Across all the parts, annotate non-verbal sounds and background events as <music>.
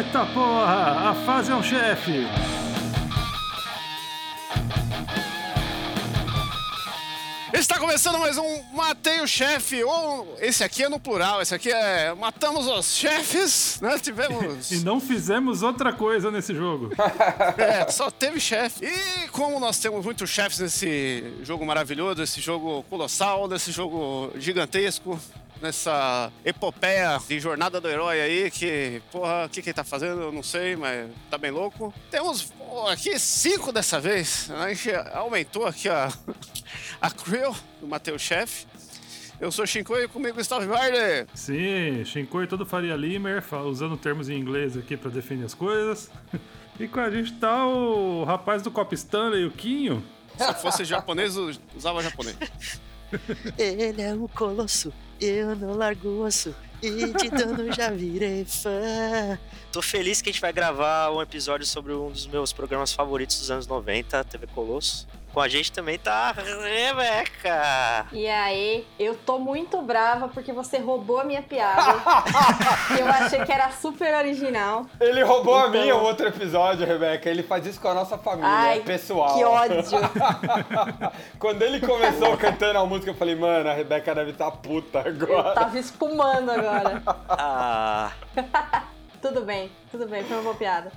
Eita porra! A fase é um chefe! Está começando mais um Matei o Chefe, ou esse aqui é no plural, esse aqui é Matamos os Chefes, né? Tivemos. <laughs> E não fizemos outra coisa nesse jogo. <laughs> É, só teve chefe. E como nós temos muitos chefes nesse jogo maravilhoso, esse jogo colossal, nesse jogo gigantesco, nessa epopeia de jornada do herói aí, que, porra, o que, que ele tá fazendo, eu não sei, mas tá bem louco. Temos aqui cinco dessa vez. A gente aumentou aqui a, <laughs> a crew do Matheus Chefe. Eu sou Shinko e comigo está o Vivarde. Sim, Shinkoi todo Faria Limer, usando termos em inglês aqui pra definir as coisas. E com a gente tá o rapaz do Cop Stanley, o Quinho. Se fosse japonês, eu usava japonês. <laughs> Ele é o colosso, eu não largo o osso. E de dano já virei fã. Tô feliz que a gente vai gravar um episódio sobre um dos meus programas favoritos dos anos 90, TV Colosso. Com a gente também tá a Rebeca. E aí, eu tô muito brava porque você roubou a minha piada. <laughs> eu achei que era super original. Ele roubou a Então. minha um outro episódio, Rebeca. Ele faz isso com a nossa família, Ai, é pessoal. Que ódio. <laughs> Quando ele começou cantando a música, eu falei, mano, a Rebeca deve estar puta agora. Tava espumando agora. Ah, <laughs> Tudo bem, tudo bem, foi uma boa piada.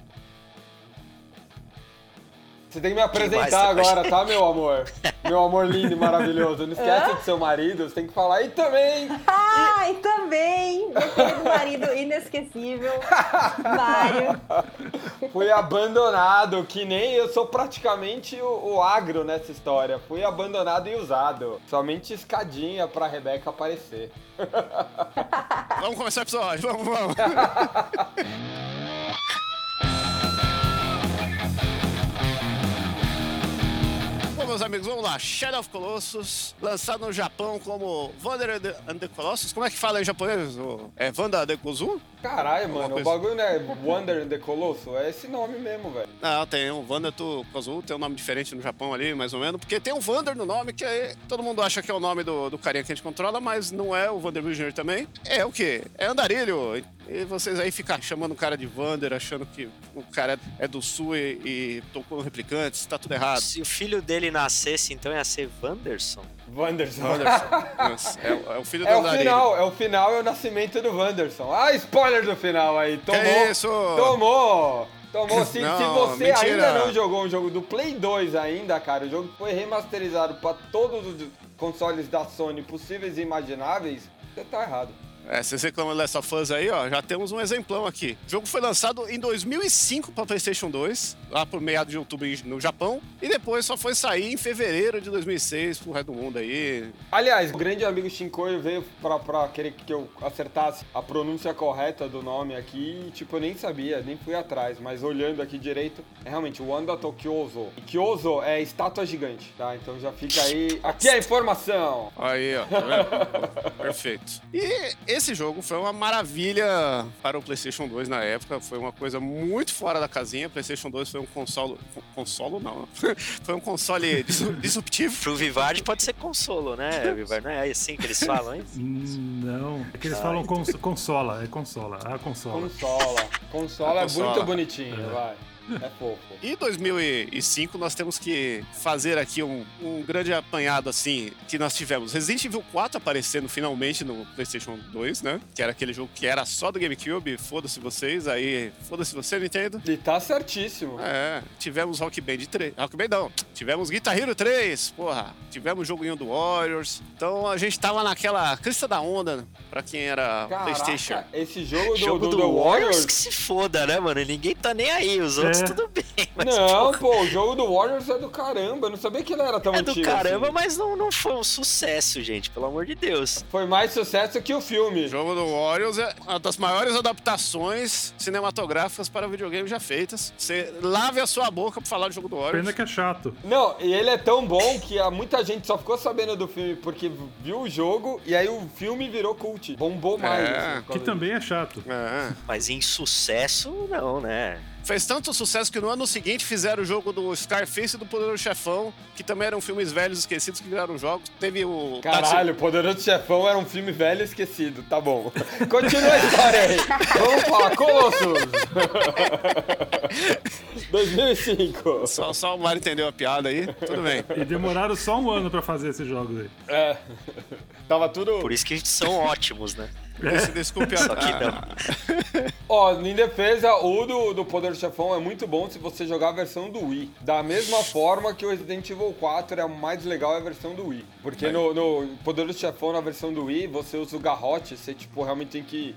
Você tem que me apresentar agora, tá, meu amor? <laughs> Meu amor lindo e maravilhoso. Não esquece de seu marido, você tem que falar. E também, Ah, e também, meu querido marido inesquecível, <laughs> Mário. fui abandonado, que nem eu sou praticamente o, o agro nessa história. Fui abandonado e usado. Somente escadinha pra Rebeca aparecer. <laughs> Vamos começar o episódio, vamos, vamos. Bom, meus amigos, vamos lá. Shadow of Colossus, lançado no Japão como Wonder and the- the Colossus. Como é que fala em japonês? É Wanda de Kozu? Caralho, mano, o coisa. bagulho não é Wonder and the Colosso? É esse nome mesmo, velho. Não, tem um Wanda to Kozu, tem um nome diferente no Japão ali, mais ou menos, porque tem um Wander no nome, que é, todo mundo acha que é o nome do, do carinha que a gente controla, mas não é o Wander Visioneer também. É o quê? É andarilho. E vocês aí ficam chamando o cara de Wander, achando que o cara é do sul e, e tocou no replicantes, tá tudo errado. se o filho dele nascesse, então ia ser Wanderson. Wanderson. É, o- é o filho do É o final, é o final, é o nascimento do Wanderson. Ah, spoiler do final aí. Tomou. Que isso? Tomou! Tomou. Se, Não, se você mentira. ainda não jogou um jogo do Play 2 ainda, cara, o jogo foi remasterizado pra todos os consoles da Sony possíveis e imagináveis, você tá errado. É, vocês reclamam dessa fãs aí, ó, já temos um exemplão aqui. O jogo foi lançado em 2005 para PlayStation 2, lá por meados de outubro no Japão, e depois só foi sair em fevereiro de 2006 pro resto do mundo aí. Aliás, o grande amigo Shinkoi veio pra, pra querer que eu acertasse a pronúncia correta do nome aqui e, tipo, eu nem sabia, nem fui atrás, mas olhando aqui direito, é realmente Wanda Tokyozo. E Kyozo é estátua gigante, tá? Então já fica aí. Aqui é a informação! Aí, ó, tá vendo? <laughs> Perfeito. E esse jogo foi uma maravilha para o PlayStation 2 na época, foi uma coisa muito fora da casinha. PlayStation 2 <laughs> foi um console. Consolo não, foi um console dis- disruptivo. Pro Vivard pode ser consolo, né? Vivard não é assim que eles falam, hein? Não, é que eles falam cons- consola, é consola, a consola. Consola. Consola é Consola. muito bonitinho, vai. É fofo. E em 2005 nós temos que fazer aqui um, um grande apanhado assim que nós tivemos Resident Evil 4 aparecendo finalmente no PlayStation 2, né? Que era aquele jogo que era só do GameCube, foda-se vocês, aí foda-se você, Nintendo. E tá certíssimo. É, tivemos Rock Band 3. Rock Band não, tivemos Guitar Hero 3, porra. Tivemos joguinho do Warriors. Então a gente tava naquela crista da onda pra quem era PlayStation. Caraca, esse jogo do, Jogo do, do, do Warriors Warriors. que se foda, né, mano? Ninguém tá nem aí, os outros É. tudo bem. Mas, Não, porra, pô, o jogo do Warriors é do caramba. Eu não sabia que ele era tão é do antigo caramba, assim. mas não, não foi um sucesso, gente, pelo amor de Deus. Foi mais sucesso que o filme. O jogo do Warriors é uma das maiores adaptações cinematográficas para videogame já feitas. Você lave a sua boca pra falar do jogo do Warriors. Pena que é chato. Não, e ele é tão bom que há muita gente só ficou sabendo do filme porque viu o jogo e aí o filme virou cult. Bombou mais. É, assim, Que também é chato. É. Mas em sucesso, não, né? Fez tanto sucesso que no ano seguinte fizeram o jogo do Scarface e do Poderoso Chefão, que também eram filmes velhos esquecidos que viraram jogos. Teve o. Caralho, Poderoso Chefão era um filme velho e esquecido. Tá bom. <laughs> Continua a história aí. Vamos falar, Colossus. <laughs> 2005. Só, só o Mário entendeu a piada aí, tudo bem. E demoraram só um ano pra fazer esses jogos aí. É. Tava tudo. Por isso que são ótimos, né? Des- Desculpe a. Só que não. Ó, em defesa, o do, do Poder do Chefão é muito bom se você jogar a versão do Wii. Da mesma forma que o Resident Evil 4 é a mais legal é a versão do Wii. Porque no, no Poder do Chefão, na versão do Wii, você usa o garrote, você, tipo, realmente tem que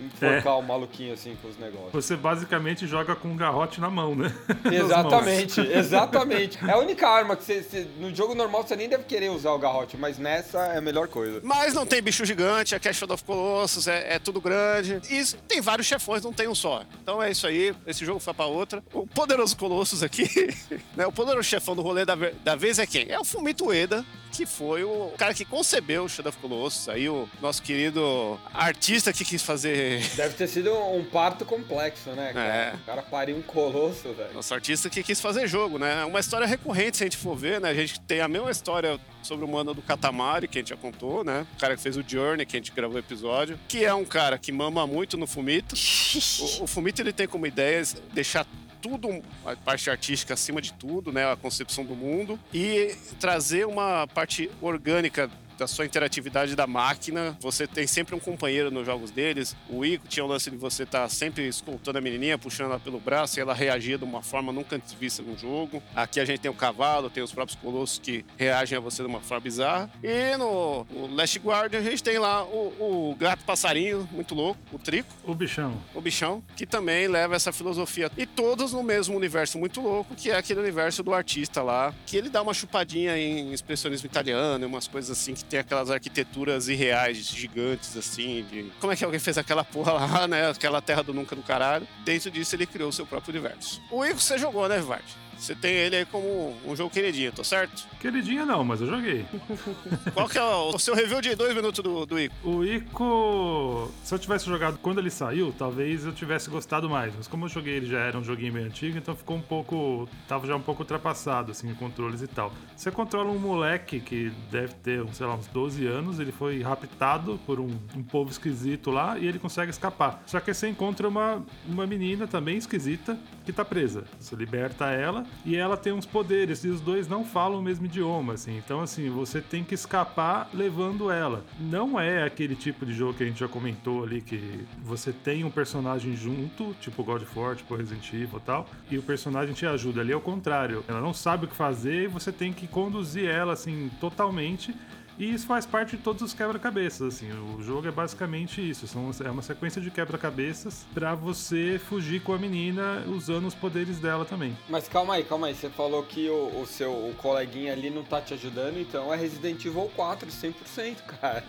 enforcar o maluquinho, assim, com os negócios. Você basicamente joga com um garrote na mão, né? <laughs> Exatamente, exatamente. É a única arma que você, você- no jogo normal você nem deve querer usar o garrote, mas nessa é a melhor coisa. Mas não tem bicho gigante, é Cash of Colossus, é, é tudo grande. E tem vários chefões, não tem um só. Então é isso aí, esse jogo foi pra outra. O Poderoso Colossus aqui, <laughs> né? O poderoso chefão do rolê da, da vez é quem? É o Fumito Ueda, que foi o cara que concebeu o Shadow of Colossus. Aí o nosso querido artista que quis fazer. Deve ter sido um parto complexo, né, cara? É. O cara pariu um colosso, velho. Nosso artista que quis fazer jogo, né? Uma história recorrente, se a gente for ver, né? A gente tem a mesma história sobre o mano do Katamari, que a gente já contou, né? O cara que fez o Journey, que a gente gravou o episódio. Que é um cara que mama muito no Fumito. <laughs> O, o Fumito, ele tem como ideia deixar tudo, a parte artística acima de tudo, né? A concepção do mundo. E trazer uma parte orgânica da sua interatividade da máquina. Você tem sempre um companheiro nos jogos deles. O Ico tinha o lance de você estar sempre escoltando a menininha, puxando ela pelo braço e ela reagia de uma forma nunca antes vista no jogo. Aqui a gente tem o cavalo, tem os próprios colossos que reagem a você de uma forma bizarra. E no, no Last Guardian a gente tem lá o, o gato passarinho, muito louco, o Trico O bichão. o bichão, que também leva essa filosofia. E todos no mesmo universo muito louco, que é aquele universo do artista lá, que ele dá uma chupadinha em expressionismo italiano, e umas coisas assim, que tem aquelas arquiteturas irreais, gigantes, assim, de... Como é que alguém fez aquela porra lá, né? Aquela terra do nunca do caralho. Dentro disso, ele criou o seu próprio universo. O Ico você jogou, né, Vivard? Você tem ele aí como um jogo queridinho, tô certo? Queridinha não, mas eu joguei. <laughs> Qual que é o, seu review de dois minutos do, do Ico? O Ico, se eu tivesse jogado quando ele saiu, talvez eu tivesse gostado mais. Mas como eu joguei ele já era um joguinho meio antigo, então ficou um pouco. tava já um pouco ultrapassado, assim, em controles e tal. Você controla um moleque que deve ter, sei lá, uns 12 anos, ele foi raptado por um, um povo esquisito lá e ele consegue escapar. Só que você encontra uma, uma menina também esquisita que tá presa. Você liberta ela e ela tem uns poderes, e os dois não falam o mesmo idioma, assim. Então, assim, você tem que escapar levando ela. Não é aquele tipo de jogo que a gente já comentou ali, que você tem um personagem junto, tipo God of War, tipo Resident Evil e tal, e o personagem te ajuda. Ali é o contrário. Ela não sabe o que fazer e você tem que conduzir ela, assim, totalmente. E isso faz parte de todos os quebra-cabeças, assim. O jogo é basicamente isso. São, é uma sequência de quebra-cabeças pra você fugir com a menina usando os poderes dela também. Mas calma aí, calma aí. Você falou que o, o seu o coleguinha ali não tá te ajudando, então é Resident Evil 4, 100%, <laughs> cara.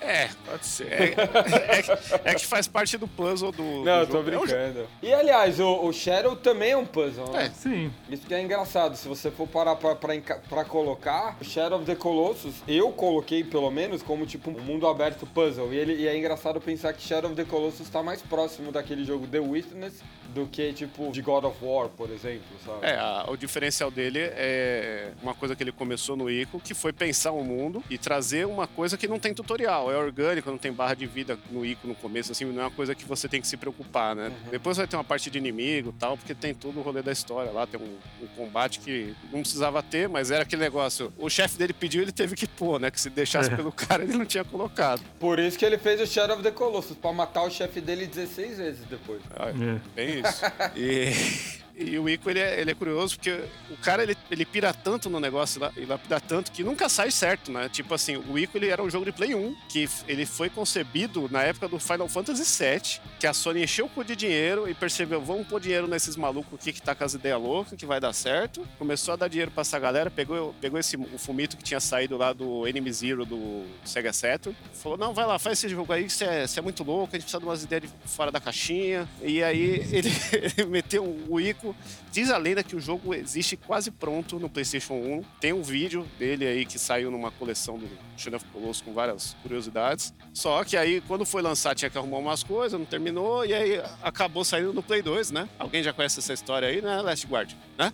É, É, pode ser. É, é que- é que faz parte do puzzle do. Não, do eu tô. É brincando. E aliás, o, o Shadow também é um puzzle, né? É. sim. Isso que é engraçado, se você for parar pra, pra, pra colocar, o Shadow of the Colossus, eu coloquei pelo menos como tipo um mundo aberto puzzle. E, ele, e é engraçado pensar que Shadow of the Colossus tá mais próximo daquele jogo The Witness do que tipo de God of War, por exemplo, sabe? É, a- o diferencial dele é uma coisa que ele começou no Ico, que foi pensar o mundo e trazer uma coisa que não tem tutorial, é orgânico, não tem barra de vida no Ico no começo, assim, não é uma coisa que você tem que se preocupar, né? Depois vai ter uma parte de inimigo e tal, porque tem todo o rolê da história lá, tem um, um combate que não precisava ter, mas era aquele negócio, o chefe dele pediu, ele teve que pôr, né? Que se deixasse É. pelo cara, ele não tinha colocado. Por isso que ele fez o Shadow of the Colossus, pra matar o chefe dele 16 vezes depois. Ah, É. Bem isso. E, e o Ico, ele é, ele é curioso porque o cara, ele, ele pira tanto no negócio e lapida tanto que nunca sai certo, né? Tipo assim, o Ico, ele era um jogo de Play 1, que ele foi concebido na época do Final Fantasy VII, que a Sony encheu o cu de dinheiro e percebeu, vamos pôr dinheiro nesses malucos aqui que tá com as ideias loucas, que vai dar certo. Começou a dar dinheiro pra essa galera, pegou, pegou esse, o Fumito que tinha saído lá do Enemy Zero do Sega Saturn, falou, não, vai lá, faz esse jogo aí, você é, é muito louco, a gente precisa de umas ideias de fora da caixinha. E aí <laughs> ele, ele meteu o Ico jogo. Diz a lenda que o jogo existe quase pronto no PlayStation 1. Tem um vídeo dele aí que saiu numa coleção do Shadow of Colossus com várias curiosidades. Só que aí, quando foi lançar, tinha que arrumar umas coisas, não terminou, e aí acabou saindo no Play 2, né? Alguém já conhece essa história aí, né? Last Guard, né?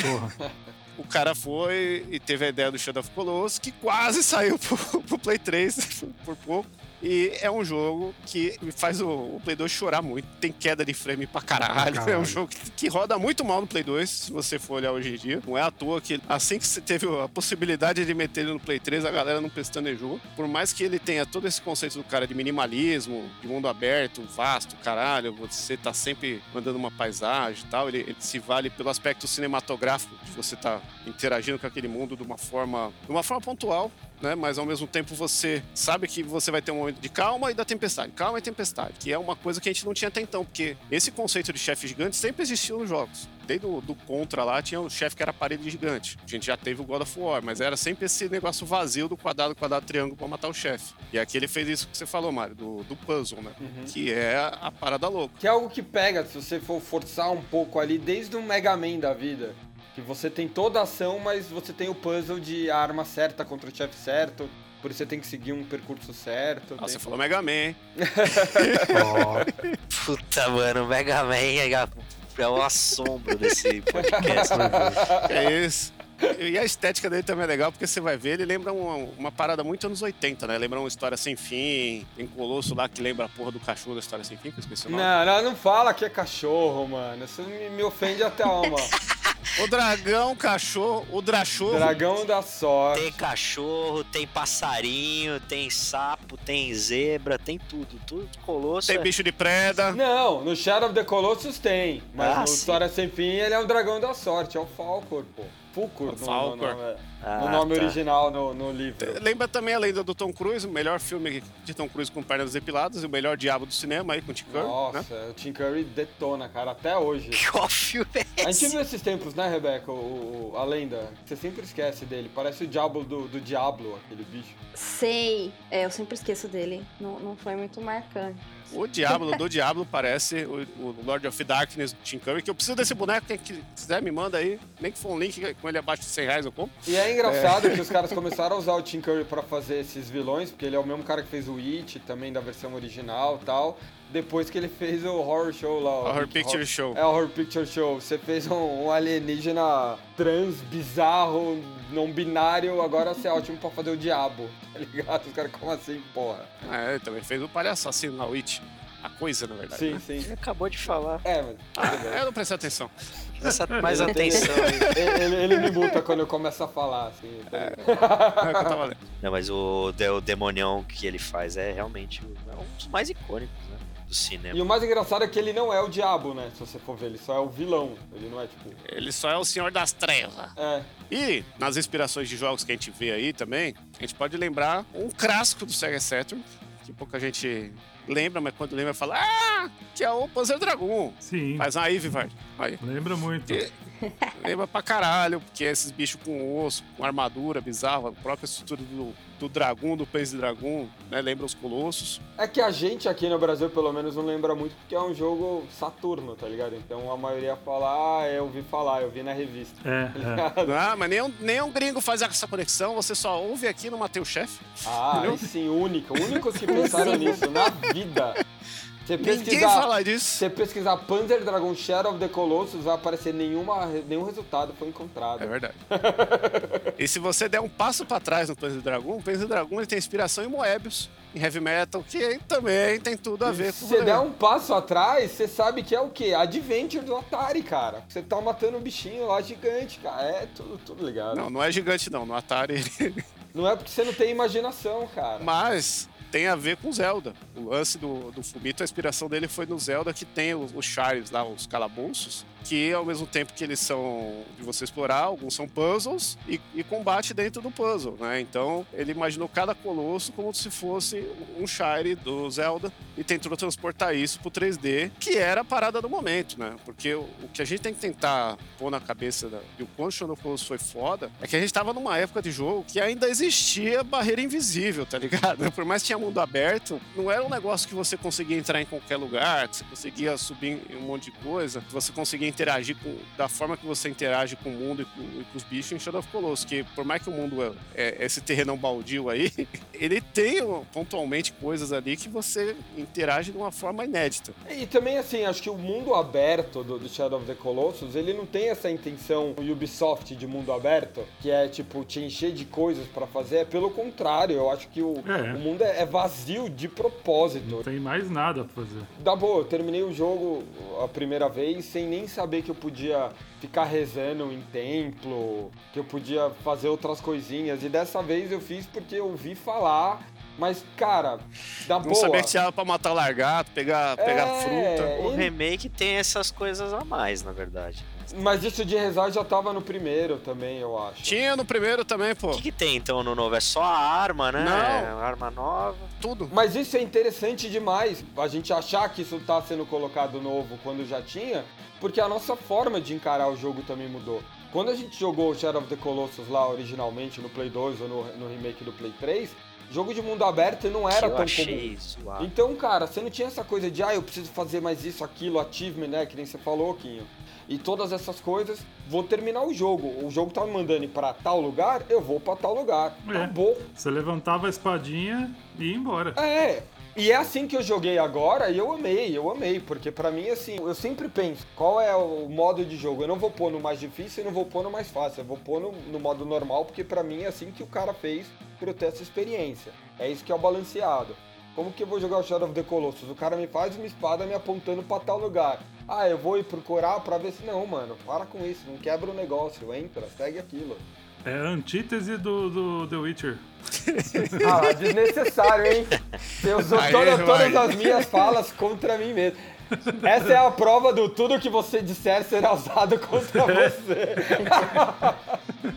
Porra. <laughs> o cara foi e teve a ideia do Shadow of Colossus, que quase saiu pro, pro Play 3 <laughs> por pouco. E é um jogo que faz o, o, Play 2 chorar muito. Tem queda de frame pra caralho. Caralho. É um jogo que, que, roda muito mal no Play 2, se você for olhar hoje em dia. Não é à toa que assim que você teve a possibilidade de meter ele no Play 3, a galera não pestanejou. Por mais que ele tenha todo esse conceito do cara de minimalismo, de mundo aberto, vasto, caralho, você tá sempre mandando uma paisagem e tal, ele, ele se vale pelo aspecto cinematográfico de você tá interagindo com aquele mundo de uma forma, de uma forma pontual, né? Mas ao mesmo tempo você sabe que você vai ter um momento de calma e da tempestade. Calma e tempestade, que é uma coisa que a gente não tinha até então, porque esse conceito de chefe gigante sempre existiu nos jogos. Desde o do Contra lá tinha o chefe que era parede gigante. A gente já teve o God of War, mas era sempre esse negócio vazio do quadrado, quadrado, triângulo pra matar o chefe. E aqui ele fez isso que você falou, Mário, do, do puzzle, né? Uhum. Que é a parada louca. Que é algo que pega, se você for forçar um pouco ali, desde o Mega Man da vida. Que você tem toda a ação, mas você tem o puzzle de a arma certa contra o chefe certo. Por isso você tem que seguir um percurso certo. Ah, tem- você falou Mega Man, hein? <laughs> Ó, Puta, mano, o Mega Man é, é o assombro desse podcast. né? <laughs> É isso. <laughs> E a estética dele também é legal, porque você vai ver, ele lembra uma, uma parada muito anos 80, né? Lembra uma história sem fim. Tem Colosso lá que lembra a porra do cachorro da história sem fim, que eu esqueci o nome. Não, não, não fala que é cachorro, mano. Isso me, me ofende até a alma. <laughs> O dragão, cachorro, o drachorro. Dragão da sorte. Tem cachorro, tem passarinho, tem sapo, tem zebra, tem tudo. Tudo colosso. Tem é- bicho de preda. Não, no Shadow of the Colossus tem. Mas Ah, no sim. História Sem Fim ele é um dragão da sorte, é o Falcor, pô. Fulcor, O no, Falcor. no, no, Ah, no nome tá. original no, no livro. Lembra também a lenda do Tom Cruise, o melhor filme de Tom Cruise com pernas depiladas e o melhor diabo do cinema aí com o Tim Curry, Nossa, né? o Tim Curry detona, cara, até hoje. <laughs> Qual filme é A gente esse? viu esses tempos, né, Rebeca? O, o- a lenda. Você sempre esquece dele. Parece o diabo do, do Diablo, aquele bicho. Sei. É, eu sempre esqueço dele. Não, não foi muito marcante. O Diablo do Diablo parece o, o Lord of Darkness do Tim Curry, que eu preciso desse boneco, quem quiser me manda aí. Nem que for um link com ele abaixo de 100 reais eu compro. E é engraçado que os caras começaram a usar o Tim Curry pra fazer esses vilões, porque ele é o mesmo cara que fez o It, também da versão original e tal. Depois que ele fez o Horror Show lá. o Horror Rick Picture Horror- Show. É, o Horror Picture Show. Você fez um, um alienígena trans, bizarro, não binário, agora você é ótimo pra fazer o diabo. Tá ligado? Os caras, como assim, porra? É, ele também fez o palhaço assassino na Witch. A coisa, na verdade. Sim, né? sim. Ele acabou de falar. É, mas. Ah, eu não prestei atenção. Presta mais Ele atenção aí. ele, ele- me multa quando eu começo a falar, assim. ligado? É o que eu tava lendo. Não, mas o, o demonião que ele faz é realmente é um dos mais icônicos, né? Do cinema. E o mais engraçado é que ele não é o diabo, né? Se você for ver, ele só é o vilão. Ele não é tipo. Ele só é o Senhor das Trevas. É. E nas inspirações de jogos que a gente vê aí também, a gente pode lembrar um clássico do Sega Saturn, que pouca gente lembra, mas quando lembra fala, ah, que é o Panzer Dragon. sim. Faz uma aí, Vivard. Aí. Lembra muito. Lembra pra caralho, porque é esses bichos com osso, com armadura bizarra, a própria estrutura do, do dragão, do Panzer Dragon, né? Lembra os colossos. É que a gente aqui no Brasil, pelo menos, não lembra muito porque é um jogo Saturno, tá ligado? Então a maioria fala, ah, eu ouvi falar, eu vi na revista. É, <laughs> Tá é. Ah, mas nem um, nem um gringo faz essa conexão, você só ouve aqui no Mateus Chef. Ah, sim, único. Únicos que pensaram nisso na vida. Você Ninguém fala disso. você pesquisar Panzer Dragon Shadow of the Colossus, vai aparecer nenhuma, nenhum resultado foi encontrado. É verdade. e se você der um passo pra trás no Panzer Dragon, o Panzer Dragon ele tem inspiração em Moebius, em Heavy Metal, que também tem tudo a ver Se com o você der um passo atrás, você sabe que é o quê? Adventure do Atari, cara. Você tá matando um bichinho lá gigante, cara. É tudo, tudo ligado. Não, não é gigante não, no Atari. <laughs> Não é porque você não tem imaginação, cara. Mas tem a ver com Zelda. O lance do, do Fumito, a inspiração dele foi no Zelda que tem os, os Shires lá, os calabouços, que ao mesmo tempo que eles são de você explorar, alguns são puzzles e, e combate dentro do puzzle, né? Então ele imaginou cada colosso como se fosse um Shire do Zelda e tentou transportar isso pro 3D, que era a parada do momento, né? Porque o, o que a gente tem que tentar pôr na cabeça da, e o quanto Shadow Colossus foi foda é que a gente tava numa época de jogo que ainda existia barreira invisível, tá ligado? <laughs> Por mais que tinha mundo aberto, não era um negócio que você conseguia entrar em qualquer lugar, que você conseguia subir um monte de coisa, que você conseguia interagir com, da forma que você interage com o mundo e com, e com os bichos em Shadow of the Colossus, que por mais que o mundo é, é esse terrenão baldio aí, <laughs> ele tem pontualmente coisas ali que você interage de uma forma inédita. E também, assim, acho que o mundo aberto do, do Shadow of the Colossus, ele não tem essa intenção Ubisoft de mundo aberto, que é, tipo, te encher de coisas pra fazer. É pelo contrário, eu acho que o, É. o mundo é, é vazio de propósito. Não tem mais nada pra fazer. Da boa, eu terminei o jogo a primeira vez sem nem saber que eu podia ficar rezando em templo, que eu podia fazer outras coisinhas. E dessa vez eu fiz porque eu ouvi falar. Mas, cara, da Não boa. sabia que tinha pra matar o largato, pegar, pegar É, fruta. O e- remake tem essas coisas a mais, na verdade. Mas isso de rezar já tava no primeiro também, eu acho. Tinha no primeiro também, pô. O que, que tem então no novo? É só a arma, né? Não. Arma nova. Tudo. Mas isso é interessante demais, a gente achar que isso tá sendo colocado novo quando já tinha, porque a nossa forma de encarar o jogo também mudou. Quando a gente jogou Shadow of the Colossus lá originalmente no Play 2 ou no, no remake do Play 3, jogo de mundo aberto não era eu tão comum. zoado. Então, cara, você não tinha essa coisa de, ah, eu preciso fazer mais isso, aquilo, achievement, né? Que nem você falou, Quinho. E todas essas coisas, vou terminar o jogo. O jogo tá me mandando ir pra tal lugar, eu vou pra tal lugar. É. Acabou. Você levantava a espadinha e ia embora. É, e é assim que eu joguei agora e eu amei, eu amei, porque pra mim, assim, eu sempre penso, qual é o modo de jogo? Eu não vou pôr no mais difícil e não vou pôr no mais fácil, eu vou pôr no, no modo normal, porque pra mim é assim que o cara fez pra eu ter essa experiência. É isso que é o balanceado. Como que eu vou jogar o Shadow of the Colossus? O cara me faz uma espada me apontando pra tal lugar. Ah, eu vou ir procurar pra ver se... Não, mano, para com isso, não quebra o negócio, entra, segue aquilo. É a antítese do, do The Witcher. Ah, desnecessário, hein? Você usou toda- todas as minhas falas contra mim mesmo. Essa é a prova do tudo que você disser será usado contra <laughs> você.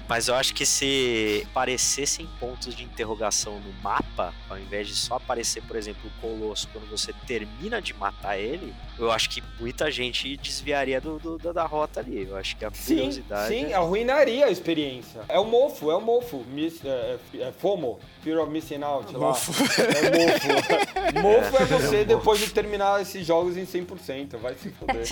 Mas eu acho que se aparecessem pontos de interrogação no mapa, ao invés de só aparecer, por exemplo, o Colosso quando você termina de matar ele, eu acho que muita gente desviaria do, do- da, rota ali. Eu acho que a Sim, curiosidade. sim, é- arruinaria a experiência. É o mofo, é o mofo. Miss, é, é, é FOMO, Fear of Missing Out. lá. Mofo. É mofo. <laughs> mofo é você depois de terminar esses jogos em 100%. Vai se foder.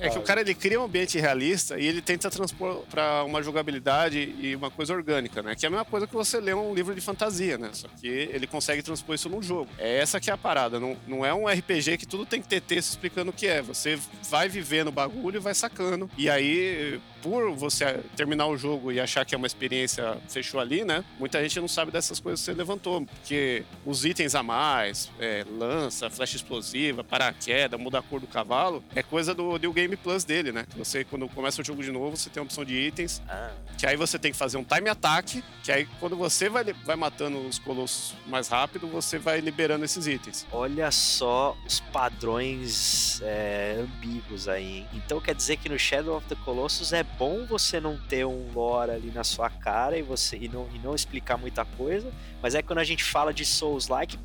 É que o cara ele cria um ambiente realista e ele tenta transpor pra uma jogabilidade e uma coisa orgânica, né? Que é a mesma coisa que você lê um livro de fantasia, né? Só que ele consegue transpor isso num jogo. É essa que é a parada. Não, não é um RPG que tudo tem que ter texto explicando o que é. Você vai vivendo o bagulho e vai sacando. E aí, por você terminar o jogo e achar que é uma experiência fechou ali, né? Muita gente não sabe dessas coisas que você levantou. Porque os itens a mais, é, lança, flecha explosiva, paraquedas, muda a cor do cavalo, é coisa do New Game Plus dele, né? Você, quando começa o jogo de novo, você tem a opção de itens, Ah, que aí você tem que fazer um time attack, que aí quando você vai, vai matando os colossos mais rápido, você vai liberando esses itens. olha só os padrões é, ambíguos aí, hein? Então quer dizer que no Shadow of the Colossus é bom você não ter um lore ali na sua cara e você e não, e não explicar muita coisa, mas é quando a gente fala de Souls-like,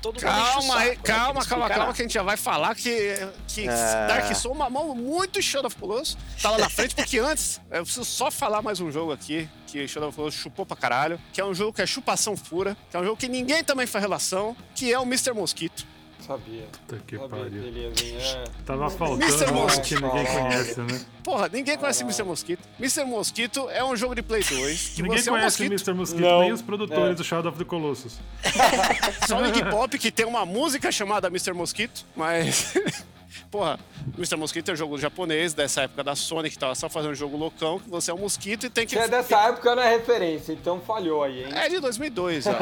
todo mundo enche o Calma aí, né? Calma, calma, calma, que a gente já vai falar que, que Ah. Dark Souls é uma mão muito Shadow of Colossus. Tá lá na frente, porque <laughs> antes, eu preciso só falar mais um jogo aqui, que Shadow of Colossus chupou pra caralho, que é um jogo que é chupação pura, que é um jogo que ninguém também faz relação, que é o Mr. Mosquito. Sabia. Puta que Sabia pariu. que ele ia vir. É. Tava faltando Mr. que ninguém conhece, né? Porra, ninguém conhece Mr. Mosquito. Mr. Mosquito é um jogo de Play 2. Que <laughs> Ninguém você é um conhece o mosquito. Mr. Mosquito, Não. nem os produtores É. do Shadow of the Colossus. <laughs> <laughs> Só o Iggy Pop que tem uma música chamada Mr. Mosquito, mas. Porra, Mr. Mosquito é um jogo japonês dessa época da Sony que tava só fazendo um jogo loucão, que você é um mosquito e tem que. Se é dessa época, não é referência, então falhou aí, hein? É de 2002, eu acho.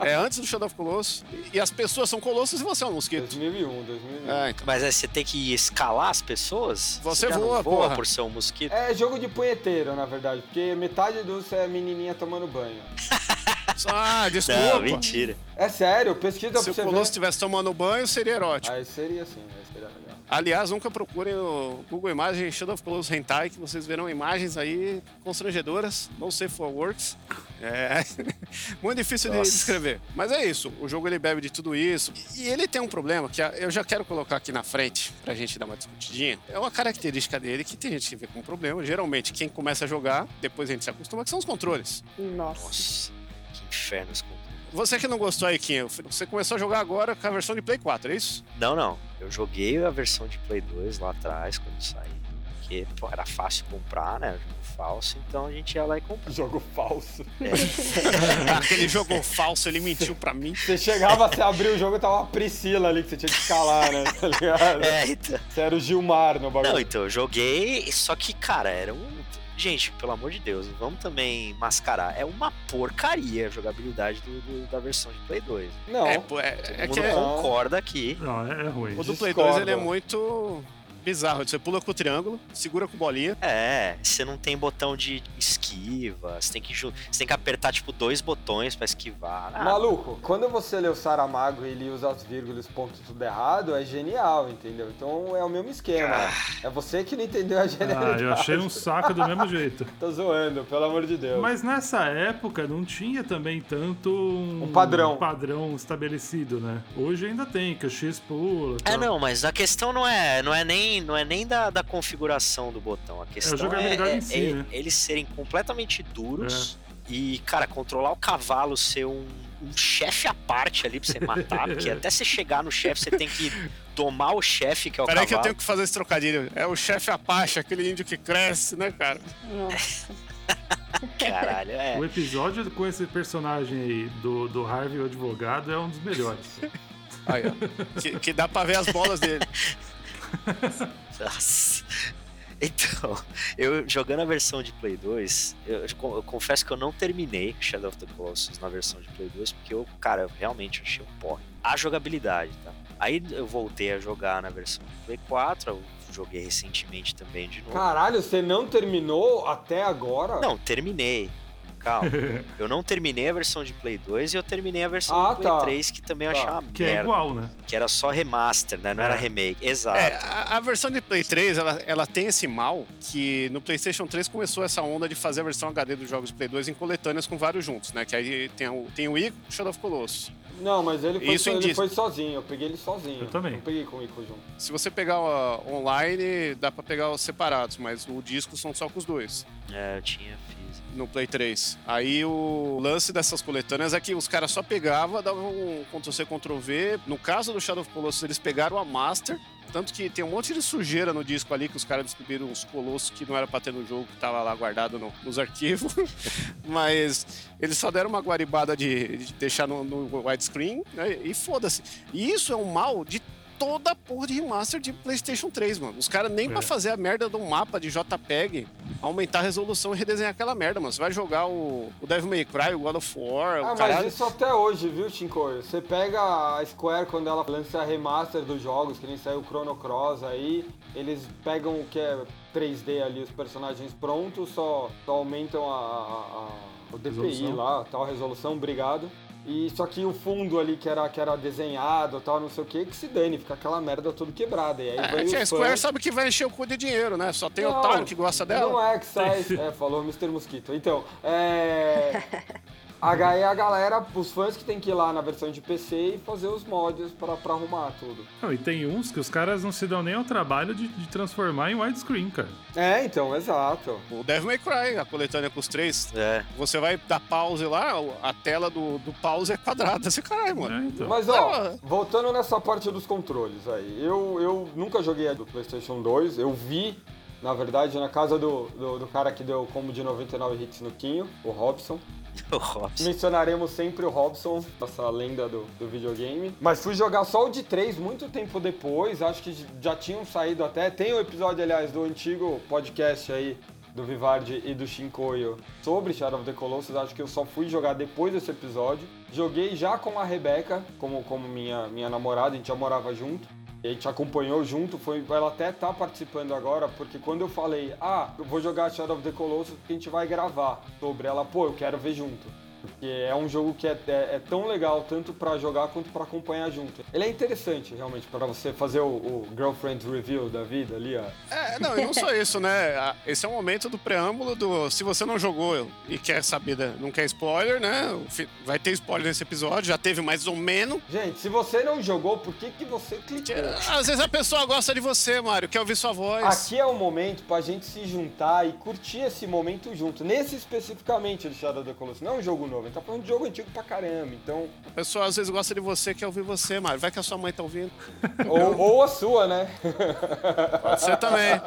<laughs> É antes do Shadow of Colossus. E as pessoas são colossos e você é um mosquito. 2001, 2001. É, então. Mas aí você tem que escalar as pessoas? Você não voa, voa porra. por ser um mosquito? É jogo de punheteiro, na verdade, porque metade dos é menininha tomando banho. <laughs> Ah, Não, desculpa. mentira. É sério, pesquisa Se pra o você Colosso ver. estivesse tomando banho, seria erótico. Aí seria assim, aí seria legal. Aliás, nunca procurem no Google Imagens Shadow of Colossus Hentai, que vocês verão imagens aí constrangedoras, no safe for works. É <laughs> muito difícil de Nossa. descrever. Mas é isso, o jogo ele bebe de tudo isso. E ele tem um problema que eu já quero colocar aqui na frente, pra gente dar uma discutidinha. É uma característica dele que tem gente que vê como problema. Geralmente, quem começa a jogar, depois a gente se acostuma, que são os controles. Nossa. Nossa, que inferno esse controle. Você que não gostou aí, Kim, você começou a jogar agora com a versão de Play 4, é isso? Não, não. Eu joguei a versão de Play 2 lá atrás, quando saiu. Porque pô, era fácil comprar, né? Jogo falso, então a gente ia lá e comprava. Jogo falso. <laughs> Aquele jogo falso, ele mentiu pra mim. Você chegava, você abriu o jogo e tava uma Priscila ali que você tinha que escalar, né? Tá ligado? É, então. Você era o Gilmar no bagulho. Não, então, eu joguei, só que, cara, era um. Gente, pelo amor de Deus, vamos também mascarar. É uma porcaria a jogabilidade do, do- da versão de Play 2. Não. É, é, Todo é mundo que é- concorda aqui. Não, é, é ruim. o do Play discordo. 2 ele é muito bizarro. Você pula com o triângulo, segura com bolinha. É, você não tem botão de esquiva, você tem que, você tem que apertar, tipo, dois botões pra esquivar. Ah, Maluco, quando você lê o Saramago e ele usa as vírgulas e os pontos tudo errado, é genial, entendeu? Então é o mesmo esquema. É você que não entendeu a Ah, genialidade. eu achei um saco do mesmo jeito. <laughs> Tô zoando, pelo amor de Deus. Mas nessa época não tinha também tanto um, Um padrão. um padrão estabelecido, né? Hoje ainda tem, que o X pula. É, tal. não, mas a questão não é, não é nem, não é nem da, da configuração do botão. A questão é, é- em si, é né? eles serem completamente duros e, cara, controlar o cavalo ser um, um chefe à parte ali pra você matar, porque <laughs> até você chegar no chefe você tem que domar o chefe, que é o Peraí cavalo. que eu tenho que fazer esse trocadilho. É o chefe Apache, aquele índio que cresce, né, cara? Nossa. <laughs> Caralho, é. O episódio com esse personagem aí do, do Harvey, o advogado, é um dos melhores. Aí, ó. que, que dá pra ver as bolas dele. <laughs> Nossa. Então, eu jogando a versão de Play 2, eu, eu confesso que eu não terminei Shadow of the Colossus na versão de Play 2, porque eu, cara, eu realmente achei um porre. A jogabilidade, tá? Aí eu voltei a jogar na versão de Play 4, eu joguei recentemente também de novo. Caralho, você não terminou até agora? Não, terminei. Calma. <laughs> Eu não terminei a versão de Play 2 e eu terminei a versão Ah, de Play tá. 3, que também eu Tá. achei uma Que é merda. igual, né? Que era só remaster, né? Não era É. remake. Exato. É, a, a versão de Play 3, ela, ela tem esse mal que no PlayStation 3 começou essa onda de fazer a versão HD dos jogos de Play 2 em coletâneas com vários juntos, né? Que aí tem o, tem o Ico e o Shadow of Colossus. Não, mas ele foi, Isso ele foi sozinho. Eu peguei ele sozinho. Eu também. Não peguei com o Ico junto. Se você pegar online, dá pra pegar os separados, mas o disco são só com os dois. É, eu tinha fiz. no Play 3. Aí o lance dessas coletâneas é que os caras só pegavam, davam um Ctrl-C, Ctrl-V. No caso do Shadow of Colossus, eles pegaram a Master. Tanto que tem um monte de sujeira no disco ali que os caras descobriram uns colossos que não era pra ter no jogo, que tava lá guardado no- nos arquivos. <laughs> Mas eles só deram uma guaribada de, de deixar no, no widescreen né? e foda-se. E isso é um mal de toda a porra de remaster de PlayStation 3, mano. Os caras nem É. pra fazer a merda do mapa de JPEG aumentar a resolução e redesenhar aquela merda, mano. Você vai jogar o, o Devil May Cry, o God of War, Ah, o mas caralho. isso até hoje, viu, Shinkoio? Você pega a Square quando ela lança a remaster dos jogos, que nem saiu o Chrono Cross aí, eles pegam o que é 3D ali, os personagens prontos, só, só aumentam a, a- a- o DPI Resolução. lá, tal, a resolução, obrigado. E só que o fundo ali que era, que era desenhado, tal, não sei o que, que se dane, fica aquela merda toda quebrada. E aí É, a Square fãs- sabe que vai encher o cu de dinheiro, né? Só tem Não, otário que gosta dela. Não é que sai. É, falou Mr. Mosquito. Então, é. <laughs> A, ga- é a galera, os fãs que tem que ir lá na versão de PC e fazer os mods pra, pra arrumar tudo. Não, e tem uns que os caras não se dão nem ao trabalho de, de transformar em widescreen, cara. É, então, exato. O Devil May Cry, a coletânea com os três. É. Você vai dar pause lá, a tela do, do pause é quadrada. Você, caralho, mano. É, então. Mas ó, voltando nessa parte dos controles aí, eu, eu nunca joguei a do PlayStation 2, eu vi, na verdade, na casa do, do, do cara que deu combo de 99 hits no Quinho, o Robson. O Robson. Mencionaremos sempre o Robson, essa lenda do, do videogame. Mas fui jogar só o de 3 muito tempo depois, acho que já tinham saído até. Tem o episódio, aliás, do antigo podcast aí do Vivardi e do Shinkoio sobre Shadow of the Colossus. Acho que eu só fui jogar depois desse episódio. Joguei já com a Rebeca, como, como minha, minha namorada, a gente já morava junto. E a gente acompanhou junto, foi, ela até tá participando agora, porque quando eu falei, ah, eu vou jogar Shadow of the Colossus a gente vai gravar sobre ela, pô, eu quero ver junto. Que é um jogo que é, é, é tão legal tanto pra jogar quanto pra acompanhar junto. Ele é interessante, realmente, pra você fazer o, o girlfriend review da vida ali, ó. É, não, e não só isso, né? Esse é o momento do preâmbulo do. Se você não jogou e quer saber, não quer spoiler, né? Vai ter spoiler nesse episódio, já teve mais ou menos. Gente, se você não jogou, por que, que você clicou? Às vezes a pessoa gosta de você, Mário, quer ouvir sua voz. Aqui é o momento pra gente se juntar e curtir esse momento junto. Nesse especificamente do Shadow of the Colossus. Não é um jogo novo, gente tá falando de jogo antigo pra caramba. Então, A pessoa às vezes gosta de você, quer ouvir você, Mário. Vai que a sua mãe tá ouvindo. <laughs> ou, ou a sua, né? <laughs> Pode ser também.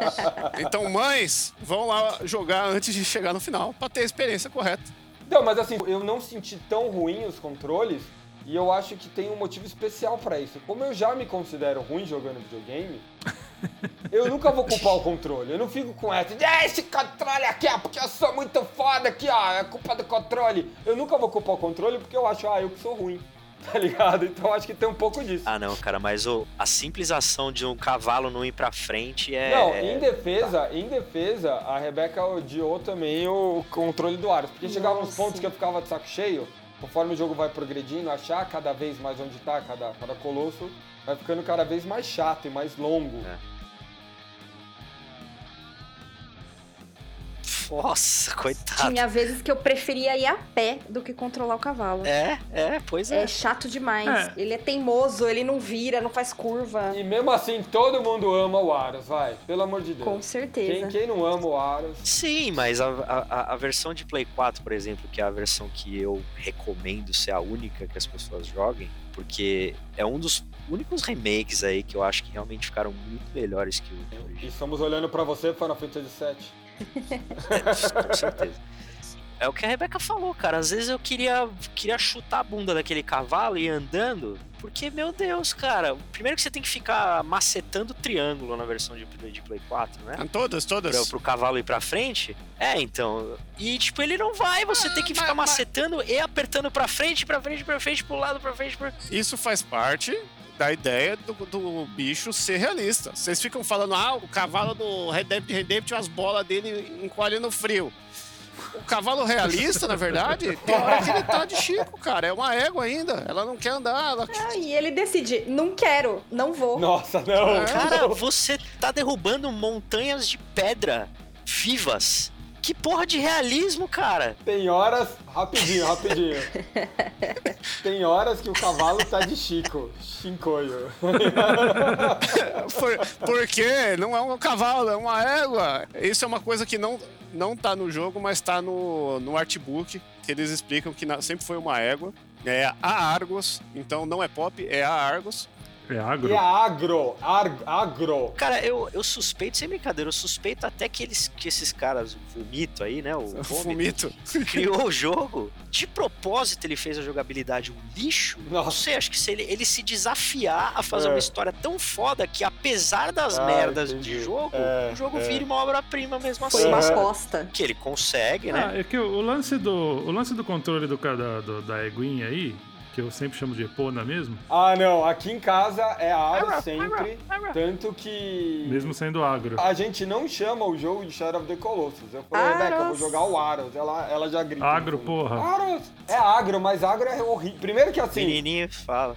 Então, mães, vão lá jogar antes de chegar no final, pra ter a experiência correta. Não, mas assim, eu não senti tão ruim os controles e eu acho que tem um motivo especial pra isso. Como eu já me considero ruim jogando videogame, <laughs> eu nunca vou culpar o controle. Eu não fico com essa de "Ah, esse controle aqui, ó, porque eu sou muito foda aqui, ó, é culpa do controle. Eu nunca vou culpar o controle porque eu acho, ah, eu que sou ruim. <laughs> Tá ligado? Então eu acho que tem um pouco disso. Ah, não, cara, mas o, a simples ação de um cavalo não ir pra frente é. Não, em defesa, em defesa, a Rebeca odiou também o controle do Aros. Porque chegava uns Nossa. pontos que eu ficava de saco cheio, conforme o jogo vai progredindo, achar cada vez mais onde tá cada, cada colosso, vai ficando cada vez mais chato e mais longo. É. Nossa, coitado. Tinha vezes que eu preferia ir a pé do que controlar o cavalo. É, é, pois é. É chato demais. É. Ele é teimoso, ele não vira, não faz curva. E mesmo assim, todo mundo ama o Aros, vai. Pelo amor de Deus. Com certeza. Quem, quem não ama o Aros? Sim, mas a, a, a versão de Play 4, por exemplo, que é a versão que eu recomendo ser a única que as pessoas joguem, porque é um dos únicos remakes aí que eu acho que realmente ficaram muito melhores que o E original. estamos olhando pra você, Final Fantasy VII. Com certeza. É o que a Rebeca falou, cara. Às vezes eu queria, queria chutar a bunda daquele cavalo e ir andando. Porque, meu Deus, cara. Primeiro que você tem que ficar macetando o triângulo na versão de, de Play 4, né? Todas, todas. Pra, pro cavalo ir pra frente. É, então. E, tipo, ele não vai. Você tem que ficar mas- macetando e apertando pra frente, pra frente, pra frente, pro lado, pra frente, pra... Isso faz parte da ideia do, do bicho ser realista. Vocês ficam falando, ah, o cavalo do Red Dead Redemption, as bolas dele encolhem no frio. O cavalo realista, na verdade, <laughs> tem hora que ele tá de Chico, cara. É uma égua ainda. Ela não quer andar. Ela... Ah, e ele decide, não quero, não vou. Nossa, não! É. Cara, <laughs> você tá derrubando montanhas de pedra vivas. Que porra de realismo, cara. Tem horas. Rapidinho, rapidinho. Tem horas que o cavalo tá de Chico. Chincoio. Por, porque não é um cavalo, é uma égua. Isso é uma coisa que não, não tá no jogo, mas tá no, no artbook, que eles explicam que na- sempre foi uma égua. É a Argos, então não é pop, é a Argos. É agro. E é agro. Ar, agro. Cara, eu, eu suspeito, sem brincadeira, eu suspeito até que, eles, que esses caras, o Vomito aí, né? O <laughs> Vômito, Fumito. criou o jogo. De propósito, ele fez a jogabilidade um lixo. Não Nossa. sei, acho que se ele, ele se desafiar a fazer É. uma história tão foda que, apesar das Ah, merdas entendi. de jogo, É, o jogo é. vira uma obra-prima mesmo Foi assim. uma É. aposta. Que ele consegue, né? Ah, é que o, o lance do, o lance do controle do, da, do- da eguinha aí, que eu sempre chamo de Epona mesmo, Ah, não. Aqui em casa é aro sempre. Tanto que. mesmo sendo agro. A gente não chama o jogo de Shadow of the Colossus. Eu falei. Rebeca, eu vou jogar o Aros. Ela, ela já grita. Agro, porra. Aros! É agro, mas agro é horrível. Primeiro que assim, Menininho fala.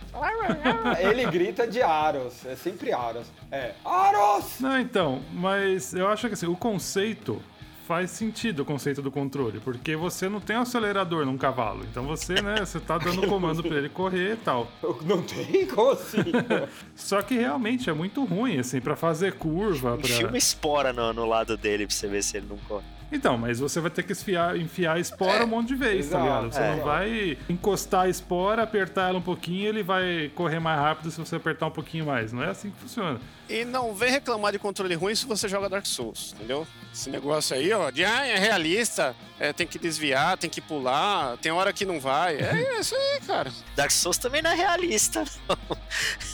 ele grita de Aros. É sempre Aros. É, Aros! Não, então, mas eu acho que assim, o conceito faz sentido o conceito do controle, porque você não tem um acelerador num cavalo. Então você, né, <laughs> você tá dando comando pra ele correr e tal. <laughs> Não tem como assim. <laughs> Só que realmente é muito ruim, assim, pra fazer curva, Enfia pra... uma espora no, no lado dele pra você ver se ele não corre. Então, mas você vai ter que esfiar, enfiar a espora um monte de vezes, tá exato, ligado? Você é. não vai encostar a espora, apertar ela um pouquinho, ele vai correr mais rápido se você apertar um pouquinho mais. Não é assim que funciona. E não vem reclamar de controle ruim se você joga Dark Souls, entendeu? Esse negócio aí, ó, de ah, é realista, é, tem que desviar, tem que pular, tem hora que não vai. É <laughs> isso aí, cara. Dark Souls também não é realista, não. <laughs>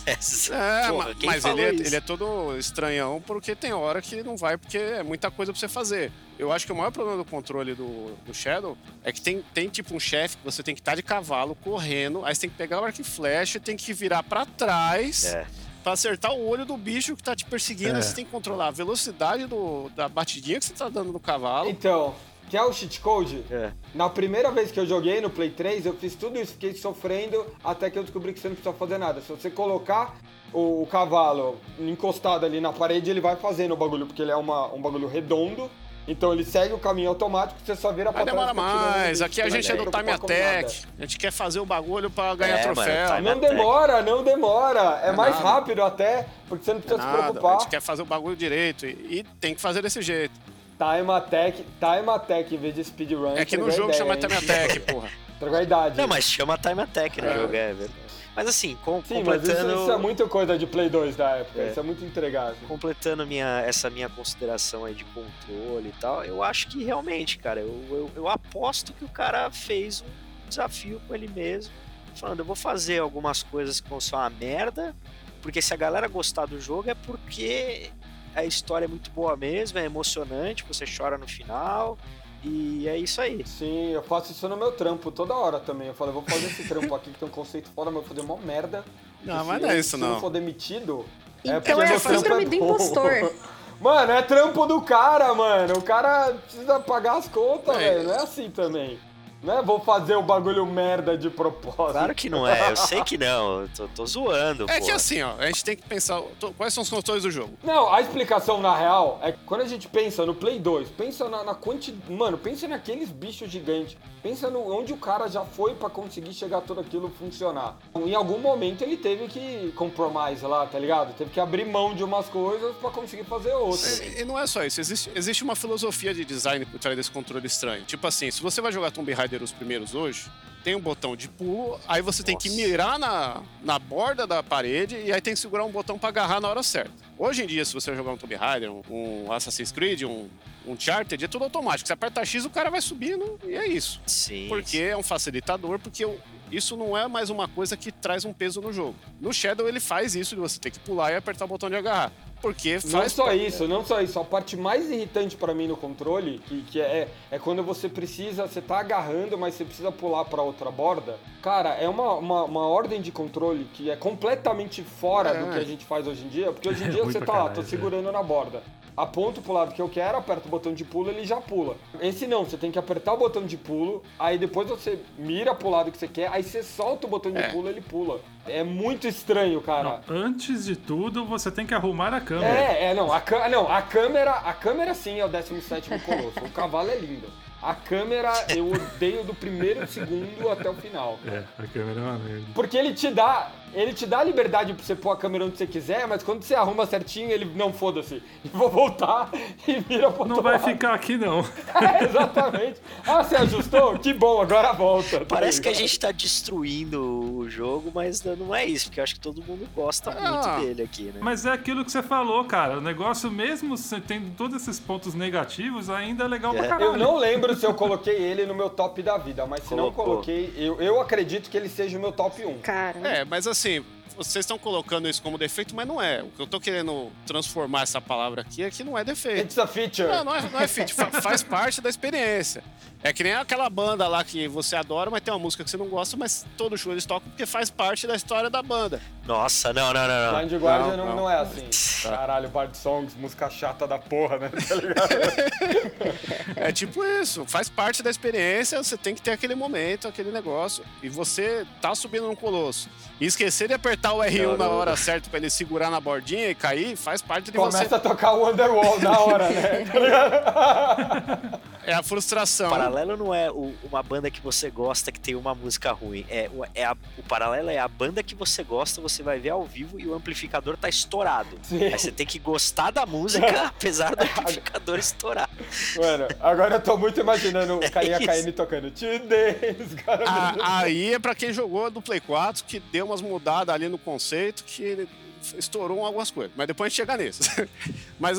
É, porra, mas ele é, ele é todo estranhão porque tem hora que não vai, porque é muita coisa pra você fazer. Eu acho que o maior problema do controle do, do Shadow é que tem, tem tipo um chefe que você tem que estar de cavalo correndo, aí você tem que pegar o arco e flecha, tem que virar pra trás. É. Pra acertar o olho do bicho que tá te perseguindo, É. você tem que controlar a velocidade do, da batidinha que você tá dando no cavalo. Então, que é o cheat code, É. na primeira vez que eu joguei no Play 3, eu fiz tudo isso, fiquei sofrendo até que eu descobri que você não precisa fazer nada. Se você colocar o, o cavalo encostado ali na parede, ele vai fazendo o bagulho, porque ele é uma, um bagulho redondo. Então ele segue o caminho automático, você só vira pra demorar e continua mais. Aqui a gente é do time preocupar attack. A gente quer fazer o bagulho pra ganhar É, mano, troféu. time Não demora, não demora. É, mais nada. rápido até, porque você não precisa se Nada, a preocupar. gente quer fazer o bagulho direito e, e tem que fazer desse jeito. Time attack, time attack em vez de speedrun. É que no jogo ideia, chama hein? time attack, porra. <laughs> A idade. Não, mas chama Time Attack no É. jogo, é verdade. Mas assim, com- Sim, mas isso, completando, isso é muito coisa de Play 2 da época. É. Isso é muito entregado. completando minha, essa minha consideração aí de controle e tal, eu acho que realmente, cara, eu, eu, eu aposto que o cara fez um desafio com ele mesmo, falando, eu vou fazer algumas coisas que vão ser uma merda, porque se a galera gostar do jogo é porque a história é muito boa mesmo, é emocionante, você chora no final, e é isso aí. Sim, eu faço isso no meu trampo toda hora também. Eu falo, eu vou fazer esse trampo aqui que tem um conceito fora, mas eu vou fazer uma merda. Não, mas se não é eu- isso Se não. não for demitido. Então porque é meu a trampo síndrome do bom. impostor. <laughs> Mano, é trampo do cara, mano. O cara precisa pagar as contas, É. velho. Não é assim também. Não é vou fazer o bagulho merda de propósito. Claro que não é, eu sei que não, eu tô, tô zoando, É pô. que assim, ó, a gente tem que pensar to- quais são os controles do jogo. Não, a explicação na real é que quando a gente pensa no Play 2, pensa na, na quantidade. Mano, pensa naqueles bichos gigantes. Pensa no onde o cara já foi pra conseguir chegar tudo aquilo funcionar. Em algum momento ele teve que compromise lá, tá ligado? Teve que abrir mão de umas coisas pra conseguir fazer outras. E, e não é só isso, existe, existe uma filosofia de design por trás desse controle estranho. Tipo assim, se você vai jogar Tomb Raider os primeiros hoje, tem um botão de pulo, aí você tem que Nossa. mirar na, na borda da parede e aí tem que segurar um botão pra agarrar na hora certa. Hoje em dia, se você jogar um Tomb Raider, um, um Assassin's Creed, um, um Charted, é tudo automático. Você aperta X, o cara vai subindo e é isso. Sim, Porque é um facilitador, porque o- isso não é mais uma coisa que traz um peso no jogo. No Shadow ele faz isso de você ter que pular e apertar o botão de agarrar. Porque Não faz só isso, não só isso. A parte mais irritante pra mim no controle, que, que é, é quando você precisa, você tá agarrando, mas você precisa pular pra outra borda. Cara, é uma, uma, uma ordem de controle que é completamente fora É. do que a gente faz hoje em dia. Porque hoje em <laughs> É dia ruim você pra tá lá, tô é. segurando na borda. Aponto pro lado que eu quero, aperto o botão de pulo, ele já pula. Esse não, você tem que apertar o botão de pulo, aí depois você mira pro lado que você quer, aí você solta o botão de É. pulo, ele pula. É muito estranho, cara. Não, antes de tudo, você tem que arrumar a câmera. É, é, não, a, não, a câmera, a câmera sim é o 17º Colosso, o cavalo é lindo. A câmera eu odeio do primeiro segundo até o final. É, a câmera é uma merda. Porque ele te dá, ele te dá a liberdade pra você pôr a câmera onde você quiser, mas quando você arruma certinho, ele não foda-se. <laughs> Vou voltar e vira pro Não outro vai lado. ficar aqui, não. <laughs> É, exatamente. Ah, você ajustou? Que bom, agora volta. tá Parece que a gente tá destruindo o jogo, mas não é isso, porque eu acho que todo mundo gosta Ah. muito dele aqui, né? Mas é aquilo que você falou, cara. O negócio, mesmo tendo todos esses pontos negativos, ainda é legal pra É. caralho. Eu não lembro se eu coloquei ele no meu top da vida, mas se não Colocou. coloquei, eu, eu acredito que ele seja o meu top 1. Cara. É, mas assim, vocês estão colocando isso como defeito, mas não é. O que eu tô querendo transformar essa palavra aqui é que não é defeito. It's a feature. Não, não é, não é fa- faz <laughs> parte da experiência. É que nem aquela banda lá que você adora, mas tem uma música que você não gosta, mas todo show eles tocam porque faz parte da história da banda. Nossa, não, não, não, não. Blind Guardian Não, não, não. não é assim. Caralho, Bard Songs, música chata da porra, né? <laughs> Tá ligado? É tipo isso, faz parte da experiência, você tem que ter aquele momento, aquele negócio. E você tá subindo num colosso. E esquecer de apertar o R1 na hora certa pra ele segurar na bordinha e cair, faz parte de você. Começa a tocar o Underwall na hora, né? <laughs> Tá? É a frustração. Paralelo não é o- uma banda que você gosta que tem uma música ruim. É, o- é a- o paralelo é a banda que você gosta, você vai ver ao vivo e o amplificador tá estourado. Sim. Aí você tem que gostar da música, <laughs> apesar do amplificador estourar. Mano, agora eu tô muito imaginando <laughs> o carinha caindo e tocando Today, aí é pra quem jogou do Play 4, que deu umas mudadas ali no conceito, que estourou algumas coisas. Mas depois a gente chega nisso. <laughs> Mas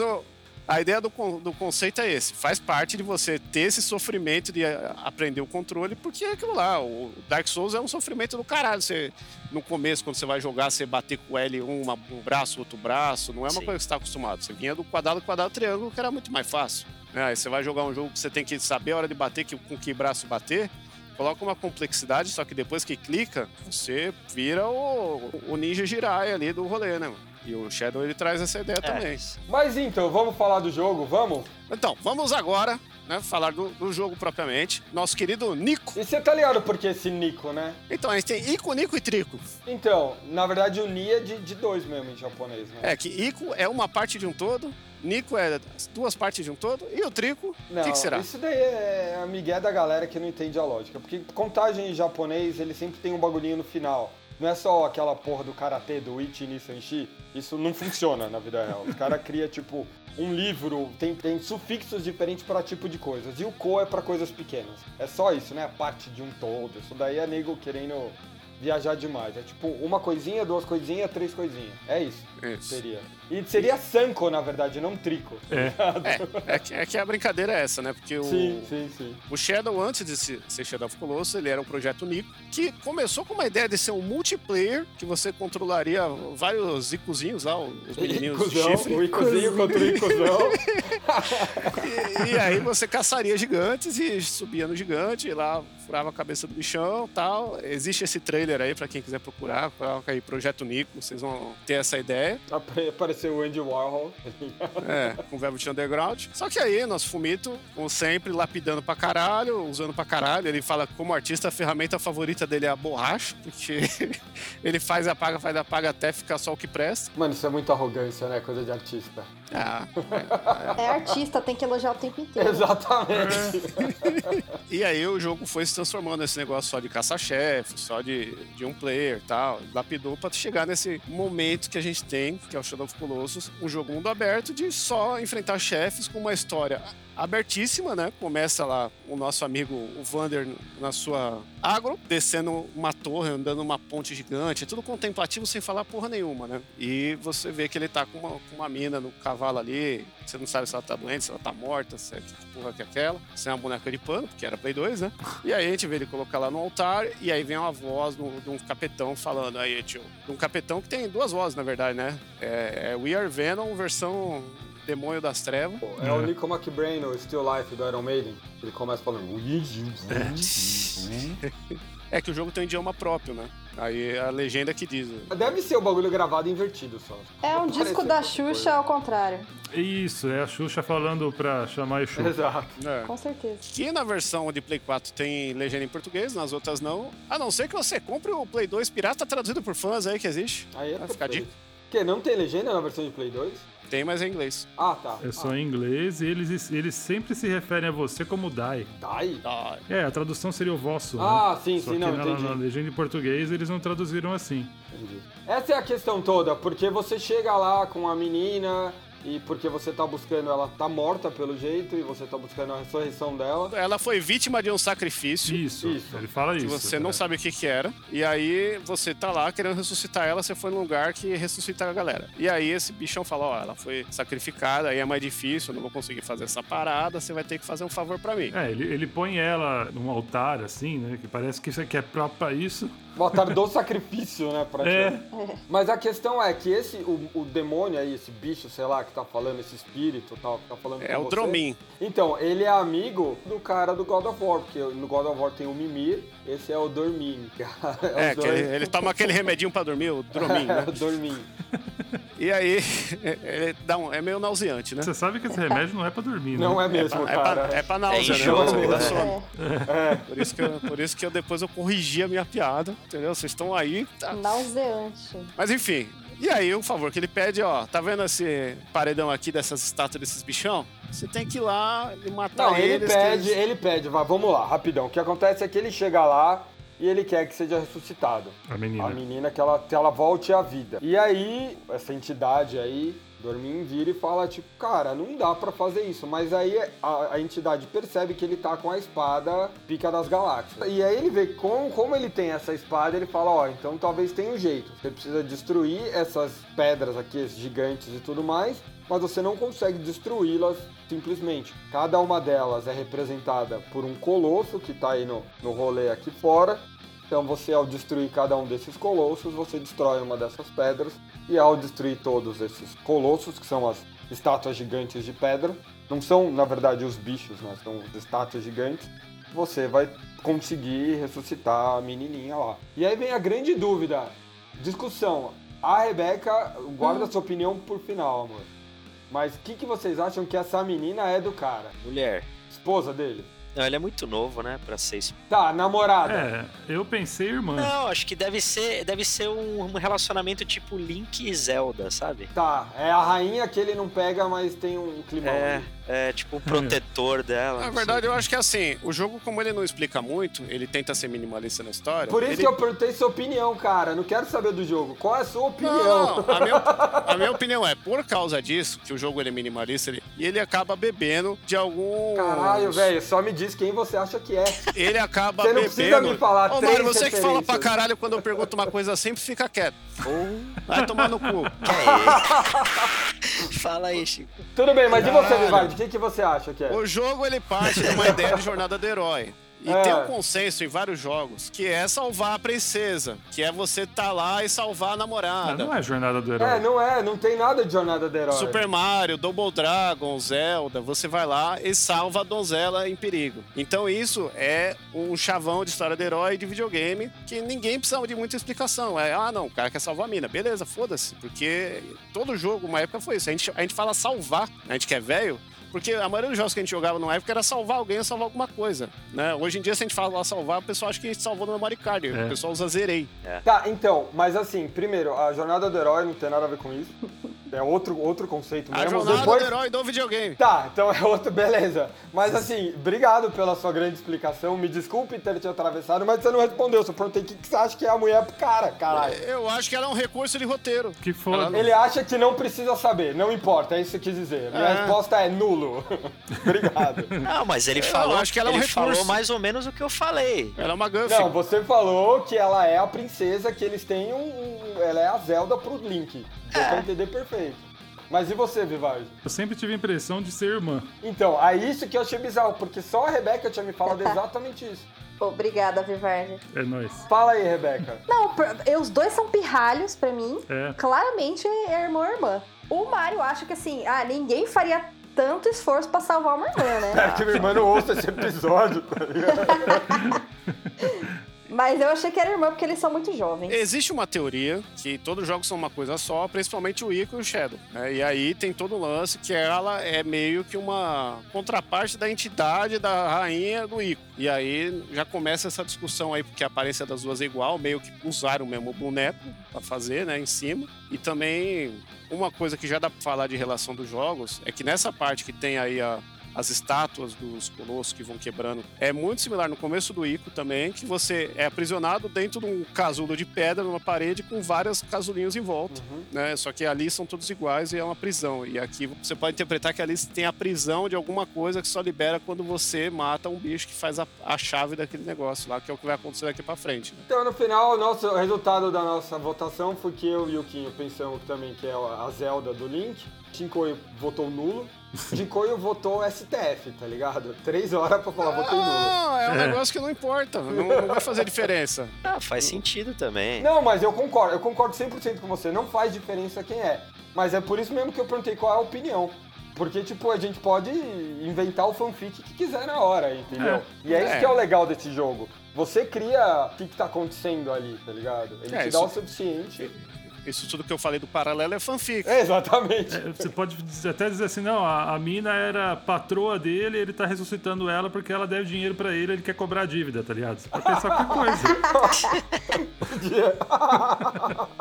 a ideia do, do conceito é esse. Faz parte de você ter esse sofrimento de a- aprender o controle, porque é aquilo lá. O Dark Souls é um sofrimento do caralho. Você, no começo, quando você vai jogar, você bater com o L um, uma- um braço, outro braço. Não é uma Sim. coisa que você tá acostumado. Você vinha do quadrado, quadrado, triângulo, que era muito mais fácil. né? Aí você vai jogar um jogo que você tem que saber a hora de bater, que, com que braço bater coloca uma complexidade, só que depois que clica, você vira o, o Ninja Jirai ali do rolê, né, mano? E o Shadow ele traz essa ideia também. É, Mas então, vamos falar do jogo, vamos? Então, vamos agora né, falar do, do jogo propriamente. Nosso querido Nico. E você tá ligado por que esse Nico, né? Então, a gente tem Ico, Nico e Trico. Então, na verdade o Ni é de, de dois mesmo em japonês, né? É que Ico é uma parte de um todo, Nico é as duas partes de um todo, e o Trico, o Não, que, que será? isso daí é a migué da galera que não entende a lógica. Porque contagem em japonês, ele sempre tem um bagulhinho no final. Não é só aquela porra do karatê, do Ichi ni Senshi. Isso não funciona na vida real. Os caras criam, tipo, um livro, tem, tem sufixos diferentes para tipo de coisas. E o ko é para coisas pequenas. É só isso, né? Parte de um todo. Isso daí é nego querendo viajar demais. É tipo uma coisinha, duas coisinhas, três coisinhas. É isso. Isso. Seria. E seria Sanko, na verdade, não Trico. É. <laughs> É, é que, é que a brincadeira é essa, né? Porque o, Sim, sim, sim. o Shadow, antes de se- ser Shadow of Colossus, ele era um projeto Nico, que começou com uma ideia de ser um multiplayer, que você controlaria vários icozinhos lá, os menininhos de Icuzão, chifre. o Icuzinho contra o Icuzão. E, e aí você caçaria gigantes e subia no gigante, e lá furava a cabeça do bichão tal. Existe esse trailer aí pra quem quiser procurar, coloca aí Projeto Nico, vocês vão ter essa ideia. Apare- Apareceu o Andy Warhol. É, com Velvet Underground. Só que aí, nosso Fumito, como sempre, lapidando pra caralho, usando pra caralho. Ele fala que como artista, a ferramenta favorita dele é a borracha, porque <laughs> ele faz apaga, faz apaga até ficar só o que presta. Mano, isso é muita arrogância, né? Coisa de artista. Ah, É artista, tem que elogiar o tempo inteiro. Exatamente. E aí o jogo foi se transformando nesse negócio só de caça-chefe, só de, de um player e tal. Lapidou pra chegar nesse momento que a gente tem, que é o Shadow of Colossus, um jogo mundo aberto de só enfrentar chefes com uma história abertíssima, né? Começa lá o nosso amigo o Vander na sua agro, descendo uma torre, andando uma ponte gigante, tudo contemplativo sem falar porra nenhuma, né? E você vê que ele tá com uma, com uma mina no cavalo ali, você não sabe se ela tá doente, se ela tá morta, se é que porra que é aquela, se é uma boneca de pano, porque era Play 2, né? E aí a gente vê ele colocar lá no altar, e aí vem uma voz de um capetão falando aí, tio. De um capetão que tem duas vozes, na verdade, né? É, é We Are Venom versão Demônio das Trevas. É o Nico McBrain, o Still Life do Iron Maiden. Ele começa falando. É que o jogo tem um idioma próprio, né? Aí a legenda que diz. Deve ser o bagulho gravado invertido só. É um disco da Xuxa ao contrário. Isso, é a Xuxa falando pra chamar Exu. coisa. Exato. É. Com certeza. Que na versão de Play 4 tem legenda em português, nas outras não. A não ser que você compre o Play 2 pirata traduzido por fãs aí que existe. Aí é Vai ficar. Que não tem legenda na versão de Play 2? Tem, mas é em inglês. Ah, tá. É só em inglês e eles, eles sempre se referem a você como Dai. Ah, Dai? Ah, É, a tradução seria o vosso. Ah, né? sim, Só sim, que não, na, entendi. na legenda em português eles não traduziram assim. Entendi. Essa é a questão toda, porque você chega lá com a menina e porque você tá buscando, ela tá morta pelo jeito e você tá buscando a ressurreição dela. Ela foi vítima de um sacrifício. Isso, Isso. ele fala Que isso. você não é. sabe o que que era. E aí você tá lá querendo ressuscitar ela, você foi num lugar que ressuscita a galera. E aí esse bichão fala, ó, ela foi sacrificada, aí é mais difícil, eu não vou conseguir fazer essa parada, você vai ter que fazer um favor pra mim. É, ele, ele põe ela num altar, assim, né? Que parece que isso aqui é próprio pra isso. O altar do sacrifício, né, praticamente. É, Mas a questão é que esse, o, o demônio aí, esse bicho, sei lá, que tá falando, esse espírito e tal, que tá falando É com o você. Dromin. Então, ele é amigo do cara do God of War, porque no God of War tem o Mimir, esse é o Dormin. <laughs> É, os que ele, ele toma aquele remedinho pra dormir, o Dromin, É, né? <laughs> o Dormin. E aí, <laughs> ele dá um, é meio nauseante, né? você sabe que esse remédio não é pra dormir, né? Não é É mesmo, pra, é, cara. pra, é pra náusea, É né? enjoo, Dá né? sono. É, Por isso, que eu, por isso que eu depois eu corrigi a minha piada, entendeu? Vocês estão aí. tá? nauseante. Mas enfim. E aí, o favor que ele pede, ó, tá vendo esse paredão aqui dessas estátuas desses bichão? Você tem que ir lá e matar Não, ele eles. pede, eles- ele pede, vai, vamos lá, rapidão. O que acontece é que ele chega lá e ele quer que seja ressuscitado. A menina. A menina que ela, que ela volte à vida. E aí, essa entidade aí, Dormin, vira e fala, tipo, cara, não dá pra fazer isso. Mas aí a, a entidade percebe que ele tá com a espada pica das galáxias. E aí ele vê com, como ele tem essa espada, ele fala, ó, então talvez tenha um jeito. Você precisa destruir essas pedras aqui, esses gigantes e tudo mais, mas você não consegue destruí-las simplesmente. Cada uma delas é representada por um colosso que tá aí no, no rolê aqui fora. Então você, ao destruir cada um desses colossos, você destrói uma dessas pedras. E ao destruir todos esses colossos, que são as estátuas gigantes de pedra, não são, na verdade, os bichos, né? São as estátuas gigantes. Você vai conseguir ressuscitar a menininha lá. E aí vem a grande dúvida, discussão. A Rebeca guarda sua opinião por final, amor. Mas o que, que vocês acham que essa menina é do cara? Mulher. esposa dele? Não, ele é muito novo, né, pra ser isso. Tá, namorada. É, eu pensei irmã. Não, acho que deve ser, deve ser um relacionamento tipo Link e Zelda, sabe? Tá, é a rainha que ele não pega, mas tem um climão. É, ali. é tipo o protetor dela. Na verdade, eu acho que é assim, o jogo, como ele não explica muito, ele tenta ser minimalista na história. Por isso ele... que eu perguntei sua opinião, cara. Não quero saber do jogo. Qual é a sua opinião? Não, não, a minha, <laughs> a minha opinião é, por causa disso, que o jogo ele é minimalista, ele, e ele acaba bebendo de algum. Caralho, velho, só me diz quem você acha que é. Ele acaba Você não bebendo. precisa me falar Ô, três Mário, você que fala pra caralho quando eu pergunto uma coisa sempre fica quieto. Vai tomar no cu. <laughs> Fala aí, Chico. Tudo bem, mas e você. Vivaldi? O que, que você acha que é? O jogo ele parte de uma ideia de jornada do herói. E É. tem um consenso em vários jogos que é salvar a princesa, que é você tá lá e salvar a namorada. não é jornada do herói. É, não é, não tem nada de jornada do herói. Super Mario, Double Dragon, Zelda, você vai lá e salva a donzela em perigo. Então isso é um chavão de história de herói de videogame que ninguém precisava de muita explicação. É, ah não, o cara quer salvar a mina. Beleza, foda-se. Porque todo jogo, uma época, foi isso. A gente, a gente fala salvar, a gente que é velho, porque a maioria dos jogos que a gente jogava numa época era salvar alguém ou salvar alguma coisa. Né? Hoje em dia, se a gente fala lá salvar, o pessoal acha que a gente salvou no memory card. É. O pessoal usa zerei. Tá, então, mas assim, primeiro, a jornada do herói não tem nada a ver com isso. <laughs> É outro, outro conceito A mesmo. jornada Depois... do herói do videogame. Tá, então é outro, beleza. Mas assim, obrigado pela sua grande explicação. Me desculpe ter te atravessado, mas você não respondeu. Eu só perguntei o que que você acha que é a mulher pro cara, caralho. Eu acho que ela é um recurso de roteiro. Que foda. Ele acha que não precisa saber, não importa, é isso que você quis dizer. Minha É. resposta é nulo. <laughs> Obrigado. Não, mas ele falou, acho que ela é um ele recurso. falou mais ou menos o que eu falei. Ela é uma Guff. Não, você falou que ela é a princesa, que eles têm um. um- ela é a Zelda pro Link. Deu É. pra entender perfeito. Mas e você, Vivaldi? Eu sempre tive a impressão de ser irmã. Então, é isso que eu achei bizarro, porque só a Rebeca tinha me falado <laughs> exatamente isso. Obrigada, Vivardi. É nóis. Fala aí, Rebeca. Não, os dois são pirralhos pra mim. É. Claramente é irmão e irmã. O Mario acha que assim, ah, ninguém faria tanto esforço pra salvar uma irmã, né? Espero <laughs> que minha irmã não ouça esse episódio, tá ligado? <laughs> Mas eu achei que era irmã porque eles são muito jovens. Existe uma teoria que todos os jogos são uma coisa só, principalmente o Ico e o Shadow. né? E aí tem todo o lance que ela é meio que uma contraparte da entidade da rainha do Ico. E aí já começa essa discussão aí, porque a aparência das duas é igual, meio que usaram mesmo o boneco pra fazer, né, em cima. E também uma coisa que já dá pra falar de relação dos jogos é que nessa parte que tem aí a, as estátuas dos colossos que vão quebrando. É muito similar no começo do Ico também, que você é aprisionado dentro de um casulo de pedra numa parede com vários casulinhos em volta, né? Só que ali são todos iguais e é uma prisão. E aqui você pode interpretar que ali tem a prisão de alguma coisa que só libera quando você mata um bicho que faz a, a chave daquele negócio lá, que é o que vai acontecer daqui pra frente. né? Então, no final, o nosso o resultado da nossa votação foi que eu e o Quinho pensamos também que é a Zelda do Link. Shinkoio votou nulo. <laughs> Shinkoio votou STF, tá ligado? Três horas pra falar votei nulo. Ah, é um <laughs> negócio que não importa, não, não vai fazer diferença. <laughs> Ah, faz sentido também. Não, mas eu concordo, eu concordo 100% com você. Não faz diferença quem é. Mas é por isso mesmo que eu perguntei qual é a opinião. Porque, tipo, a gente pode inventar o fanfic que quiser na hora, entendeu? É. E é isso É. que é o legal desse jogo. Você cria o que, que tá acontecendo ali, tá ligado? Ele É, te isso- dá o suficiente. Isso tudo que eu falei do paralelo é fanfic. É, exatamente. É, Você pode dizer- até dizer assim, não, a, a mina era patroa dele, ele tá ressuscitando ela porque ela deve dinheiro pra ele, ele quer cobrar a dívida, tá ligado? Você pode pensar qualquer coisa.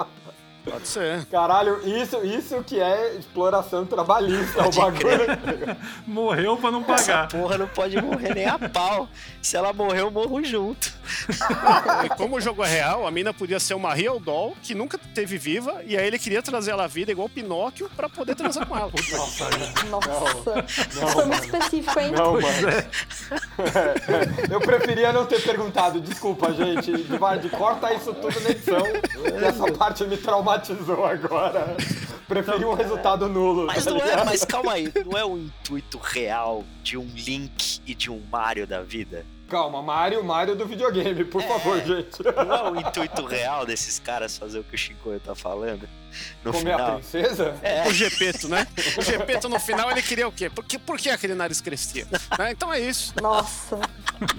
<laughs> <laughs> Pode ser. Caralho, isso, isso que é exploração trabalhista, o bagulho. <laughs> Morreu pra não pagar. Porra, não pode morrer nem a pau. Se ela morrer, eu morro junto. E como o jogo é real, a mina podia ser uma real doll que nunca teve viva, e aí ele queria trazer ela à vida igual o Pinóquio pra poder transar com ela. <laughs> Nossa, Nossa, não, foi muito específico, hein? Não, mano. É, é. Eu preferia não ter perguntado. Desculpa, gente. Divide, corta isso tudo na edição. Que essa parte me traumatizou agora. <laughs> Preferi um resultado nulo. Mas tá não é, ligado? mas calma aí, <laughs> não é o intuito real de um Link e de um Mario da vida? Calma, Mario, Mario do videogame, por favor, gente. Não é o <laughs> intuito real desses caras fazer o que o Shinkoio tá falando? No Comer a final. princesa? É, O Gepeto, né? O Gepeto no final ele queria o quê? Por que, por que aquele nariz crescia? Né? Então é isso. Nossa,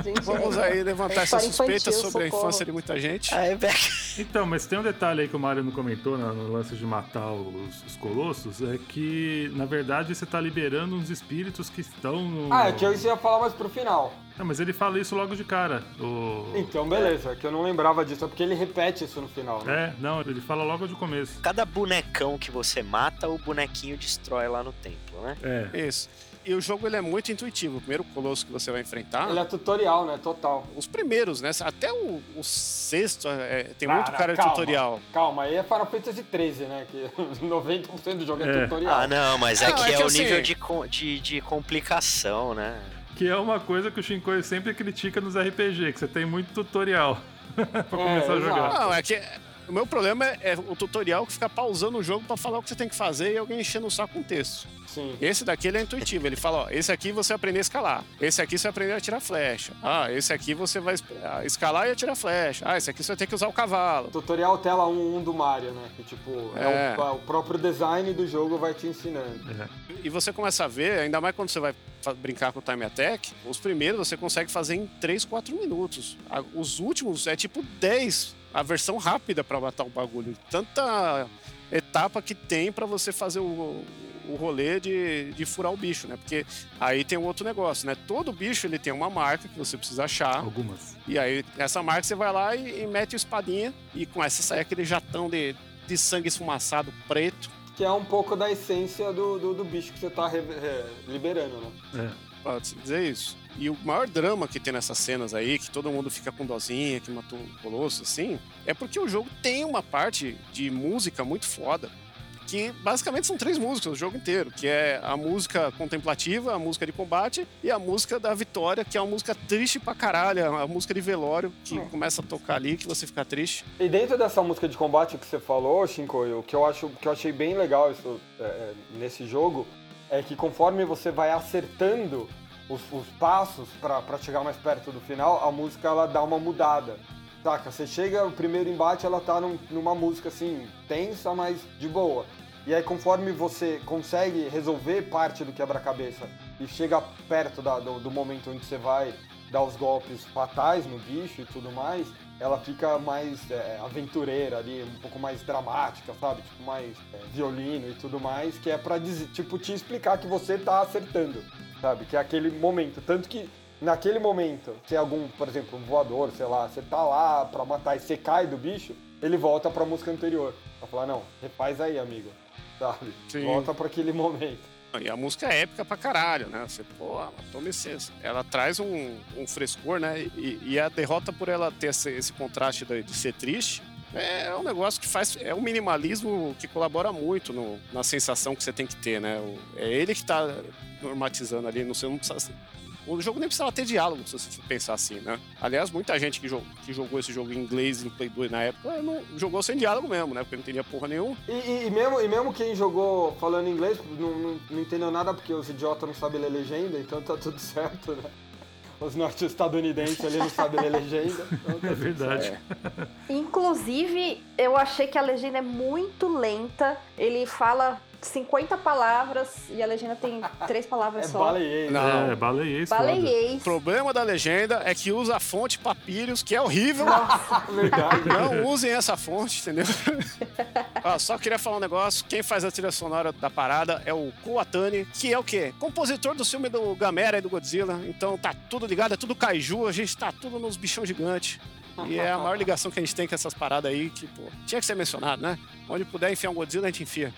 Gente, Vamos é- aí levantar é essa suspeita infantil, sobre a socorro. infância de muita gente. A Rebeca. Então, mas tem um detalhe aí que o Mario não comentou no, no lance de matar os, os colossos, é que, na verdade, você tá liberando uns espíritos que estão no... Ah, é que eu ia falar mais pro final. Não, mas ele fala isso logo de cara. O... Então, beleza, que eu não lembrava disso, é porque ele repete isso no final, né? É, não, ele fala logo de começo. Cada bonecão que você mata, o bonequinho destrói lá no templo, né? É. Isso. E o jogo ele é muito intuitivo. O primeiro colosso que você vai enfrentar, Ele é tutorial, né? Total. os primeiros, né? Até o, o sexto é, tem muito Cara, cara de calma. tutorial. Calma, aí é Final Fantasy 13, né? Que <laughs> 90% do jogo é, É. tutorial. Ah, não, mas é Não, que é é, que o assim- nível de, de, de complicação, né? Que é uma coisa que o Shinkoi sempre critica nos RPG, que você tem muito tutorial <laughs> pra começar a jogar. Não, é que o meu problema é, é o tutorial que fica pausando o jogo pra falar o que você tem que fazer e alguém enchendo o saco com o texto. Sim. Esse daqui ele é intuitivo. Ele fala, ó, esse aqui você vai aprender a escalar. Esse aqui você vai aprender a tirar flecha. Ah, esse aqui você vai ah, escalar e atirar flecha. Ah, esse aqui você vai ter que usar o cavalo. Tutorial tela 1.1 do Mario, né? Que tipo, é, É. o, o próprio design do jogo vai te ensinando. É. E você começa a ver, ainda mais quando você vai brincar com o Time Attack, os primeiros você consegue fazer em 3, 4 minutos. Os últimos é tipo 10, a versão rápida pra matar o bagulho. Tanta etapa que tem pra você fazer o, o rolê de, de furar o bicho, né? Porque aí tem um outro negócio, né? Todo bicho ele tem uma marca que você precisa achar. Algumas. E aí, essa marca você vai lá e, e mete a espadinha e começa a sair aquele jatão de, de sangue esfumaçado preto. Que é um pouco da essência do, do, do bicho que você tá re- liberando, né? É. Pode-se dizer isso. E o maior drama que tem nessas cenas aí, que todo mundo fica com dozinha, que matou o Colosso, assim, é porque o jogo tem uma parte de música muito foda. Que basicamente são três músicas o jogo inteiro, que é a música contemplativa, a música de combate e a música da vitória, que é uma música triste pra caralho, a música de velório, que começa a tocar ali, que você fica triste. E dentro dessa música de combate que você falou, Shinkoio, o que eu acho que eu achei bem legal isso, é, é, nesse jogo é que conforme você vai acertando os, os passos pra chegar mais perto do final, a música ela dá uma mudada. Saca? Você chega, o primeiro embate ela tá num- numa música assim, tensa, mas de boa. E aí conforme você consegue resolver parte do quebra-cabeça e chega perto da- do, do momento onde você vai dar os golpes fatais no bicho e tudo mais, ela fica mais é, aventureira ali, um pouco mais dramática, sabe? Tipo, mais é, violino e tudo mais, que é pra dizer, tipo, te explicar que você tá acertando, sabe? Que é aquele momento. Tanto que naquele momento, se é algum, por exemplo, um voador, sei lá, você tá lá pra matar e você cai do bicho, ele volta pra música anterior. Pra falar, não, refaz aí, amigo. Sabe? Sim. Volta pra aquele momento. E a música é épica pra caralho, né? Você, pô, toma licença. Ela traz um, um frescor, né? E, e a derrota, por ela ter esse, esse contraste de ser triste, é um negócio que faz. É um minimalismo que colabora muito no- na sensação que você tem que ter, né? É ele que tá normatizando ali. Não, sei, não precisa, o jogo nem precisava ter diálogo, se você pensar assim, né? Aliás, muita gente que, jo- que jogou esse jogo em inglês no Play 2 na época não, jogou sem diálogo mesmo, né? Porque não entendia porra nenhuma. E, e- e mesmo, e mesmo quem jogou falando inglês não, não, não entendeu nada porque os idiotas não sabem ler legenda, então tá tudo <laughs> certo, né? Os norte-estadunidenses ali não sabem ler legenda. Então É verdade. certo. Inclusive, eu achei que a legenda é muito lenta. Ele fala 50 palavras e a legenda tem três palavras É só. baleiês. Não. É, baleiês foda. O Baleiês. problema da legenda é que usa a fonte Papyrus, que é horrível. É verdade. <laughs> Não usem essa fonte, entendeu? <laughs> Ó, só queria falar um negócio. Quem faz a trilha sonora da parada é o Kuatani, que é o quê? Compositor do filme do Gamera e do Godzilla. Então tá tudo ligado, é tudo kaiju, a gente tá tudo nos bichão gigantes. E é a maior ligação que a gente tem com essas paradas aí, que, pô, tinha que ser mencionado, né? Onde puder enfiar um Godzilla, a gente enfia.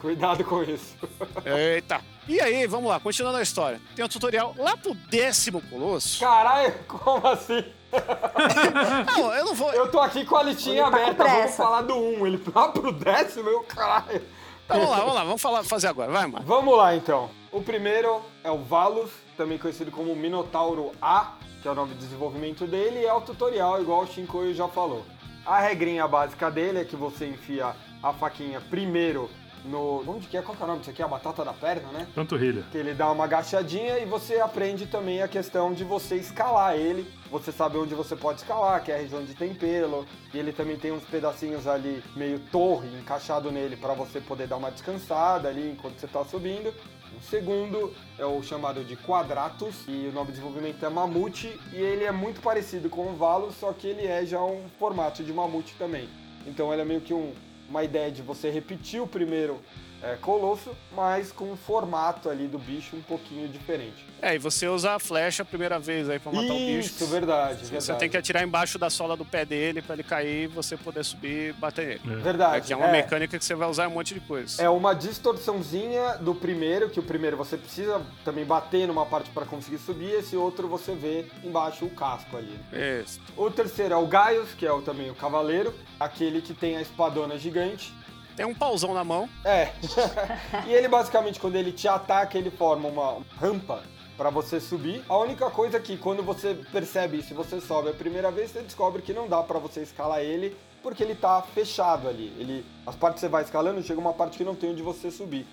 Cuidado com isso. Eita. E aí, vamos lá, continuando a história. Tem um tutorial lá pro décimo colosso. Caralho, como assim? <laughs> Não, eu não vou. Eu tô aqui com a listinha tá aberta, vamos falar do 1. Ele lá pro décimo, meu caralho. Tá, vamos lá, vamos lá, vamos falar, fazer agora. Vai, mano. Vamos lá então. O primeiro é o Valus, também conhecido como Minotauro A, que é o nome de desenvolvimento dele, e é o tutorial, igual o Shinkoio já falou. A regrinha básica dele é que você enfia a faquinha primeiro no. Onde que é? Qual que é o nome disso aqui? A batata da perna, né? Panturrilha. Que ele dá uma agachadinha e você aprende também a questão de você escalar ele. Você sabe onde você pode escalar, que é a região de tem pelo. E ele também tem uns pedacinhos ali, meio torre, encaixado nele, para você poder dar uma descansada ali enquanto você tá subindo. O segundo é o chamado de Quadratus, e o nome de desenvolvimento é Mamute, e ele é muito parecido com o Valo, só que ele é já um formato de Mamute também. Então ele é meio que um, uma ideia de você repetir o primeiro é, Colosso, mas com um formato ali do bicho um pouquinho diferente. É, e você usa a flecha a primeira vez aí pra matar o bicho. Isso, verdade, Você verdade. tem que atirar embaixo da sola do pé dele pra ele cair e você poder subir e bater nele. Verdade. Aqui é uma mecânica que você vai usar um monte de coisa. É uma distorçãozinha do primeiro, que o primeiro você precisa também bater numa parte para conseguir subir, esse outro você vê embaixo o casco ali. Isso. O terceiro é o Gaius, que é o, também o cavaleiro, aquele que tem a espadona gigante. Tem um pauzão na mão. É. <laughs> e ele basicamente, quando ele te ataca, ele forma uma rampa para você subir. A única coisa é que quando você percebe isso, você sobe a primeira vez, você descobre que não dá para você escalar ele, porque ele tá fechado ali. Ele, as partes que você vai escalando, chega uma parte que não tem onde você subir.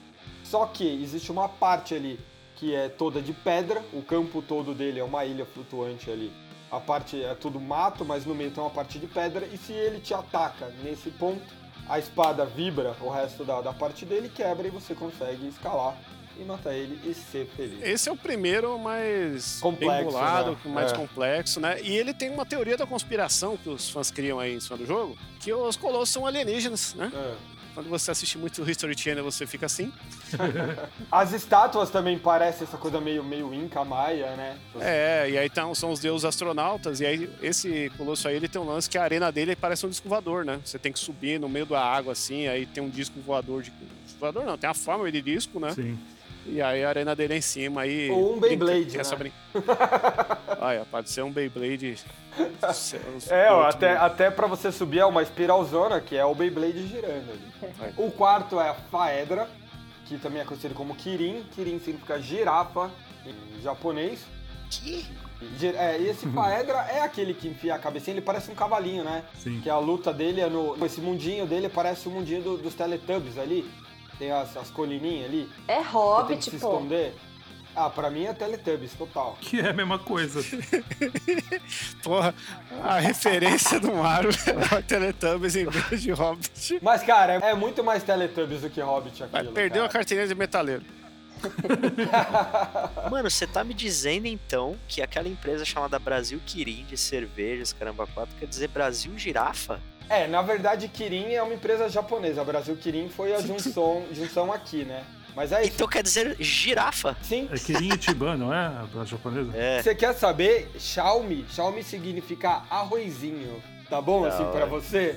Só que existe uma parte ali que é toda de pedra, o campo todo dele é uma ilha flutuante ali. A parte é tudo mato, mas no meio tem uma parte de pedra, e se ele te ataca nesse ponto, a espada vibra o resto da, da parte dele, quebra e você consegue escalar e matar ele e ser feliz. Esse é o primeiro mais Complexo, né? mais É. complexo, né? E ele tem uma teoria da conspiração que os fãs criam aí em cima do jogo, que os colossos são alienígenas, né? É. Quando você assiste muito o History Channel, você fica assim. <laughs> As estátuas também parecem essa coisa meio, meio Inca Maia, né? É, e aí tão, são os deuses astronautas, e aí esse colosso aí, ele tem um lance que a arena dele parece um disco voador, né? Você tem que subir no meio da água, assim, aí tem um disco voador de... Voador não, tem a forma de disco, né? Sim. E aí a arena dele é em cima aí. Ou um Beyblade, essa né? brin- Olha, <laughs> pode ser um Beyblade. É, ó, até, até pra você subir é uma espiralzona, que é o Beyblade girando ali. É. O quarto é a Faedra, que também é conhecido como Kirin. Kirin significa girafa em japonês. Que? É, e esse Faedra é aquele que enfia a cabecinha, ele parece um cavalinho, né? Sim. Que a luta dele é no. Esse mundinho dele parece o mundinho do- dos Teletubbies ali. Tem as, as colininhas ali. É Você tem que Hobbit, se pô. esconder. Ah, pra mim é Teletubbies, total. Que é a mesma coisa. <laughs> Porra, a referência do Mario é Teletubbies em vez de Hobbit. Mas, cara, é, muito mais Teletubbies do que Hobbit aquilo. perdeu a cara. carteirinha de metaleiro. <laughs> Mano, você tá me dizendo então que aquela empresa chamada Brasil Quirim de cervejas, caramba, quatro, quer dizer Brasil Girafa? É, na verdade, Kirin é uma empresa japonesa. Brasil Kirin foi a junção, junção aqui, né? Mas é isso. Então quer dizer girafa? Sim. É Kirin Ichiban, não é? A japonesa? É. Você quer saber? Xiaomi. Xiaomi significa arrozinho. Tá bom, assim, Da pra você?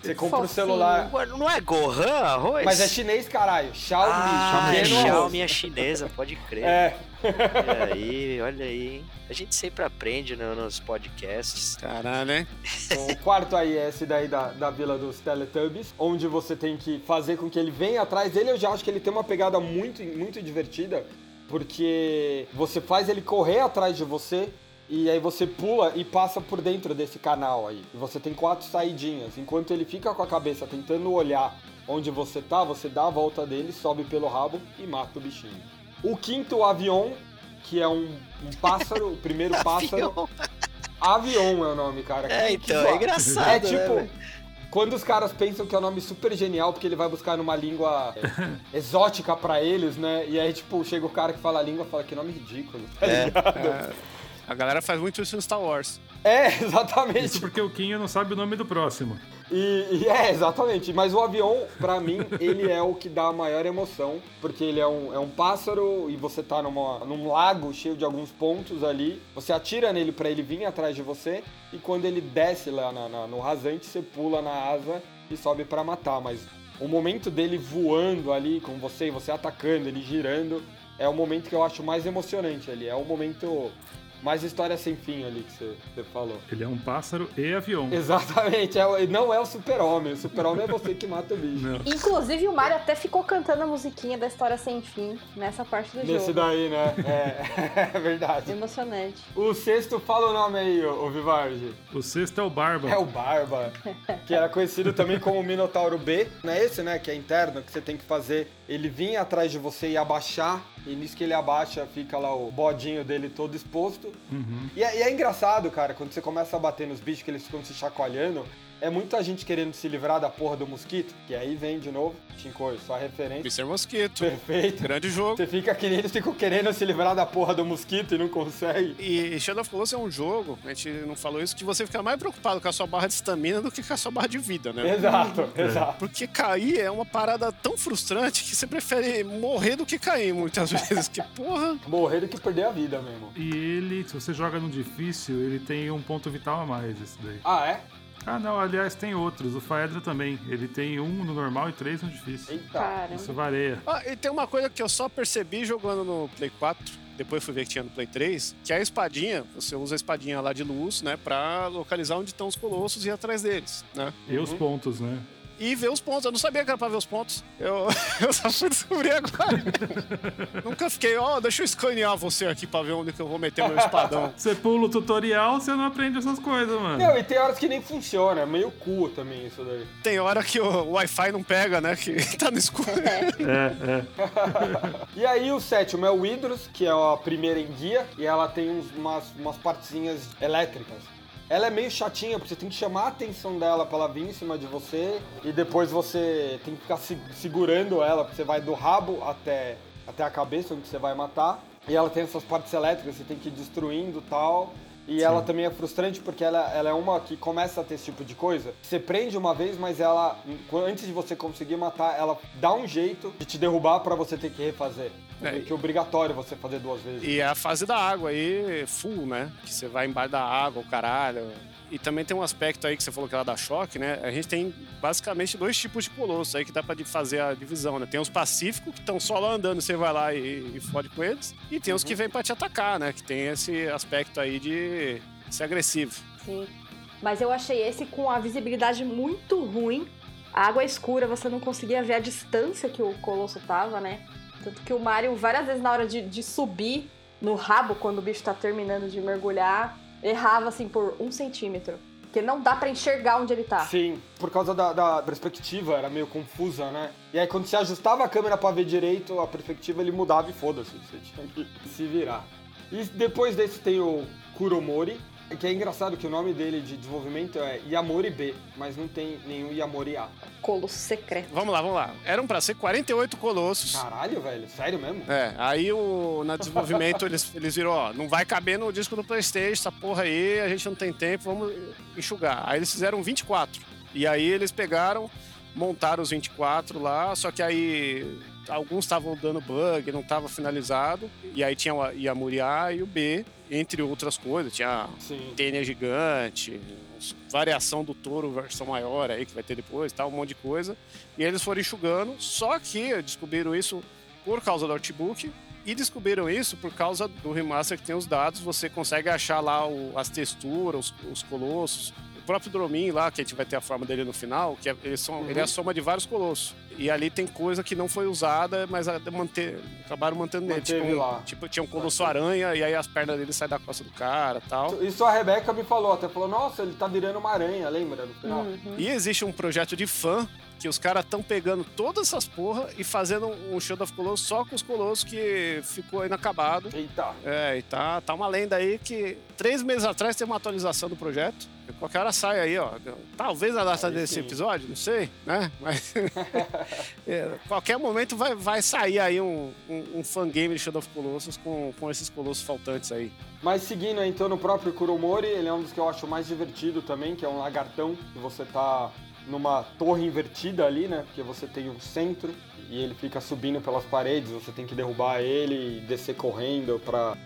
Você <laughs> compra o celular... Não é Gohan arroz? Mas é chinês, caralho. Xiaomi, Ah, pequeno arroz. Xiaomi é chinesa, pode crer. É. Olha aí, olha aí. hein? A gente sempre aprende né, nos podcasts. Caralho, hein? Então, o quarto aí é esse daí da, da Vila dos Teletubbies, onde você tem que fazer com que ele venha atrás dele. Eu já acho que ele tem uma pegada muito, muito divertida, porque você faz ele correr atrás de você e aí você pula e passa por dentro desse canal aí. E você tem quatro saidinhas. Enquanto ele fica com a cabeça tentando olhar onde você tá, você dá a volta dele, sobe pelo rabo e mata o bichinho. O quinto, o avião, que é um, um pássaro, o primeiro <laughs> pássaro. Avião. Avion é o nome, cara. É, então, que é engraçado, É né, tipo, velho? quando os caras pensam que é um nome super genial, porque ele vai buscar numa língua é, <laughs> exótica pra eles, né? E aí, tipo, chega o cara que fala a língua e fala que nome ridículo, tá É. ligado? A galera faz muito isso no Star Wars. É, <laughs> Isso exatamente. porque o Kinho não sabe o nome do próximo. E, e é, exatamente. Mas o avião, pra mim, ele é o que dá a maior emoção, porque ele é um, é um pássaro e você tá numa, num lago cheio de alguns pontos ali. Você atira nele pra ele vir atrás de você, e quando ele desce lá na- na- no rasante, você pula na asa e sobe pra matar. Mas o momento dele voando ali com você você atacando, ele girando, é o momento que eu acho mais emocionante ali. É o momento mais história sem fim ali que você, você falou. Ele é um pássaro e avião. Exatamente, é o- não é o super-homem. O super-homem é você que mata o bicho. Não. Inclusive, o Mario até ficou cantando a musiquinha da história sem fim nessa parte do Nesse jogo. daí, né? É, <laughs> é verdade. Emocionante. O sexto, fala o nome aí, ô, ô Vivardi. O sexto é o Barba. É o Barba, que era conhecido também como Minotauro B. Não é esse, né? Que é interno, que você tem que fazer ele vir atrás de você e abaixar. E nisso que ele abaixa, fica lá o bodinho dele todo exposto. Uhum. E é, e é engraçado, cara, quando você começa a bater nos bichos, que eles ficam se chacoalhando. É muita gente querendo se livrar da porra do mosquito, que aí vem de novo, Shinkoi, sua referência. Mr. Mosquito. Perfeito. Grande jogo. Você fica querendo, ficam querendo se livrar da porra do mosquito e não consegue. E Shadow of Colossus é um jogo, a gente não falou isso, que você fica mais preocupado com a sua barra de estamina do que com a sua barra de vida, né? Exato, exato. Porque cair é uma parada tão frustrante que você prefere morrer do que cair muitas <laughs> vezes. Que porra. Morrer do que perder a vida mesmo. E ele, se você joga no difícil, ele tem um ponto vital a mais, esse daí. Ah, é? Ah, não, aliás, tem outros. O Faedra também. Ele tem um no normal e três no difícil. Eita. Caramba. Isso varia. Ah, e tem uma coisa que eu só percebi jogando no Play 4, depois fui ver que tinha no Play 3, que é a espadinha, você usa a espadinha lá de luz, né, pra localizar onde estão os colossos e ir atrás deles, né? E os pontos, né? E ver os pontos. Eu não sabia que era pra ver os pontos. Eu, <laughs> eu só fui descobrir agora. <laughs> Nunca fiquei, ó, deixa eu escanear você aqui pra ver onde que eu vou meter meu espadão. <laughs> Você pula o tutorial, você não aprende essas coisas, mano. Não, e tem horas que nem funciona, é meio cu também isso daí. Tem hora que o Wi-Fi não pega, né, que tá no escuro. É, é. E aí o sétimo é o Hydros, que é a primeira em guia, e ela tem uns- umas, umas partezinhas elétricas. Ela é meio chatinha, porque você tem que chamar a atenção dela pra ela vir em cima de você, e depois você tem que ficar se- segurando ela, porque você vai do rabo até, até a cabeça, onde você vai matar. E ela tem essas partes elétricas, você tem que ir destruindo tal. E ela também é frustrante porque ela, ela é uma que começa a ter esse tipo de coisa. Você prende uma vez, mas ela, antes de você conseguir matar, ela dá um jeito de te derrubar pra você ter que refazer. É, que é obrigatório você fazer duas vezes. E a fase da água aí, full, né? Que você vai embaixo da água, o caralho. E também tem um aspecto aí que você falou que ela dá choque, né? A gente tem basicamente dois tipos de colosso aí que dá pra fazer a divisão, né? Tem os pacíficos, que estão só lá andando, você vai lá e, e fode com eles. E tem os que vêm pra te atacar, né? Que tem esse aspecto aí de ser agressivo. Sim. Mas eu achei esse com a visibilidade muito ruim. A água é escura, você não conseguia ver a distância que o Colosso tava, né? Tanto que o Mario, várias vezes na hora de, de subir no rabo, quando o bicho tá terminando de mergulhar, errava assim por um centímetro. Porque não dá pra enxergar onde ele tá. Sim, por causa da, da perspectiva, era meio confusa, né? E aí quando você ajustava a câmera pra ver direito, a perspectiva ele mudava e foda-se, você tinha que se virar. E depois desse tem o Kuromori, que é engraçado que o nome dele de desenvolvimento é Yamori B, mas não tem nenhum Yamori A. Colosso secreto. Vamos lá, vamos lá. Eram pra ser 48 colossos. Caralho, velho, sério mesmo? É, aí o, na desenvolvimento eles, eles viram, ó, não vai caber no disco do Playstation, essa porra aí, a gente não tem tempo, vamos enxugar. Aí eles fizeram 24. E aí eles pegaram, montaram os 24 lá, só que aí alguns estavam dando bug, não estava finalizado. E aí tinha o Yamuri A e o B, entre outras coisas. Tinha Sim. tênia gigante, variação do touro versão maior aí que vai ter depois, tal, um monte de coisa. E eles foram enxugando, só que descobriram isso por causa do artbook e descobriram isso por causa do remaster que tem os dados, você consegue achar lá o- as texturas, os, os colossos, próprio Dromin lá, que a gente vai ter a forma dele no final, que é, são, Uhum. ele é a soma de vários colossos. E ali tem coisa que não foi usada, mas manter, acabaram mantendo nele. Tipo, lá. tipo, tinha um colosso aranha e aí as pernas dele saem da costa do cara tal. Isso a Rebeca me falou, até falou, nossa, ele tá virando uma aranha, lembra? No final. Uhum. E existe um projeto de fã que os caras estão pegando todas essas porra e fazendo um Shadow of Colossus só com os colossos que ficou inacabado. Eita. É, e tá, tá uma lenda aí que três meses atrás teve uma atualização do projeto. Qualquer hora sai aí, ó. Talvez na data Aí desse sim. episódio, não sei, né? Mas <laughs> é, qualquer momento vai, vai sair aí um, um, um fangame de Shadow of Colossus com, com esses colossos faltantes aí. Mas seguindo então no próprio Kuromori, ele é um dos que eu acho mais divertido também, que é um lagartão, que você tá numa torre invertida ali, né? Porque você tem um centro e ele fica subindo pelas paredes, você tem que derrubar ele e descer correndo pra.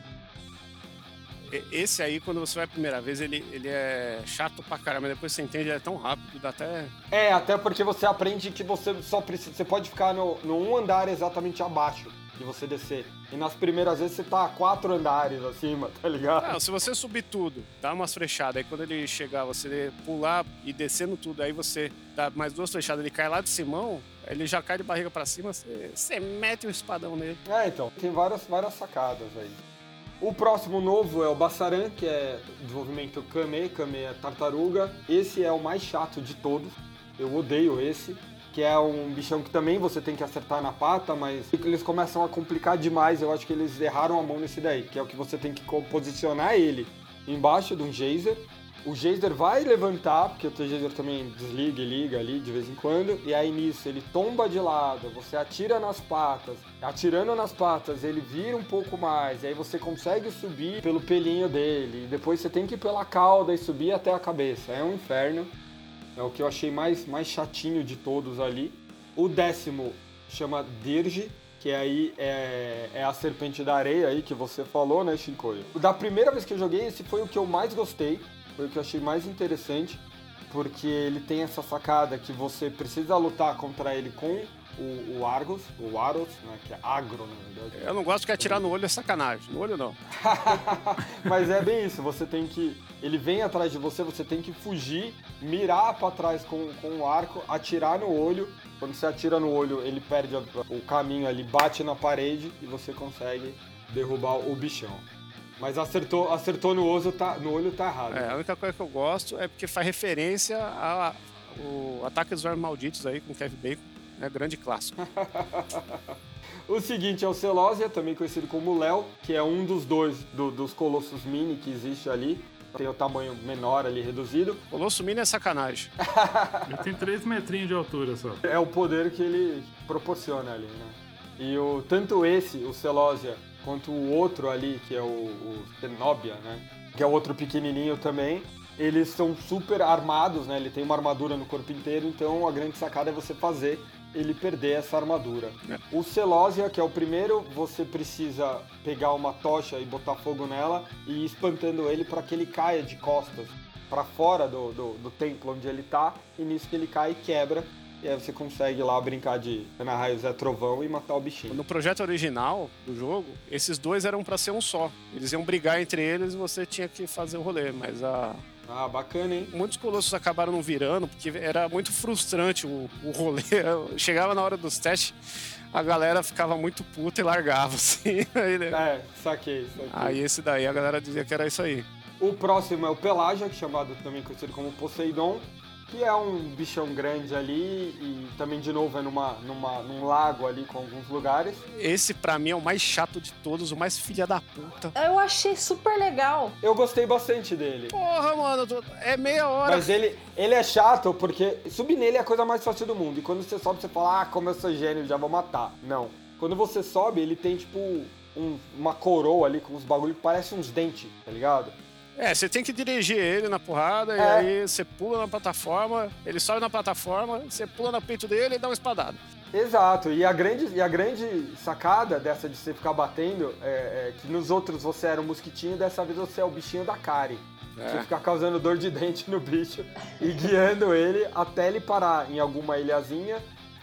Esse aí, quando você vai a primeira vez, ele, ele é chato pra caramba. mas Depois você entende, ele é tão rápido, dá até. É, até porque você aprende que você só precisa. Você pode ficar no, no um andar exatamente abaixo de você descer. E nas primeiras vezes você tá a quatro andares acima, tá ligado? Não, se você subir tudo, dá umas frechadas, aí quando ele chegar, você pular e descendo tudo, aí você dá mais duas frechadas, ele cai lá de cimão, ele já cai de barriga pra cima, você, você mete o espadão nele. É, então, tem várias, várias sacadas aí. O próximo novo é o Bassaran, que é desenvolvimento Kame, Kame é tartaruga. Esse é o mais chato de todos. Eu odeio esse. Que é um bichão que também você tem que acertar na pata, mas eles começam a complicar demais. Eu acho que eles erraram a mão nesse daí, que é o que você tem que posicionar ele embaixo de um geyser o geyser vai levantar, porque o teu geyser também desliga e liga ali de vez em quando, e aí nisso ele tomba de lado, você atira nas patas, atirando nas patas ele vira um pouco mais, e aí você consegue subir pelo pelinho dele, e depois você tem que ir pela cauda e subir até a cabeça. É um inferno. É o que eu achei mais, mais chatinho de todos ali. O décimo chama Dirge, que aí é, é a serpente da areia aí que você falou, né, Shinkoio? Da primeira vez que eu joguei, esse foi o que eu mais gostei, foi o que eu achei mais interessante, porque ele tem essa sacada que você precisa lutar contra ele com o, o Argos, o Aros, né, que é agro, na verdade. Eu não gosto que atirar no olho é sacanagem. No olho não. <laughs> Mas é bem isso, você tem que. Ele vem atrás de você, você tem que fugir, mirar pra trás com, com o arco, atirar no olho. Quando você atira no olho, ele perde a- o caminho ali, bate na parede e você consegue derrubar o bichão. Mas acertou, acertou no, olho, tá, no olho tá errado. É, a única coisa que eu gosto é porque faz referência ao Ataque dos Vermes Malditos aí com Kevin Bacon. É grande clássico. <laughs> O seguinte é o Celosia, também conhecido como Léo, que é um dos dois do- dos colossos mini que existe ali. Tem o tamanho menor ali reduzido. Colosso Mini é sacanagem. <laughs> Ele tem 3 metrinhos de altura só. É o poder que ele proporciona ali, né? E o, tanto esse, o Celosia, quanto o outro ali, que é o, o Zenobia, né? Que é o outro pequenininho também, eles são super armados, né? Ele tem uma armadura no corpo inteiro, então a grande sacada é você fazer ele perder essa armadura. É. O Celosia, que é o primeiro, você precisa pegar uma tocha e botar fogo nela e ir espantando ele para que ele caia de costas para fora do, do, do templo onde ele tá, e nisso que ele cai e quebra. E aí você consegue lá brincar de na raio Zé Trovão e matar o bichinho. No projeto original do jogo, esses dois eram pra ser um só. Eles iam brigar entre eles e você tinha que fazer o rolê. Mas a... Ah, bacana, hein? muitos colossos acabaram não virando, porque era muito frustrante o, o rolê. <laughs> Chegava na hora dos testes, a galera ficava muito puta e largava, <laughs> assim. Aí, né? É, saquei, saquei. Aí esse daí a galera dizia que era isso aí. O próximo é o é chamado também conhecido como Poseidon, que é um bichão grande ali e também de novo é numa, numa, num lago ali com alguns lugares. Esse pra mim é o mais chato de todos, o mais filha da puta. Eu achei super legal. Eu gostei bastante dele. Porra, mano, é meia hora. Mas ele, ele é chato porque subir nele é a coisa mais fácil do mundo. E quando você sobe, você fala, ah, como eu sou gênio, já vou matar. Não. Quando você sobe, ele tem tipo um- uma coroa ali com uns bagulho que parece uns dentes, tá ligado? É, você tem que dirigir ele na porrada, e É. aí você pula na plataforma, ele sobe na plataforma, você pula no peito dele e dá uma espadada. Exato, e a grande, e a grande sacada dessa de você ficar batendo é, é que nos outros você era um mosquitinho, dessa vez você é o bichinho da Kari. Você É. fica causando dor de dente no bicho e guiando ele até ele parar em alguma ilhazinha.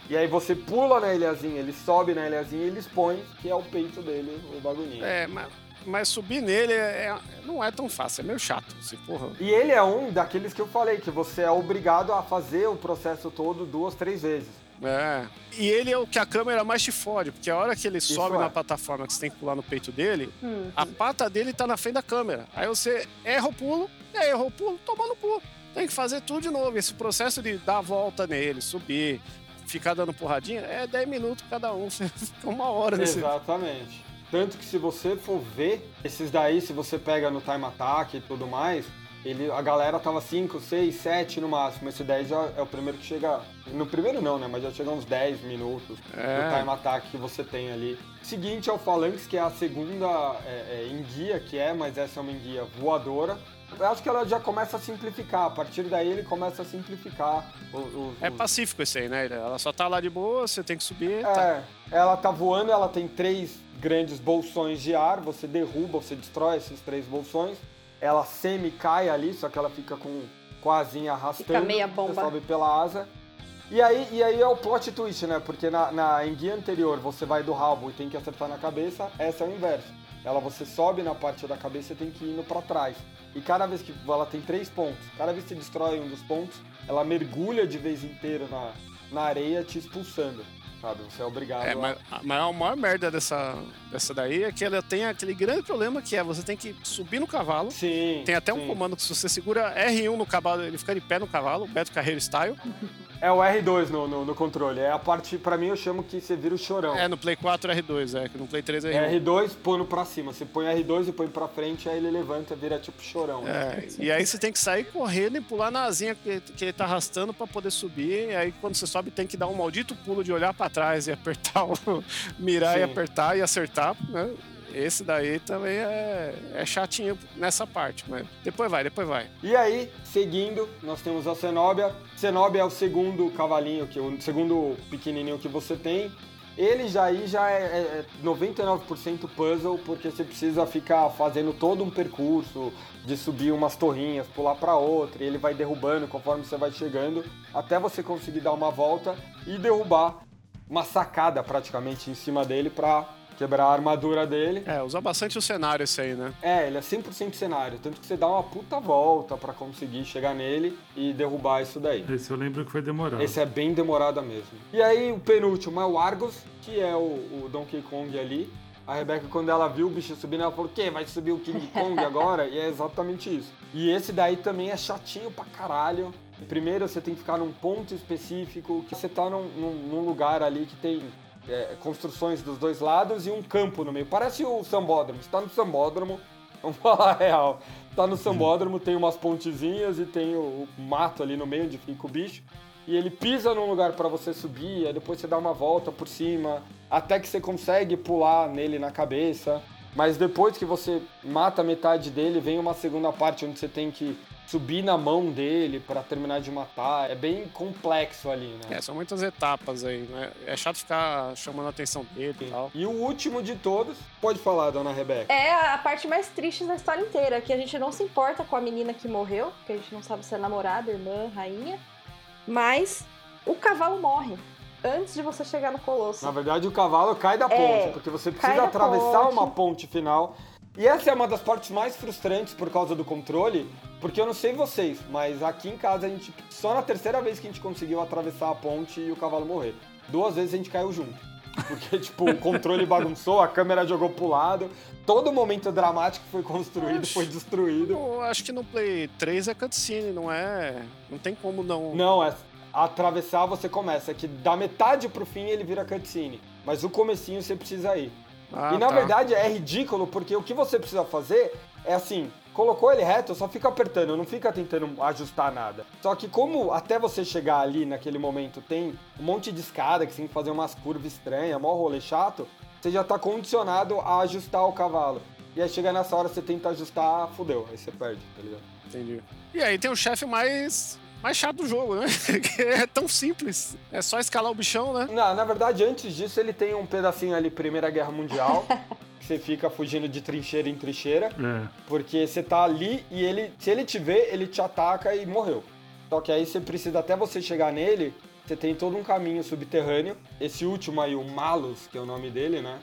E aí você pula na ilhazinha, ele sobe na ilhazinha e ele expõe, que é o peito dele, o bagulhinho. É, mas, mas subir nele é- é- não é tão fácil, é meio chato. Assim, porra. E ele é um daqueles que eu falei, que você é obrigado a fazer o processo todo duas, três vezes. É. E ele é o que a câmera mais te fode, porque a hora que ele sobe é. na plataforma que você tem que pular no peito dele, Hum. a pata dele tá na frente da câmera. Aí você erra o pulo, e aí erra o pulo, toma no pulo. Tem que fazer tudo de novo. Esse processo de dar a volta nele, subir, ficar dando porradinha, é 10 minutos cada um. Você <laughs> fica uma hora nesse. Exatamente. Tanto que se você for ver, esses daí, se você pega no time attack e tudo mais, ele, a galera tava 5, 6, 7 no máximo. Esse 10 já é o primeiro que chega. No primeiro não, né? Mas já chega uns 10 minutos É. do time attack que você tem ali. Seguinte é o Phalanx, que é a segunda é, é, enguia que é, mas essa é uma enguia voadora. Eu acho que ela já começa a simplificar. A partir daí ele começa a simplificar o- o- É pacífico esse aí, né? Ela só tá lá de boa, você tem que subir. tá. É, ela tá voando, ela tem três grandes bolsões de ar, você derruba, você destrói esses três bolsões. Ela semi-cai ali, só que ela fica com, com a asinha arrastando. Fica meia bomba. Você sobe pela asa. E aí, e aí é o plot twist, né? Porque na, na enguia anterior você vai do rabo e tem que acertar na cabeça, essa é o inverso. Ela você sobe na parte da cabeça e tem que ir indo pra trás. E cada vez que ela tem três pontos, cada vez que você destrói um dos pontos, ela mergulha de vez inteiro na, na areia te expulsando. Sabe? Você é obrigado É, a... mas, mas a maior merda dessa, dessa daí é que ela tem aquele grande problema que é você tem que subir no cavalo. Sim. Tem até um sim. comando que se você segura R1 no cavalo, ele fica de pé no cavalo, Beto Carreiro style. <laughs> É o R2 no, no, no controle. É a parte, pra mim, eu chamo que você vira o chorão. É, no Play 4 R2, é, que no Play 3 é É R1. R2 pondo pra cima. Você põe R2 e põe pra frente, aí ele levanta, vira tipo chorão. É, e aí você tem que sair correndo e pular na asinha que, que ele tá arrastando pra poder subir. E aí quando você sobe tem que dar um maldito pulo de olhar pra trás e apertar o. mirar e Sim. apertar e acertar, né? Esse daí também é, é chatinho nessa parte, mas depois vai, depois vai. E aí, seguindo, nós temos a Cenobia. Cenobia é o segundo cavalinho, que o segundo pequenininho que você tem. Ele já aí já é, é 99% puzzle, porque você precisa ficar fazendo todo um percurso de subir umas torrinhas, pular para outra, e ele vai derrubando conforme você vai chegando, até você conseguir dar uma volta e derrubar uma sacada praticamente em cima dele para quebrar a armadura dele. É, usa bastante o cenário esse aí, né? É, ele é 100% cenário, tanto que você dá uma puta volta pra conseguir chegar nele e derrubar isso daí. Esse eu lembro que foi demorado. Esse é bem demorado mesmo. E aí o penúltimo é o Argos, que é o, o Donkey Kong ali. A Rebeca, quando ela viu o bicho subindo, ela falou: o quê? Vai subir o King Kong agora? e é exatamente isso. E esse daí também é chatinho pra caralho. Primeiro você tem que ficar num ponto específico, que você tá num, num- num lugar ali que tem é, construções dos dois lados e um campo no meio. Parece o sambódromo. Você tá no sambódromo, <laughs> vamos falar a real. Tá no sambódromo, tem umas pontezinhas e tem o, o mato ali no meio onde fica o bicho. E ele pisa num lugar pra você subir, aí depois você dá uma volta por cima, até que você consegue pular nele na cabeça. Mas depois que você mata metade dele, vem uma segunda parte onde você tem que subir na mão dele pra terminar de matar. É bem complexo ali, né? É, são muitas etapas aí, né? É chato ficar chamando a atenção dele e tal. E o último de todos, pode falar, dona Rebeca. É a parte mais triste da história inteira, que a gente não se importa com a menina que morreu, que a gente não sabe se é namorada, irmã, rainha, mas o cavalo morre antes de você chegar no colosso. Na verdade, o cavalo cai da ponte, É, porque você precisa atravessar ponte. uma ponte final. E essa é uma das partes mais frustrantes por causa do controle, porque eu não sei vocês, mas aqui em casa a gente só na terceira vez que a gente conseguiu atravessar a ponte e o cavalo morrer. Duas vezes a gente caiu junto. Porque, <laughs> tipo, o controle bagunçou, a câmera jogou pro lado, todo momento dramático foi construído, foi destruído. Eu acho que no Play 3 é cutscene, não é. Não tem como não. Não, é atravessar você começa, que da metade pro fim ele vira cutscene, mas o comecinho você precisa ir. Ah, e na tá. verdade é ridículo, porque o que você precisa fazer é assim, colocou ele reto, só fica apertando, não fica tentando ajustar nada. Só que como até você chegar ali naquele momento tem um monte de escada que você tem que fazer umas curvas estranhas, mó rolê chato, você já tá condicionado a ajustar o cavalo. E aí chega nessa hora, você tenta ajustar, fudeu, aí você perde, tá ligado? Entendi. E aí tem o chefe mais. Mais chato do jogo, né? <laughs> é tão simples. É só escalar o bichão, né? Na, na verdade, antes disso, ele tem um pedacinho ali, Primeira Guerra Mundial, <laughs> que você fica fugindo de trincheira em trincheira. É. Porque você tá ali e ele, se ele te vê, ele te ataca e morreu. Só que aí você precisa, até você chegar nele, você tem todo um caminho subterrâneo. Esse último aí, o Malus, que é o nome dele, né?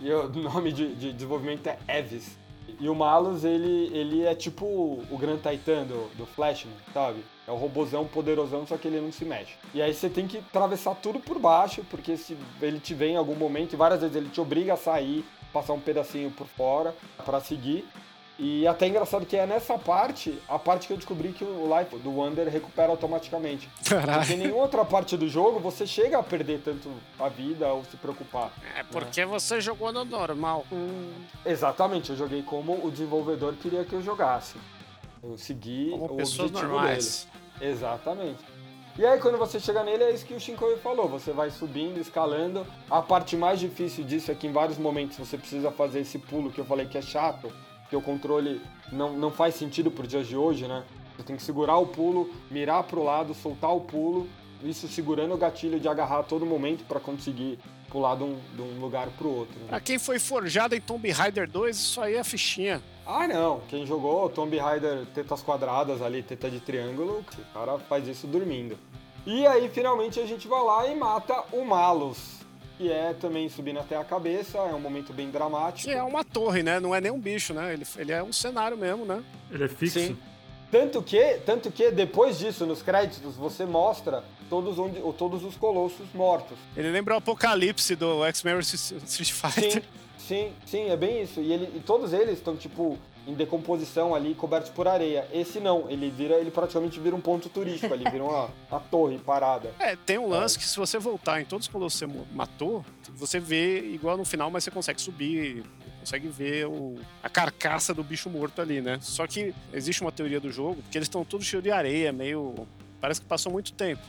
E o <laughs> nome de, de desenvolvimento é Evis. E o Malus, ele, ele é tipo o Grand Titan do, do Flashman, sabe? É o robozão poderosão, só que ele não se mexe. E aí você tem que atravessar tudo por baixo, porque se ele te vê em algum momento, e várias vezes ele te obriga a sair, passar um pedacinho por fora pra seguir. E até engraçado que é nessa parte, a parte que eu descobri que o Life do Wonder recupera automaticamente. Porque em Caralho. nenhuma outra parte do jogo você chega a perder tanto a vida ou se preocupar. É porque você jogou no normal. Exatamente, eu joguei como o desenvolvedor queria que eu jogasse. Eu segui Como o pessoas objetivo normais. dele. Exatamente. E aí quando você chega nele, é isso que o Shinkoi falou, você vai subindo, escalando. A parte mais difícil disso é que em vários momentos você precisa fazer esse pulo que eu falei que é chato, que o controle não, não faz sentido pro dias de hoje, né? Você tem que segurar o pulo, mirar pro lado, soltar o pulo, isso segurando o gatilho de agarrar a todo momento para conseguir pular de um, de um lugar pro outro. né? Pra quem foi forjado em Tomb Raider 2, isso aí é fichinha. Ah, não. Quem jogou Tomb Raider tetas quadradas ali, teta de triângulo, o cara faz isso dormindo. E aí, finalmente, a gente vai lá e mata o Malus. Que é também subindo até a cabeça, é um momento bem dramático. Que é uma torre, né? Não é nem um bicho, né? Ele, ele é um cenário mesmo, né? Ele é fixo. Sim. Tanto que, tanto que depois disso, nos créditos, você mostra todos, onde, todos os colossos mortos. Ele lembra o apocalipse do X-Men Street Sim, Fighter. Sim, sim, é bem isso. E, ele, e todos eles estão, tipo, em decomposição ali, cobertos por areia. Esse não, ele vira, ele praticamente vira um ponto turístico ali, vira uma, uma torre parada. É, tem um lance que se você voltar em todos os colossos que você matou, você vê igual no final, mas você consegue subir, consegue ver o, a carcaça do bicho morto ali, né? Só que existe uma teoria do jogo, porque eles estão todos cheios de areia, meio. Parece que passou muito tempo.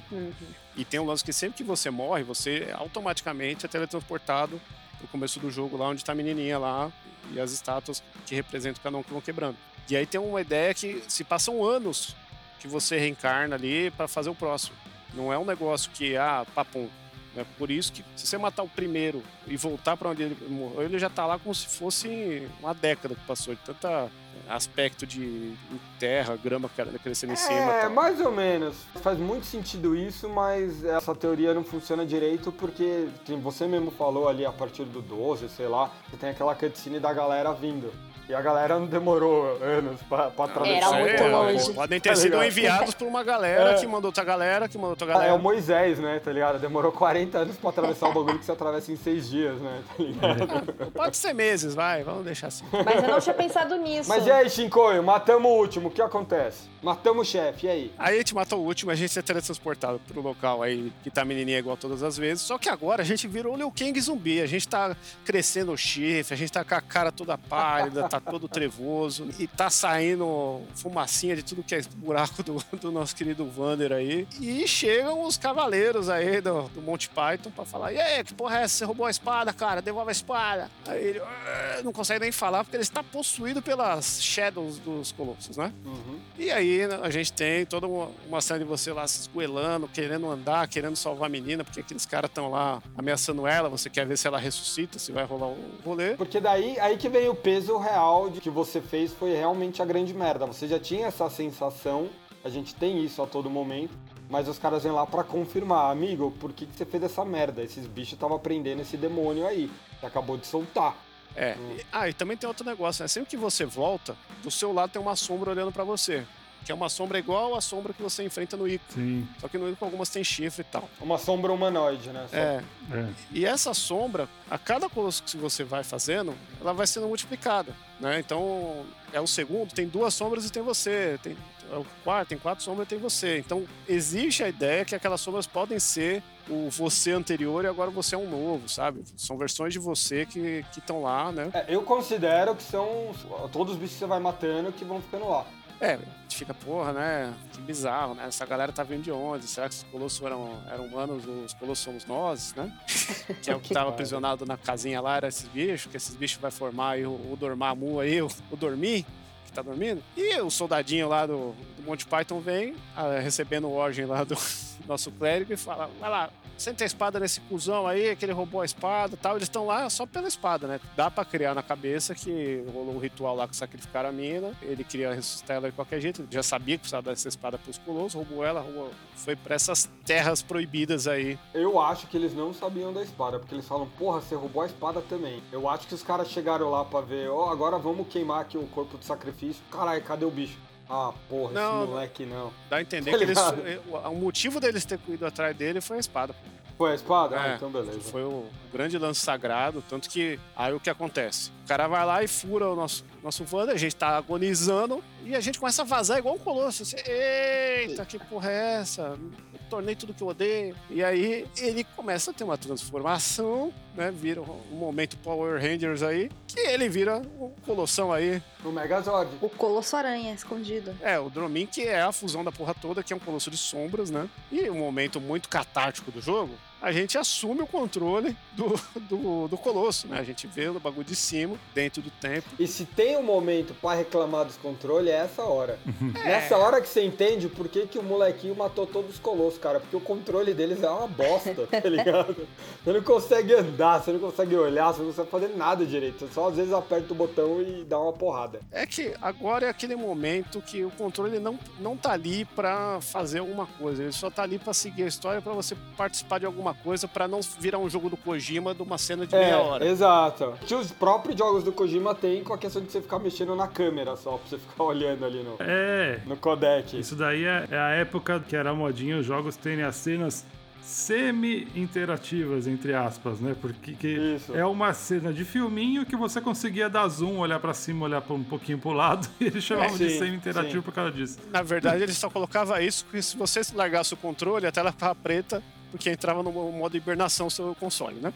E tem um lance que sempre que você morre, você automaticamente é teletransportado pro começo do jogo, lá onde tá a menininha lá e as estátuas que representam cada um que vão quebrando. E aí tem uma ideia que se passam anos que você reencarna ali para fazer o próximo. Não é um negócio que, ah, papum. É por isso que se você matar o primeiro e voltar para onde ele morreu, ele já tá lá como se fosse uma década que passou, de tanta aspecto de terra, grama crescendo em cima. É, mais ou menos. Faz muito sentido isso, mas essa teoria não funciona direito porque você mesmo falou ali a partir do 12, sei lá, você tem aquela cutscene da galera vindo. E a galera não demorou anos pra, pra atravessar. Era muito É, longe. Podem ter Tá sido ligado? enviados por uma galera É. que mandou outra galera, que mandou outra Ah, É galera. o Moisés, né, tá ligado? Demorou 40 anos pra atravessar o bagulho que você atravessa em 6 dias, né, tá ligado? Pode ser meses, vai, vamos deixar assim. Mas eu não tinha pensado nisso. Mas e aí, Shinkoio, matamos o último, o que acontece? Matamos o chefe, e aí? Aí a gente matou o último, a gente é teletransportado pro local aí que tá menininha igual todas as vezes. Só que agora a gente virou o Liu Kang zumbi. A gente tá crescendo o chifre, a gente tá com a cara toda pálida, tá todo trevoso. E tá saindo fumacinha de tudo que é buraco do, do nosso querido Vander aí. E chegam os cavaleiros aí do, do Monty Python pra falar: E aí, que porra é essa? Você roubou a espada, cara? Devolve a espada. Aí ele "Ah", não consegue nem falar porque ele está possuído pelas shadows dos colossos, né? Uhum. E aí né, a gente tem toda uma, uma cena de você lá se esgoelando, querendo andar, querendo salvar a menina, porque aqueles caras estão lá ameaçando ela, você quer ver se ela ressuscita, se vai rolar o rolê. Porque daí aí que vem o peso real de que você fez foi realmente a grande merda. Você já tinha essa sensação, a gente tem isso a todo momento, mas os caras vêm lá pra confirmar, amigo, por que, que você fez essa merda? Esses bichos estavam prendendo esse demônio aí, que acabou de soltar. É. E- ah, e também tem outro negócio, né? Sempre que você volta, do seu lado tem uma sombra olhando pra você. Que é uma sombra igual a sombra que você enfrenta no Ico. Sim, Só que no Ico algumas tem chifre e tal. Uma sombra humanoide, né? Só- É. é. E essa sombra, a cada colosso que você vai fazendo, ela vai sendo multiplicada, né? Então, é o segundo, tem duas sombras e tem você. Tem é o quarto, tem quatro sombras e tem você. Então, existe a ideia que aquelas sombras podem ser o você anterior e agora você é um novo, sabe? São versões de você que estão lá, né? É, eu considero que são todos os bichos que você vai matando que vão ficando lá. É, a gente fica, porra, né? Que bizarro, né? Essa galera tá vindo de onde? Será que os colossos eram, eram humanos, os colossos somos nós, né? <laughs> Que é o que tava pariu. aprisionado na casinha lá, era esses bichos, que esses bichos vai formar aí o, o Dormammu aí, o, o Dormir, que tá dormindo. E o soldadinho lá do, do Monty Python vem, ah, recebendo o ordem lá do <laughs> nosso clérigo e fala, vai lá, senta a espada nesse cuzão aí, que ele roubou a espada tal. Eles estão lá só pela espada, né? Dá pra criar na cabeça que rolou um ritual lá que sacrificaram a mina. Ele queria ressuscitar ela de qualquer jeito. Ele já sabia que precisava dessa espada pros colossos, roubou ela, roubou... foi pra essas terras proibidas aí. Eu acho que eles não sabiam da espada, porque eles falam, porra, você roubou a espada também. Eu acho que os caras chegaram lá pra ver, ó, agora vamos queimar aqui o corpo de sacrifício. Caralho, cadê o bicho? Ah, porra, Não, esse moleque não. Dá a entender Tá que eles... ligado? O motivo deles ter ido atrás dele foi a espada. Foi a espada? Ah, É, então beleza. Foi o grande lance sagrado, tanto que aí o que acontece? O cara vai lá e fura o nosso, nosso Wander, a gente tá agonizando e a gente começa a vazar igual um colosso. Assim, Eita, que porra é essa? Eu tornei tudo que eu odeio. E aí ele começa a ter uma transformação, né? Vira um momento Power Rangers aí, que ele vira um colossão aí. No Megazord. O Colosso Aranha escondido. É, o Dromin, que é a fusão da porra toda, que é um colosso de sombras, né? E um momento muito catártico do jogo, a gente assume o controle do, do, do colosso, né? A gente vê o bagulho de cima, dentro do tempo. E se tem um momento pra reclamar dos controles, é essa hora. <laughs> É. Nessa hora que você entende por que, que o molequinho matou todos os colossos, cara. Porque o controle deles é uma bosta, <laughs> tá ligado? Você não consegue andar, você não consegue olhar, você não consegue fazer nada direito. Você só às vezes aperta o botão e dá uma porrada. É que agora é aquele momento que o controle não, não tá ali pra fazer alguma coisa, ele só tá ali pra seguir a história, pra você participar de alguma coisa, pra não virar um jogo do Kojima de uma cena de meia hora. exato. Que os próprios jogos do Kojima tem com a questão de você ficar mexendo na câmera só, pra você ficar <laughs> olhando ali no, É, no codec. isso daí é, é a época que era modinha os jogos terem as cenas semi-interativas, entre aspas, né? Porque é uma cena de filminho que você conseguia dar zoom, olhar pra cima, olhar pra um pouquinho pro lado, <laughs> e eles chamavam de sim, semi-interativo por causa disso. Na verdade, ele só colocava isso porque se você largasse o controle, a tela ficava preta, porque entrava no modo hibernação seu console, né?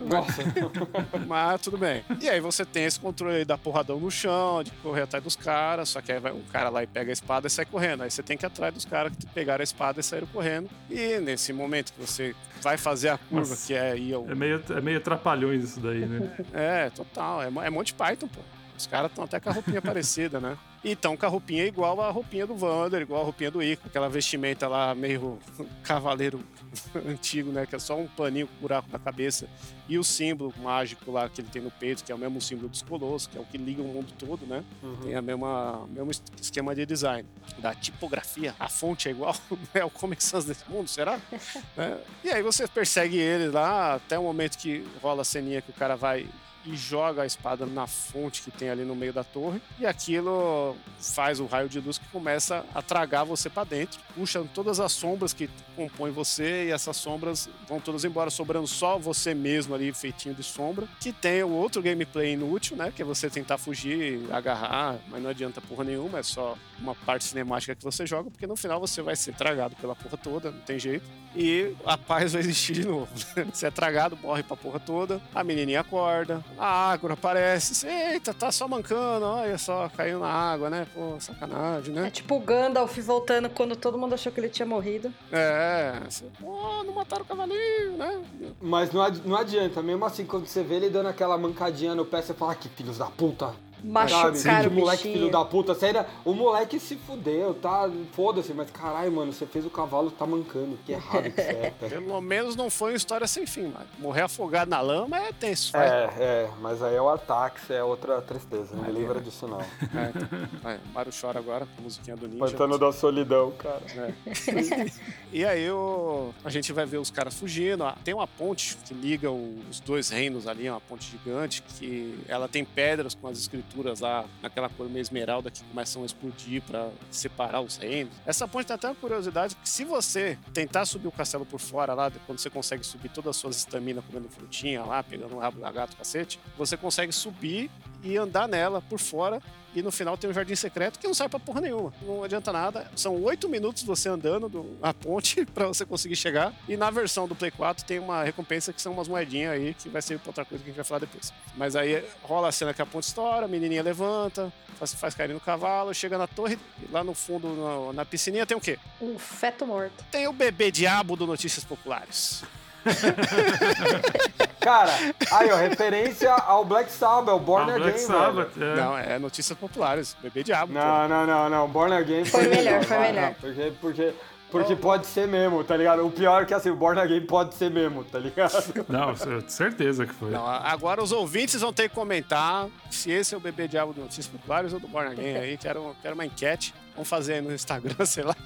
Nossa. <laughs> Mas tudo bem. E aí você tem esse controle aí da porradão no chão, de correr atrás dos caras, só que aí vai um cara lá e pega a espada e sai correndo. Aí você tem que ir atrás dos caras que pegaram a espada e saíram correndo. E nesse momento que você vai fazer a curva, Nossa. que é ir ao... É meio, é meio trapalhões isso daí, né? É, total. É, é Monty Python, pô. Os caras estão até com a roupinha <laughs> parecida, né? E estão com a roupinha igual a roupinha do Vander, igual a roupinha do Ico, aquela vestimenta lá meio <laughs> cavaleiro <laughs> antigo, né? Que é só um paninho com buraco na cabeça. E o símbolo mágico lá que ele tem no peito, que é o mesmo símbolo dos colossos, que é o que liga o mundo todo, né? Tem a mesma mesmo es- esquema de design. Da tipografia, a fonte é igual, <laughs> é o Comic Sans desse mundo, será? <laughs> É. E aí você persegue ele lá até o momento que rola a ceninha que o cara vai e joga a espada na fonte que tem ali no meio da torre. E aquilo faz o raio de luz que começa a tragar você para dentro, puxa todas as sombras que compõem você e essas sombras vão todas embora, sobrando só você mesmo ali, feitinho de sombra. Que tem o outro gameplay inútil, né? Que é você tentar fugir, agarrar, mas não adianta porra nenhuma, é só uma parte cinemática que você joga, porque no final você vai ser tragado pela porra toda, não tem jeito. E a paz vai existir de novo. <laughs> Você é tragado, morre pra porra toda, a menininha acorda, a Ágora aparece, eita, tá só mancando, olha só, caiu na água, né? Pô, sacanagem, É né? tipo o Gandalf voltando quando todo mundo achou que ele tinha morrido. É, você, pô, não mataram o cavalinho, né? Mas não, não adianta, mesmo assim, quando você vê ele dando aquela mancadinha no pé, você fala, "Ah, que filhos da puta. Machucaram Sabe? o Que moleque bichinho. filho da puta. Ainda, o moleque se fudeu, tá? Foda-se, mas caralho, mano, você fez o cavalo tá mancando. Que errado que você é. cara. <laughs> Pelo menos não foi uma história sem fim, mas morrer afogado na lama é tenso. vai. É, é, mas aí é o ataque, é outra tristeza. Não me livra disso, não. É, então, vai, Mario chora agora com a musiquinha do Ninja. Pantano da solidão, cara. <laughs> E aí o- a gente vai ver os caras fugindo. Tem uma ponte que liga os dois reinos ali, é uma ponte gigante, que ela tem pedras com as escrituras lá, naquela cor meio esmeralda, que começam a explodir para separar os reinos. Essa ponte tem até uma curiosidade que se você tentar subir o castelo por fora lá, quando você consegue subir todas as suas estaminas comendo frutinha lá, pegando um rabo da gato, cacete, você consegue subir e andar nela por fora e no final tem um jardim secreto que não serve pra porra nenhuma. Não adianta nada. São oito minutos você andando do- a ponte <laughs> pra você conseguir chegar. E na versão do Play 4 tem uma recompensa que são umas moedinhas aí que vai ser pra outra coisa que a gente vai falar depois. Mas aí rola a cena que a ponte estoura, a menininha levanta, faz, faz cair no cavalo, chega na torre, e lá no fundo, na, na piscininha, tem o quê? Um feto morto. Tem o bebê diabo do Notícias Populares. <laughs> Cara, aí, ó, referência ao Black Sabbath, o Born Ah, Again, Black velho. Sabbath, é. Não, é Notícias Populares, bebê diabo. pô. Não, não, não, não. Born Again Foi melhor, foi melhor. não, Porque, porque, porque pode ser mesmo, tá ligado? O pior é que assim, o Born Again pode ser mesmo, tá ligado? <laughs> Não, certeza que foi. Não, agora os ouvintes vão ter que comentar se esse é o bebê diabo do Notícias Populares ou do Born Again aí. Quero, quero uma enquete. Vamos fazer aí no Instagram, <laughs> sei lá.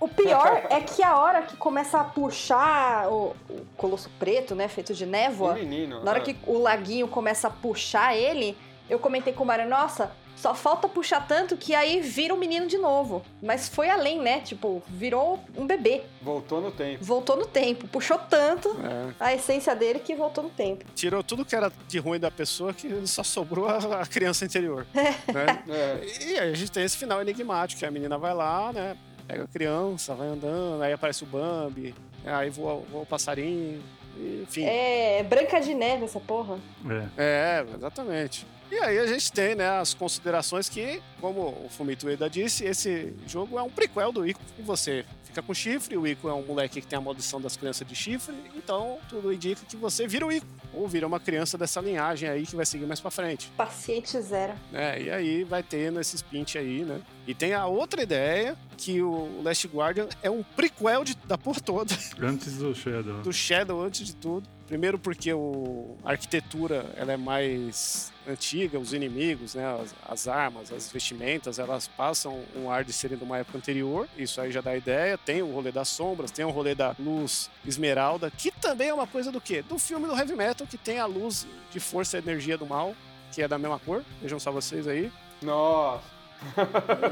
O pior é que a hora que começa a puxar o, o colosso preto, né, feito de névoa, menino. na hora é. que o laguinho começa a puxar ele, eu comentei com o Mário, nossa, só falta puxar tanto que aí vira um menino de novo. Mas foi além, né? Tipo, virou um bebê. Voltou no tempo. Voltou no tempo. Puxou tanto É, a essência dele que voltou no tempo. tirou tudo que era de ruim da pessoa que só sobrou a, a criança interior. <laughs> né? É. E aí a gente tem esse final enigmático, que a menina vai lá, né? Pega a criança, vai andando, aí aparece o Bambi, aí voa, voa o passarinho, enfim. É Branca de Neve essa porra. É. É, exatamente. E aí a gente tem, né, as considerações que, como o Fumito Ueda disse, esse jogo é um prequel do Ico. E você fica com chifre, o Ico é um moleque que tem a maldição das crianças de chifre, então tudo indica que você vira o Ico. Ou vira uma criança dessa linhagem aí que vai seguir mais pra frente. Paciente zero. né? E aí vai tendo esses pint aí, né? E tem a outra ideia, que o Last Guardian é um prequel de- da porra toda <laughs> Antes do Shadow. do Shadow antes de tudo. Primeiro porque o, a arquitetura ela é mais antiga, os inimigos, né, as, as armas, as vestimentas, elas passam um ar de serem de uma época anterior. Isso aí já dá ideia. Tem o rolê das sombras, tem o rolê da luz esmeralda, que também é uma coisa do quê? Do filme do Heavy Metal, que tem a luz de força e energia do mal, que é da mesma cor. Vejam só vocês aí. Nossa.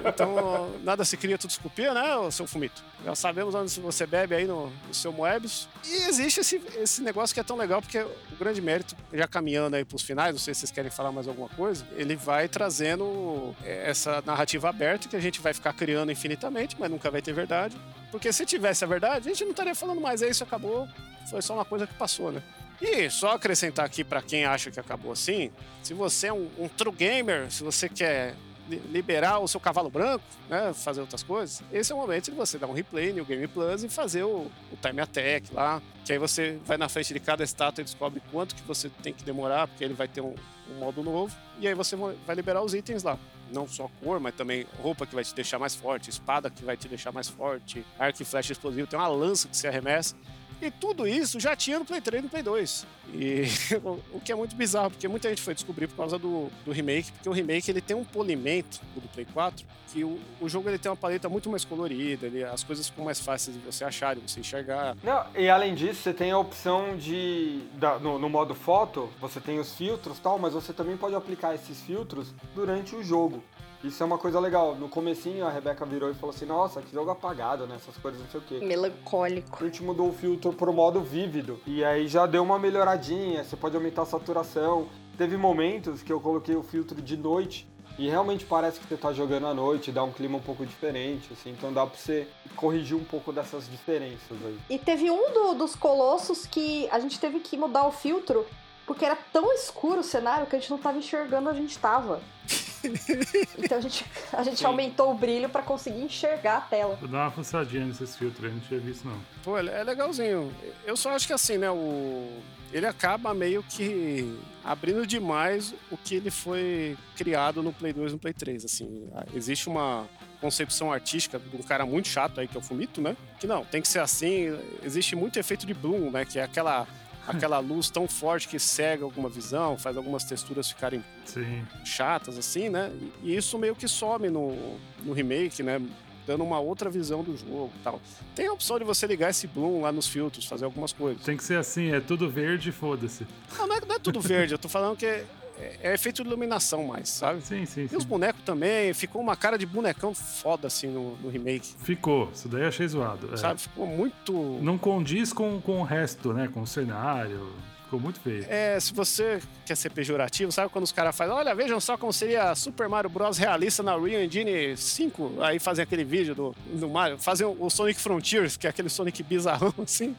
Então, nada se cria, tudo se copia, né, o seu Fumito? Já sabemos onde você bebe aí no, no seu Moebius. E existe esse, esse negócio que é tão legal, porque o grande mérito, já caminhando aí pros finais, não sei se vocês querem falar mais alguma coisa, ele vai trazendo é, essa narrativa aberta que a gente vai ficar criando infinitamente, mas nunca vai ter verdade. Porque se tivesse a verdade, a gente não estaria falando mais, é isso, acabou. Foi só uma coisa que passou, né? E só acrescentar aqui para quem acha que acabou assim, se você é um, um true gamer, se você quer liberar o seu cavalo branco, né, fazer outras coisas, esse é o momento de você dar um replay no Game Plus e fazer o, o time attack lá, que aí você vai na frente de cada estátua e descobre quanto que você tem que demorar, porque ele vai ter um, um modo novo, e aí você vai liberar os itens lá não só cor, mas também roupa que vai te deixar mais forte, espada que vai te deixar mais forte, arco e flecha explosivo, tem uma lança que se arremessa. E tudo isso já tinha no Play 3 e no Play 2. E <laughs> o que é muito bizarro, porque muita gente foi descobrir por causa do, do remake, porque o remake ele tem um polimento do Play 4, que o, o jogo ele tem uma paleta muito mais colorida, ele, as coisas ficam mais fáceis de você achar, de você enxergar. Não, e além disso, você tem a opção de. Da, no, no modo foto, você tem os filtros tal, mas você também pode aplicar esses filtros durante o jogo. Isso é uma coisa legal. No comecinho a Rebeca virou e falou assim, nossa, que jogo apagado, né? Essas coisas, não sei o quê. Melancólico. A gente mudou o filtro pro modo vívido. E aí já deu uma melhoradinha, você pode aumentar a saturação. Teve momentos que eu coloquei o filtro de noite e realmente parece que você tá jogando à noite, dá um clima um pouco diferente, assim. Então dá pra você corrigir um pouco dessas diferenças aí. E teve um do- dos colossos que a gente teve que mudar o filtro porque era tão escuro o cenário que a gente não tava enxergando onde a gente tava. <laughs> então a gente, a gente Sim. aumentou o brilho pra conseguir enxergar a tela. Vou dar uma fuçadinha nesses filtros, aí, não tinha visto não. Pô, ele é legalzinho. Eu só acho que assim, né, o... Ele acaba meio que abrindo demais o que ele foi criado no Play 2 e no Play 3, assim. Existe uma concepção artística de um cara muito chato aí, que é o Fumito, né? Que não, tem que ser assim. Existe muito efeito de Bloom, né? Que é aquela, aquela luz tão forte que cega alguma visão, faz algumas texturas ficarem Sim. chatas, assim, né? E isso meio que some no, no remake, né? Dando uma outra visão do jogo e tal. Tem a opção de você ligar esse Bloom lá nos filtros, fazer algumas coisas. Tem que ser assim, é tudo verde, foda-se. Não, não é, não é tudo verde, eu tô falando que é, é efeito de iluminação mais, sabe? Sim, sim, E sim. os bonecos também, ficou uma cara de bonecão foda, assim, no, no remake, Ficou, isso daí eu achei zoado. é. sabe? Ficou muito... Não condiz com, com o resto, né? Com o cenário. Ficou muito feio. É, se você quer ser pejorativo, sabe quando os caras fazem, olha, vejam só como seria Super Mario Bros. realista na Unreal Engine 5, aí fazem aquele vídeo do, do Mario, fazem o Sonic Frontiers, que é aquele Sonic bizarrão, <laughs> assim.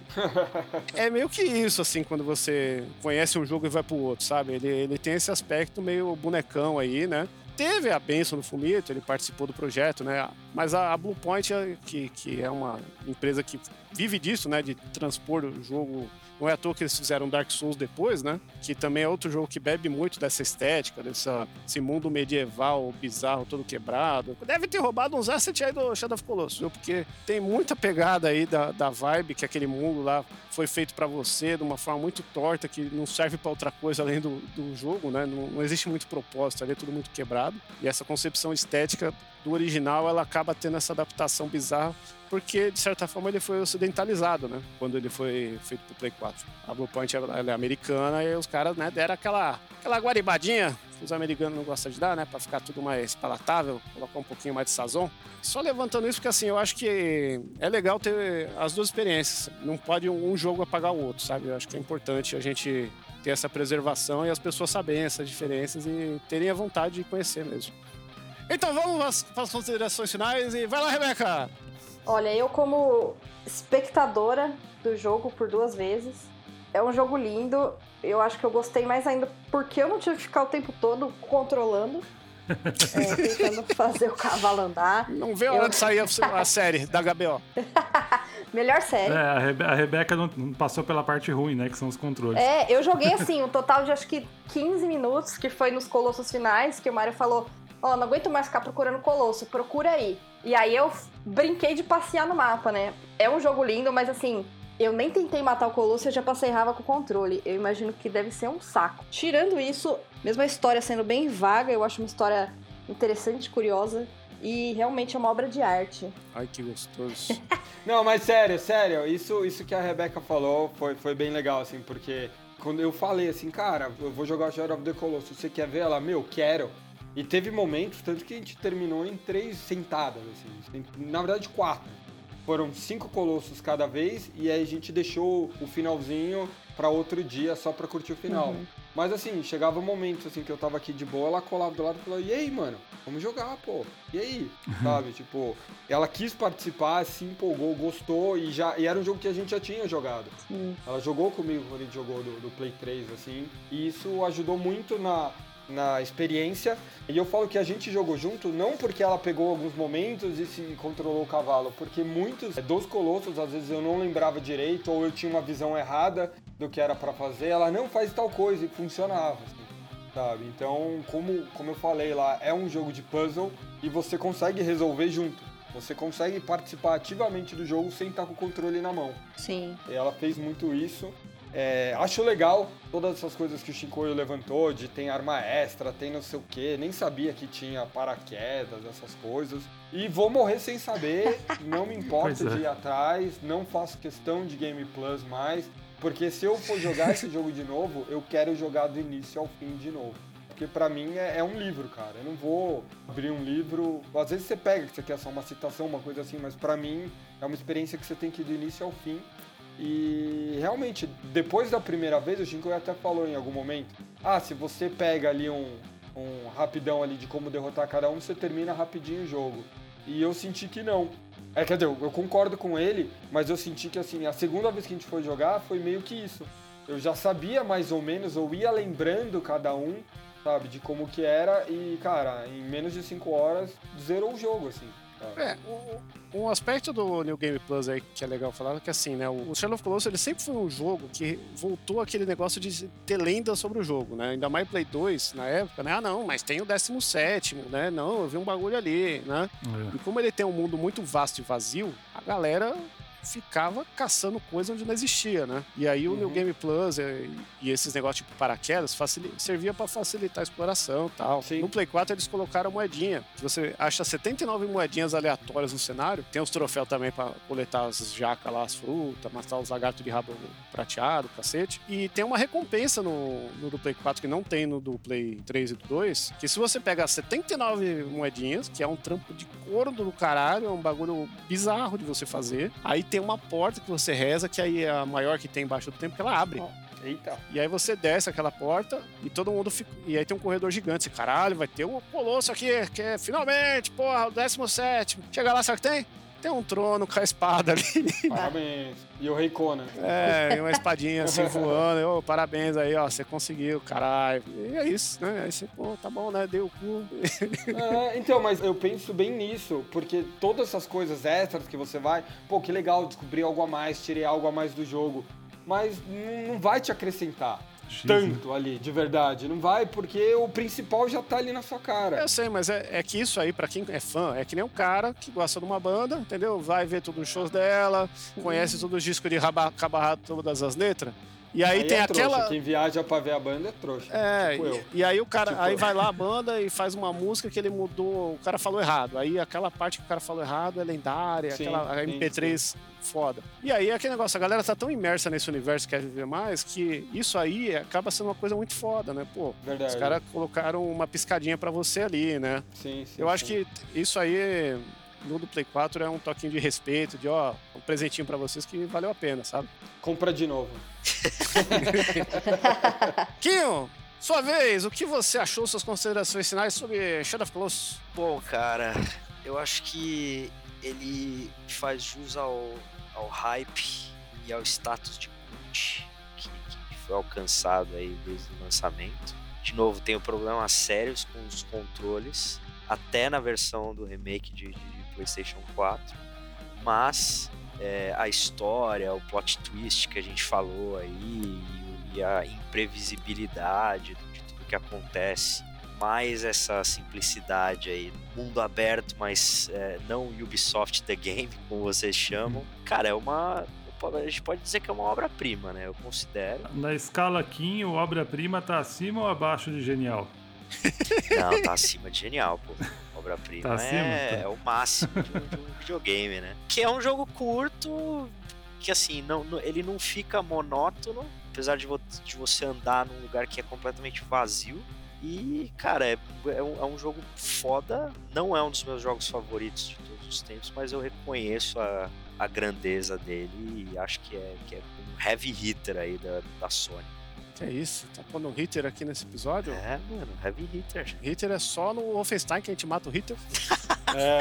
é meio que isso, assim, quando você conhece um jogo e vai pro outro, sabe? Ele, ele tem esse aspecto meio bonecão aí, né? Teve a benção do Fumito, ele participou do projeto, né? Mas a, a Bluepoint, é- que, que é uma empresa que vive disso, né? De transpor o jogo não é à toa que eles fizeram Dark Souls depois, né? Que também é outro jogo que bebe muito dessa estética, dessa, desse mundo medieval bizarro, todo quebrado. Deve ter roubado uns assets aí do Shadow of Colossus, viu? Porque tem muita pegada aí da, da vibe que aquele mundo lá foi feito pra você de uma forma muito torta, que não serve pra outra coisa além do, do jogo, né? Não, não existe muito propósito ali, é tudo muito quebrado. E essa concepção estética do original, ela acaba tendo essa adaptação bizarra porque de certa forma ele foi ocidentalizado, né? Quando ele foi feito pro Play 4. A Bluepoint é americana e os caras, né, deram aquela, aquela guaribadinha que os americanos não gostam de dar, né? Pra ficar tudo mais palatável, colocar um pouquinho mais de sazon. Só levantando isso porque assim, eu acho que é legal ter as duas experiências. Não pode um jogo apagar o outro, sabe? Eu acho que é importante a gente ter essa preservação e as pessoas saberem essas diferenças e terem a vontade de conhecer mesmo. Então vamos para as considerações finais e vai lá, Rebeca! Olha, eu como espectadora do jogo por duas vezes, é um jogo lindo. Eu acho que eu gostei mais ainda porque eu não tive que ficar o tempo todo controlando, <laughs> é, tentando fazer o cavalo andar. Não vê a hora de sair a, a série da HBO. <laughs> Melhor série. É, a, Rebe- a Rebeca não, não passou pela parte ruim, né? Que são os controles. É, eu joguei assim, um total de acho que 15 minutos, que foi nos Colossos finais, que o Mario falou: Ó, não aguento mais ficar procurando Colosso, procura aí. E aí eu brinquei de passear no mapa, né? É um jogo lindo, mas assim, eu nem tentei matar o Colosso e eu já passei raiva com o controle. Eu imagino que deve ser um saco. Tirando isso, mesmo a história sendo bem vaga, eu acho uma história interessante, curiosa. E realmente é uma obra de arte. Ai, que gostoso. <laughs> Não, mas sério, sério, isso, isso que a Rebeca falou foi, foi bem legal, assim, porque quando eu falei assim, cara, eu vou jogar Shadow of the Colossus, você quer ver ela? Meu, quero. E teve momentos, tanto que a gente terminou em três sentadas, assim. Na verdade, quatro. Foram cinco colossos cada vez e aí a gente deixou o finalzinho para outro dia só pra curtir o final. Uhum. Mas assim, chegava momentos assim que eu tava aqui de boa, ela colava do lado e falou: "E aí, mano? Vamos jogar, pô. E aí?" Sabe? Tipo, ela quis participar, se empolgou, gostou e já e era um jogo que a gente já tinha jogado. Sim. Ela jogou comigo quando a gente jogou do, do Play 3, assim, e isso ajudou muito na, na experiência. E eu falo que a gente jogou junto não porque ela pegou alguns momentos e se controlou o cavalo, porque muitos dos colossos, às vezes eu não lembrava direito, ou eu tinha uma visão errada do que era pra fazer, ela não faz tal coisa e funcionava, assim, sabe? Então, como, como eu falei lá, é um jogo de puzzle e você consegue resolver junto. Você consegue participar ativamente do jogo sem estar com o controle na mão. Sim. E ela fez muito isso. É, acho legal todas essas coisas que o Shinkoio levantou, de tem arma extra, tem não sei o que, nem sabia que tinha paraquedas, essas coisas. E vou morrer sem saber, <laughs> não me importa é. de ir atrás, não faço questão de Game Plus mais, porque se eu for jogar esse jogo de novo, eu quero jogar do início ao fim de novo. Porque pra mim é, é um livro, cara. Eu não vou abrir um livro. Às vezes você pega que você quer só uma citação, uma coisa assim, mas pra mim é uma experiência que você tem que ir do início ao fim. E realmente, depois da primeira vez, o Shinko até falou em algum momento: ah, se você pega ali um, um rapidão ali de como derrotar cada um, você termina rapidinho o jogo. E eu senti que não. É, quer dizer, eu concordo com ele, mas eu senti que assim, a segunda vez que a gente foi jogar foi meio que isso. Eu já sabia mais ou menos, eu ia lembrando cada um, sabe, de como que era, e cara, em menos de 5 horas zerou o jogo, assim. É, um, um aspecto do New Game Plus aí que é legal falar é que assim, né, o Shadow of Colossus ele sempre foi um jogo que voltou aquele negócio de ter lenda sobre o jogo, né? Ainda mais Play 2 na época, né? Ah, não, mas tem o 17, né? Não, eu vi um bagulho ali, né? É. E como ele tem um mundo muito vasto e vazio, a galera ficava caçando coisa onde não existia, né? E aí o Uhum. New Game Plus é, e esses negócios tipo paraquedas servia para facilitar a exploração e tal. Sim. No Play 4 eles colocaram moedinha. Você acha 79 moedinhas aleatórias no cenário. Tem os troféus também para coletar as jacas lá, as frutas, matar os lagartos de rabo prateado, cacete. E tem uma recompensa no, no do Play 4 que não tem no do Play 3 e do 2, que se você pegar 79 moedinhas, que é um trampo de corno do caralho, é um bagulho bizarro de você fazer. Aí tem uma porta que você reza, que aí é a maior que tem embaixo do tempo, que ela abre. Eita. E aí você desce aquela porta e todo mundo fica. E aí tem um corredor gigante. Você, caralho, vai ter um colosso aqui, que é finalmente, porra, o 17. Chega lá, sabe o que tem? Tem um trono com a espada ali. Parabéns. E o Rei Conan. É, e uma <laughs> espadinha assim voando. Ô, parabéns aí, ó. Você conseguiu, caralho. E é isso, né? Aí você, pô, tá bom, né? Deu o cu. <laughs> É, então, mas eu penso bem nisso, porque todas essas coisas extras que você vai, pô, que legal, descobri algo a mais, tirei algo a mais do jogo, mas não vai te acrescentar X, tanto ali, de verdade. Não vai, porque o principal já tá ali na sua cara. Eu sei, mas é, é que isso aí, pra quem é fã, é que nem um cara que gosta de uma banda, entendeu? Vai ver todos os shows dela, conhece todos os discos de raba- cabo a rabo, todas as letras. E aí, tem é trouxa. aquela. Quem viaja pra ver a banda é trouxa. É, tipo eu. e, e aí o cara, Tipo aí eu. vai lá a banda e faz uma música que ele mudou, o cara falou errado. Aí aquela parte que o cara falou errado é lendária, Sim, aquela sim, MP3 foda. E aí aquele negócio, a galera tá tão imersa nesse universo que quer viver mais, que isso aí acaba sendo uma coisa muito foda, né? Pô, Verdade. os caras colocaram uma piscadinha pra você ali, né? Sim, sim. Eu acho sim. que isso aí no do Play 4 é um toquinho de respeito, de ó, um presentinho pra vocês que valeu a pena, sabe? Compra de novo. <laughs> Kinho, sua vez, o que você achou, suas considerações finais sobre Shadow of Colossus? Bom, cara, eu acho que ele faz jus ao, ao hype e ao status de cult que, que foi alcançado aí desde o lançamento. De novo, tenho problemas sérios com os controles, até na versão do remake de, de PlayStation 4, mas é, a história, o plot twist que a gente falou aí e, a imprevisibilidade de tudo que acontece mais essa simplicidade aí, mundo aberto, mas é, não Ubisoft The Game, como vocês chamam. Cara, é uma. A gente pode dizer que é uma obra-prima, né? Eu considero. Na escala Kim, o obra-prima tá acima ou abaixo de genial? Não, tá acima de genial, pô. <laughs> Obra-prima Tá é, Tá. é o máximo de um, de um videogame, né? Que é um jogo curto, que assim, não, não- ele não fica monótono, apesar de, vo- de você andar num lugar que é completamente vazio. E, cara, é, é, um, é um jogo foda. Não é um dos meus jogos favoritos de todos os tempos, mas eu reconheço a, a grandeza dele e acho que é, que é um heavy hitter aí da, da Sony. Que é isso? Tá pondo um hitter aqui nesse episódio? É, mano, heavy hitter. Hitter é só no Wolfenstein que a gente mata o hitter. <laughs> É,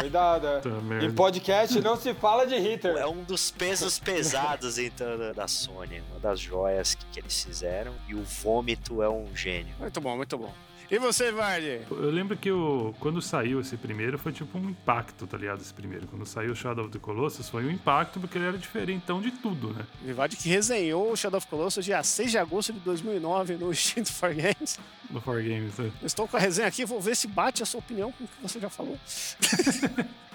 cuidado. é. Em podcast não se fala de hitter. É um dos pesos pesados, então, da- da Sony. Uma das joias que, que eles fizeram. E o vômito é um gênio. Muito bom, muito bom. E você, Vardy? Eu lembro que o, quando saiu esse primeiro foi tipo um impacto, tá ligado? Esse primeiro. Quando saiu o Shadow of the Colossus foi um impacto porque ele era diferentão de tudo, né? Vivaldi que resenhou o Shadow of Colossus dia 6 de agosto de 2009 no Instinto <laughs> for Games. No 4Games. Né? Eu Estou com a resenha aqui, vou ver se bate a sua opinião com o que você já falou. <laughs>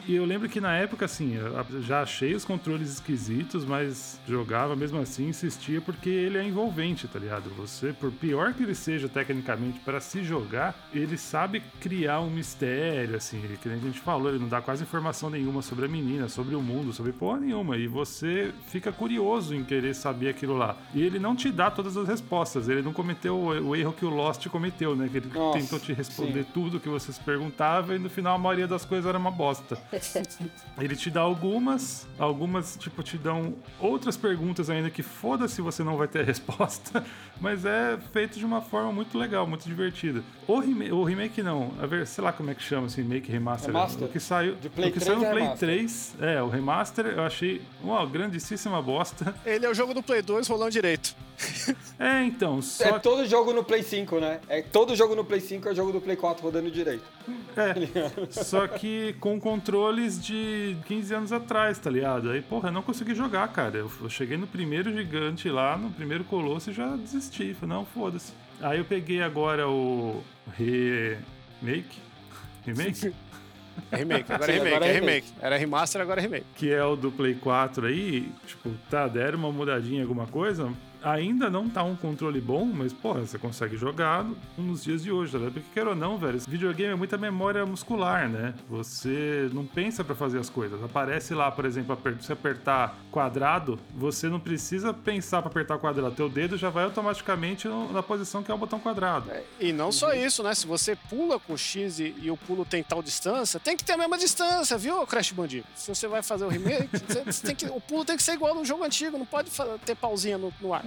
E eu lembro que na época, assim, eu já achei os controles esquisitos, mas jogava mesmo assim, insistia porque ele é envolvente, tá ligado? Você, por pior que ele seja tecnicamente para se jogar, ele sabe criar um mistério, assim, ele, que nem a gente falou, ele não dá quase informação nenhuma sobre a menina, sobre o mundo, sobre porra nenhuma. E você fica curioso em querer saber aquilo lá. E ele não te dá todas as respostas, ele não cometeu o, o erro que o Lost cometeu, né? Que ele Nossa, tentou te responder sim. tudo que você se perguntava e no final a maioria das coisas era uma bosta. <laughs> Ele te dá algumas, algumas, tipo, te dão outras perguntas ainda que foda-se você não vai ter a resposta, <laughs> mas é feito de uma forma muito legal, muito divertida. O, rema- o remake não, a ver, sei lá como é que chama esse remake remaster. Remaster? O que saiu, De Play o que 3 saiu no é Play remaster. 3, é, o remaster eu achei uma grandíssima bosta. Ele é o jogo do Play 2 rolando direito. É, então, só É todo jogo no Play 5, né? É todo jogo no Play 5 é jogo do Play 4 rodando direito. É, <laughs> só que com controles de 15 anos atrás, tá ligado? Aí, porra, eu não consegui jogar, cara. Eu, eu cheguei no primeiro gigante lá, no primeiro colosso e já desisti. Falei, não, foda-se. Aí eu peguei agora o remake. Remake? É remake, agora é Sim, remake, agora é é remake. Era remaster, agora é remake. que é o do Play 4 aí, tipo, tá, deram uma mudadinha, alguma coisa. Ainda não tá um controle bom, mas, porra, você consegue jogar nos dias de hoje, ligado? Porque, quer ou não, velho, esse videogame é muita memória muscular, né? Você não pensa pra fazer as coisas. Aparece lá, por exemplo, se apertar quadrado, você não precisa pensar pra apertar quadrado. Teu dedo já vai automaticamente na posição que é o botão quadrado. E não só isso, né? Se você pula com X e, e o pulo tem tal distância, tem que ter a mesma distância, viu, Crash Bandido? Se você vai fazer o remake, você, <laughs> você tem que, o pulo tem que ser igual no jogo antigo, não pode ter pausinha no, no ar.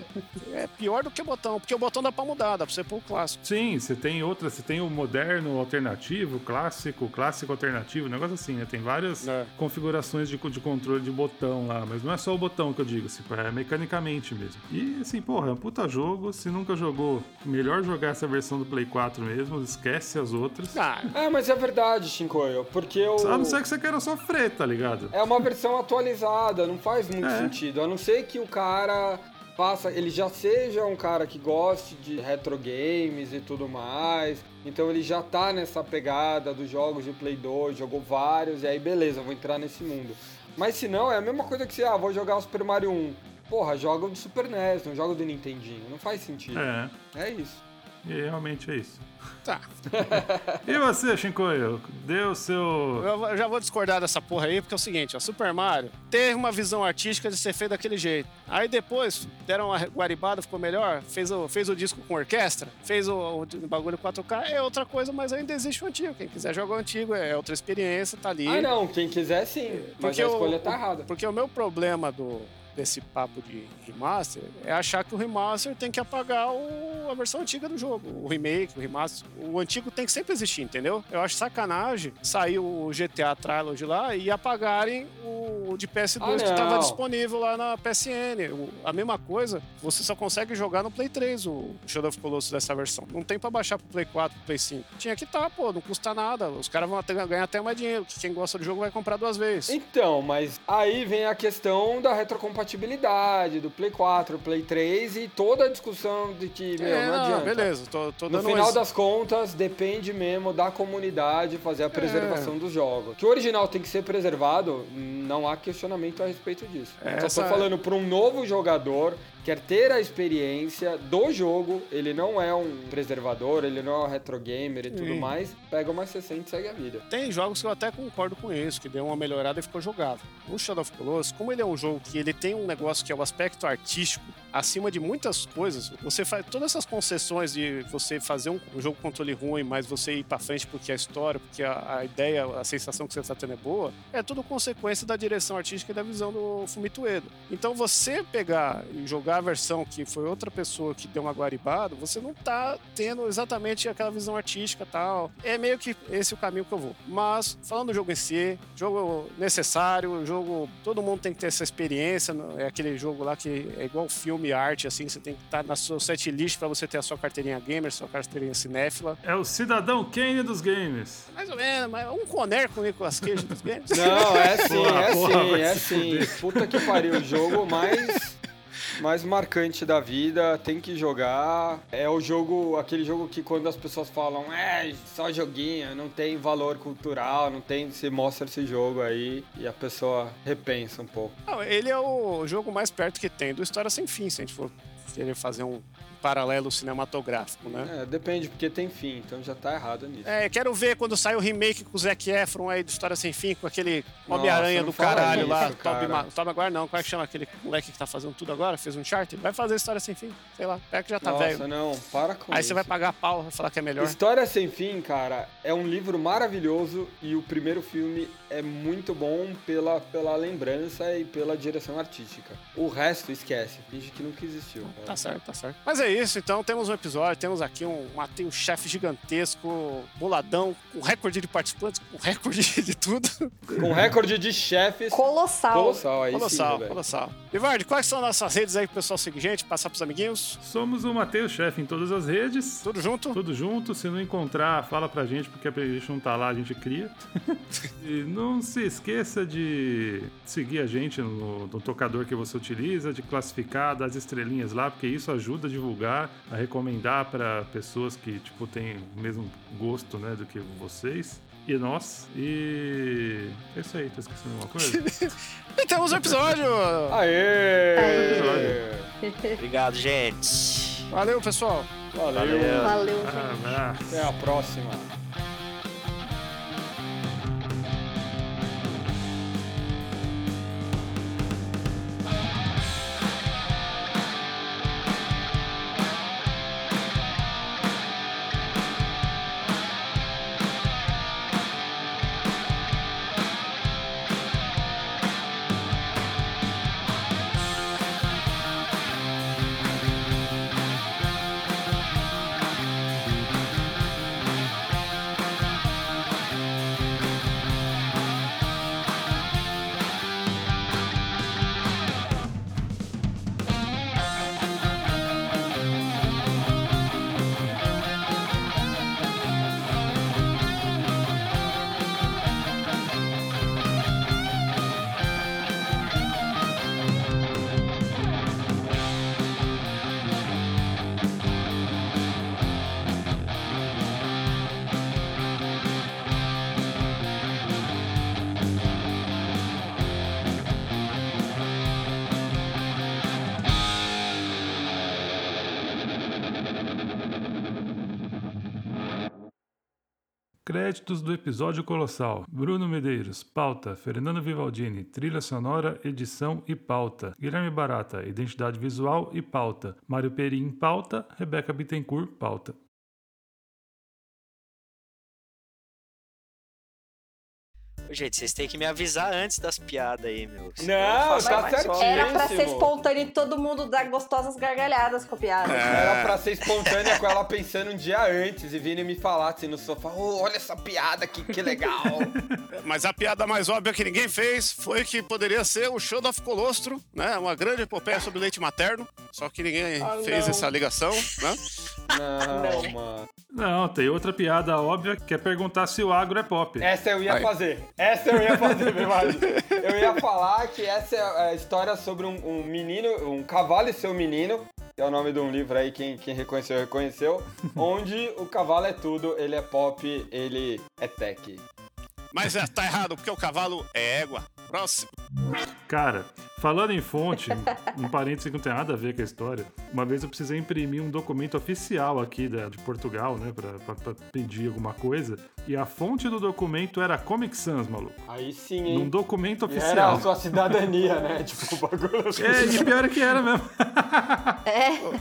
É pior do que o botão, porque o botão dá pra mudar, dá pra você pôr o clássico. Sim, você tem outras, você tem o moderno alternativo, clássico, clássico alternativo, um negócio assim, né? Tem várias É. configurações de, de controle de botão lá, mas não é só o botão que eu digo, assim, é mecanicamente mesmo. E assim, porra, é um puta jogo, se nunca jogou, melhor jogar essa versão do Play 4 mesmo, esquece as outras. Ah, É, mas é verdade, Shinkoio, porque o... A não ser que você queira sofrer, tá ligado? É uma versão atualizada, não faz muito É. sentido. A não ser que o cara faça, ele já seja um cara que goste de retro games e tudo mais. Então ele já tá nessa pegada dos jogos de Play 2, jogou vários, e aí beleza, vou entrar nesse mundo. Mas se não, é a mesma coisa que você, ah, vou jogar o Super Mario 1. Porra, joga o do Super NES, não joga o do Nintendinho. Não faz sentido. É, É isso. E realmente é isso. tá. <laughs> E você, Shinkoio? Deu o seu. Eu já vou discordar dessa porra aí, porque é o seguinte, ó, Super Mario teve uma visão artística de ser feito daquele jeito. Aí depois deram uma guaribada, ficou melhor, fez o, fez o disco com orquestra, fez o, o bagulho 4K, é outra coisa, mas ainda existe o antigo. Quem quiser jogar o antigo é outra experiência, tá ali. Ah, não, quem quiser sim. Mas Porque a o- escolha tá errada. Porque o meu problema do, desse papo de remaster é achar que o remaster tem que apagar o- a versão antiga do jogo. O remake, o remaster. O antigo tem que sempre existir, entendeu? Eu acho sacanagem sair o GTA Trilogy lá e apagarem o de PS2 Ah, que estava disponível lá na PSN. O- a mesma coisa, você só consegue jogar no Play 3 o Shadow of Colossus dessa versão. Não tem pra baixar pro Play 4, pro Play 5. Tinha que estar, pô, não custa nada. Os caras vão até- ganhar até mais dinheiro. que Quem gosta do jogo vai comprar duas vezes. Então, mas aí vem a questão da retrocompatibilidade, do Play 4, Play 3 e toda a discussão de que, meu, É, não, adianta. beleza, tô, tô No um final ex- das contas, depende mesmo da comunidade fazer a preservação É. dos jogos. Que o original tem que ser preservado, não há questionamento a respeito disso. É, Só essa- tô falando para um novo jogador quer ter a experiência do jogo, ele não é um preservador, ele não é um retro gamer e tudo Sim. mais, pega uma 60 e segue a vida. Tem jogos que eu até concordo com isso, que deu uma melhorada e ficou jogável. O Shadow of Colossus, como ele é um jogo que ele tem um negócio que é o aspecto artístico, acima de muitas coisas, você faz todas essas concessões de você fazer um, um jogo com controle ruim, mas você ir pra frente porque a história, porque a, a ideia, a sensação que você tá tendo é boa, é tudo consequência da direção artística e da visão do Fumito. Então você pegar e jogar a versão que foi outra pessoa que deu uma guaribada, você não tá tendo exatamente aquela visão artística tal. É meio que esse o caminho que eu vou. Mas, falando do jogo em si, jogo necessário, jogo. Todo mundo tem que ter essa experiência. É aquele jogo lá que é igual filme, arte, assim, você tem que estar na sua set list pra você ter a sua carteirinha gamer, sua carteirinha cinéfila. É o cidadão Kane dos games. Mais ou menos, mas um coner com o Nicolas Cage dos games. Não, é sim, Porra, é porra, sim, é sim. Puta que pariu, o jogo mais mais marcante da vida, tem que jogar. É o jogo, aquele jogo que quando as pessoas falam, é, só joguinho, não tem valor cultural, não tem, você mostra esse jogo aí e a pessoa repensa um pouco. Não, ele é o jogo mais perto que tem do História Sem Fim, se a gente for querer fazer um paralelo cinematográfico, né? É, depende, porque tem fim, então já tá errado nisso. É, quero ver quando sai o remake com o Zac Efron aí do História Sem Fim, com aquele Nossa, Homem-Aranha do caralho isso, lá, cara. Ma- Tobey Maguire não, como é que chama aquele moleque que tá fazendo tudo agora, fez um chart? Vai fazer História Sem Fim, sei lá, pega que já tá Nossa, velho. não, para com Aí isso. você vai pagar pau, vai falar que é melhor. História Sem Fim, cara, é um livro maravilhoso e o primeiro filme é muito bom pela, pela lembrança e pela direção artística. O resto, esquece. Finge que nunca existiu. cara. Tá certo, tá certo. Mas é isso, então temos um episódio, temos aqui um, um, tem um chefe gigantesco, boladão, com recorde de participantes, com recorde <laughs> de tudo. Com recorde de chefes. Colossal. Colossal, aí Colossal, sim, colossal. Ivardi, quais são nossas redes aí pro pessoal seguir gente, passar pros amiguinhos? Somos o Matheus Chefe em todas as redes. Tudo junto? Tudo junto, se não encontrar, fala pra gente, porque a playlist não tá lá, a gente cria. <laughs> e não se esqueça de seguir a gente no, no tocador que você utiliza, de classificar, dar as estrelinhas lá, porque isso ajuda a divulgar, a recomendar pra pessoas que, tipo, têm o mesmo gosto, né, do que vocês. E nós. E. É isso aí, tô esquecendo alguma coisa? E <laughs> temos um episódio! Aê! Obrigado, gente. Valeu, pessoal! Valeu. Valeu. Valeu, gente. Abraço. Até a próxima. Créditos do episódio Colossal: Bruno Medeiros, pauta. Fernando Vivaldini, trilha sonora, edição e pauta. Guilherme Barata, identidade visual e pauta. Mário Perim, pauta. Rebeca Bittencourt, pauta. Gente, vocês têm que me avisar antes das piadas aí, meu. Não, tá certinho. Era pra ser espontâneo e todo mundo dar gostosas gargalhadas com a piada. Era pra ser espontânea com ela pensando um dia antes e vindo me falar assim no sofá, "Ô, olha essa piada aqui, que legal. Mas a piada mais óbvia que ninguém fez foi que poderia ser o Show of Colostro, né? Uma grande epopeia sobre leite materno. Só que ninguém Ah, fez não. essa ligação, né? Não, Não. mano. Não, tem outra piada óbvia que é perguntar se o agro é pop. Essa eu ia Aí. fazer. Essa eu ia fazer, meu marido. Eu ia falar que essa é a história sobre um, um menino, um cavalo e seu menino. Que é o nome de um livro aí, quem, quem reconheceu, reconheceu. <laughs> onde o cavalo é tudo, ele é pop, ele é tech. Mas é, tá errado, porque o cavalo é égua. Próximo. Cara, Falando em fonte, um parênteses que não tem nada a ver com a história. Uma vez eu precisei imprimir um documento oficial aqui da, de Portugal, né? Pra, pra- pra pedir alguma coisa. E a fonte do documento era Comic Sans, maluco. Aí sim, Num hein? documento E Era oficial. a sua cidadania, né? <laughs> Tipo, o bagulho. É, e pior é que era mesmo. <laughs>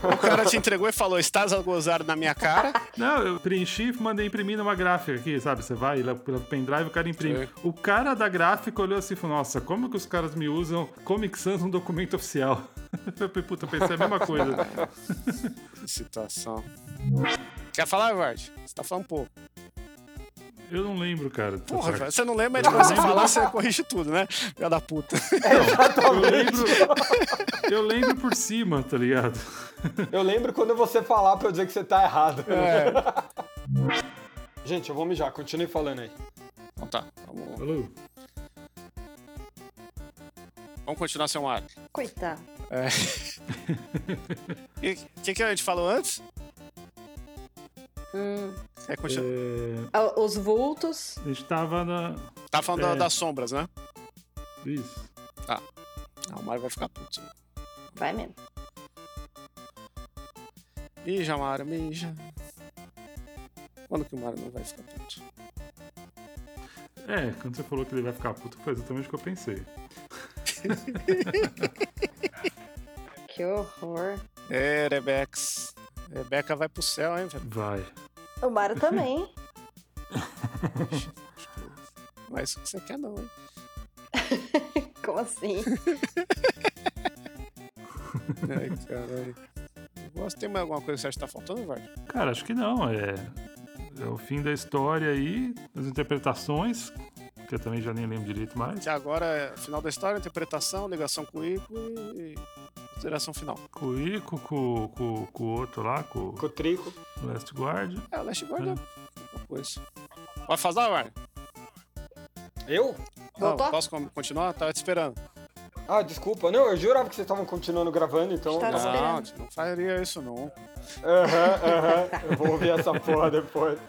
O cara te entregou e falou: estás a gozar na minha cara. Não, eu preenchi e mandei imprimir numa gráfica aqui, sabe? Você vai lá pelo pendrive, o cara imprime. O cara da gráfica olhou assim e falou: Nossa, como que os caras me usam Comic Sans num documento oficial? Puta, <laughs> eu pensei a mesma coisa. Que situação. Quer falar, Vard? Você tá falando pouco. Eu não lembro, cara. Porra, velho, você não lembra de você falar, você corrige tudo, né? Filha da puta. Eu lembro. Eu lembro por cima, tá ligado? Eu lembro quando você falar pra eu dizer que você tá errado. É. Gente, eu vou mijar, continue falando aí. Então tá, vamos, Falou. Vamos continuar seu Mário. Coitado. O que, que, a gente falou antes? Hum. É, continua. É, Ah, Os vultos. a gente tava na. Tá falando da- é. das sombras, né? Isso. Ah, o Mário vai ficar puto. Vai mesmo. Mija, Mário, mija. Quando que o Mário não vai ficar puto? É, quando você falou que ele vai ficar puto, foi exatamente o que eu pensei. <laughs> Que horror. É, Rebex. Rebeca vai pro céu, hein, velho? Vai. O Mário também. <laughs> É isso que você quer, não, hein? <laughs> Como assim? Ai, caralho. Gosto, tem mais alguma coisa que você acha que tá faltando, Vard? Cara, acho que não. É, é o fim da história aí, as interpretações, que eu também já nem lembro direito mais. Que agora é final da história, interpretação, ligação com o Ico e consideração final. Com o Ico, com, com, com o outro lá, com Com o trico. o Last Guard. É, o Last Guard é uma coisa. Vai fazer, Vard? Eu? Voltou? Não, posso con- continuar? Tava te esperando. Ah, desculpa. Não, eu jurava que vocês estavam continuando gravando, então. Aham, esperando. Não, não faria isso, não. aham. Eu vou ouvir essa porra depois.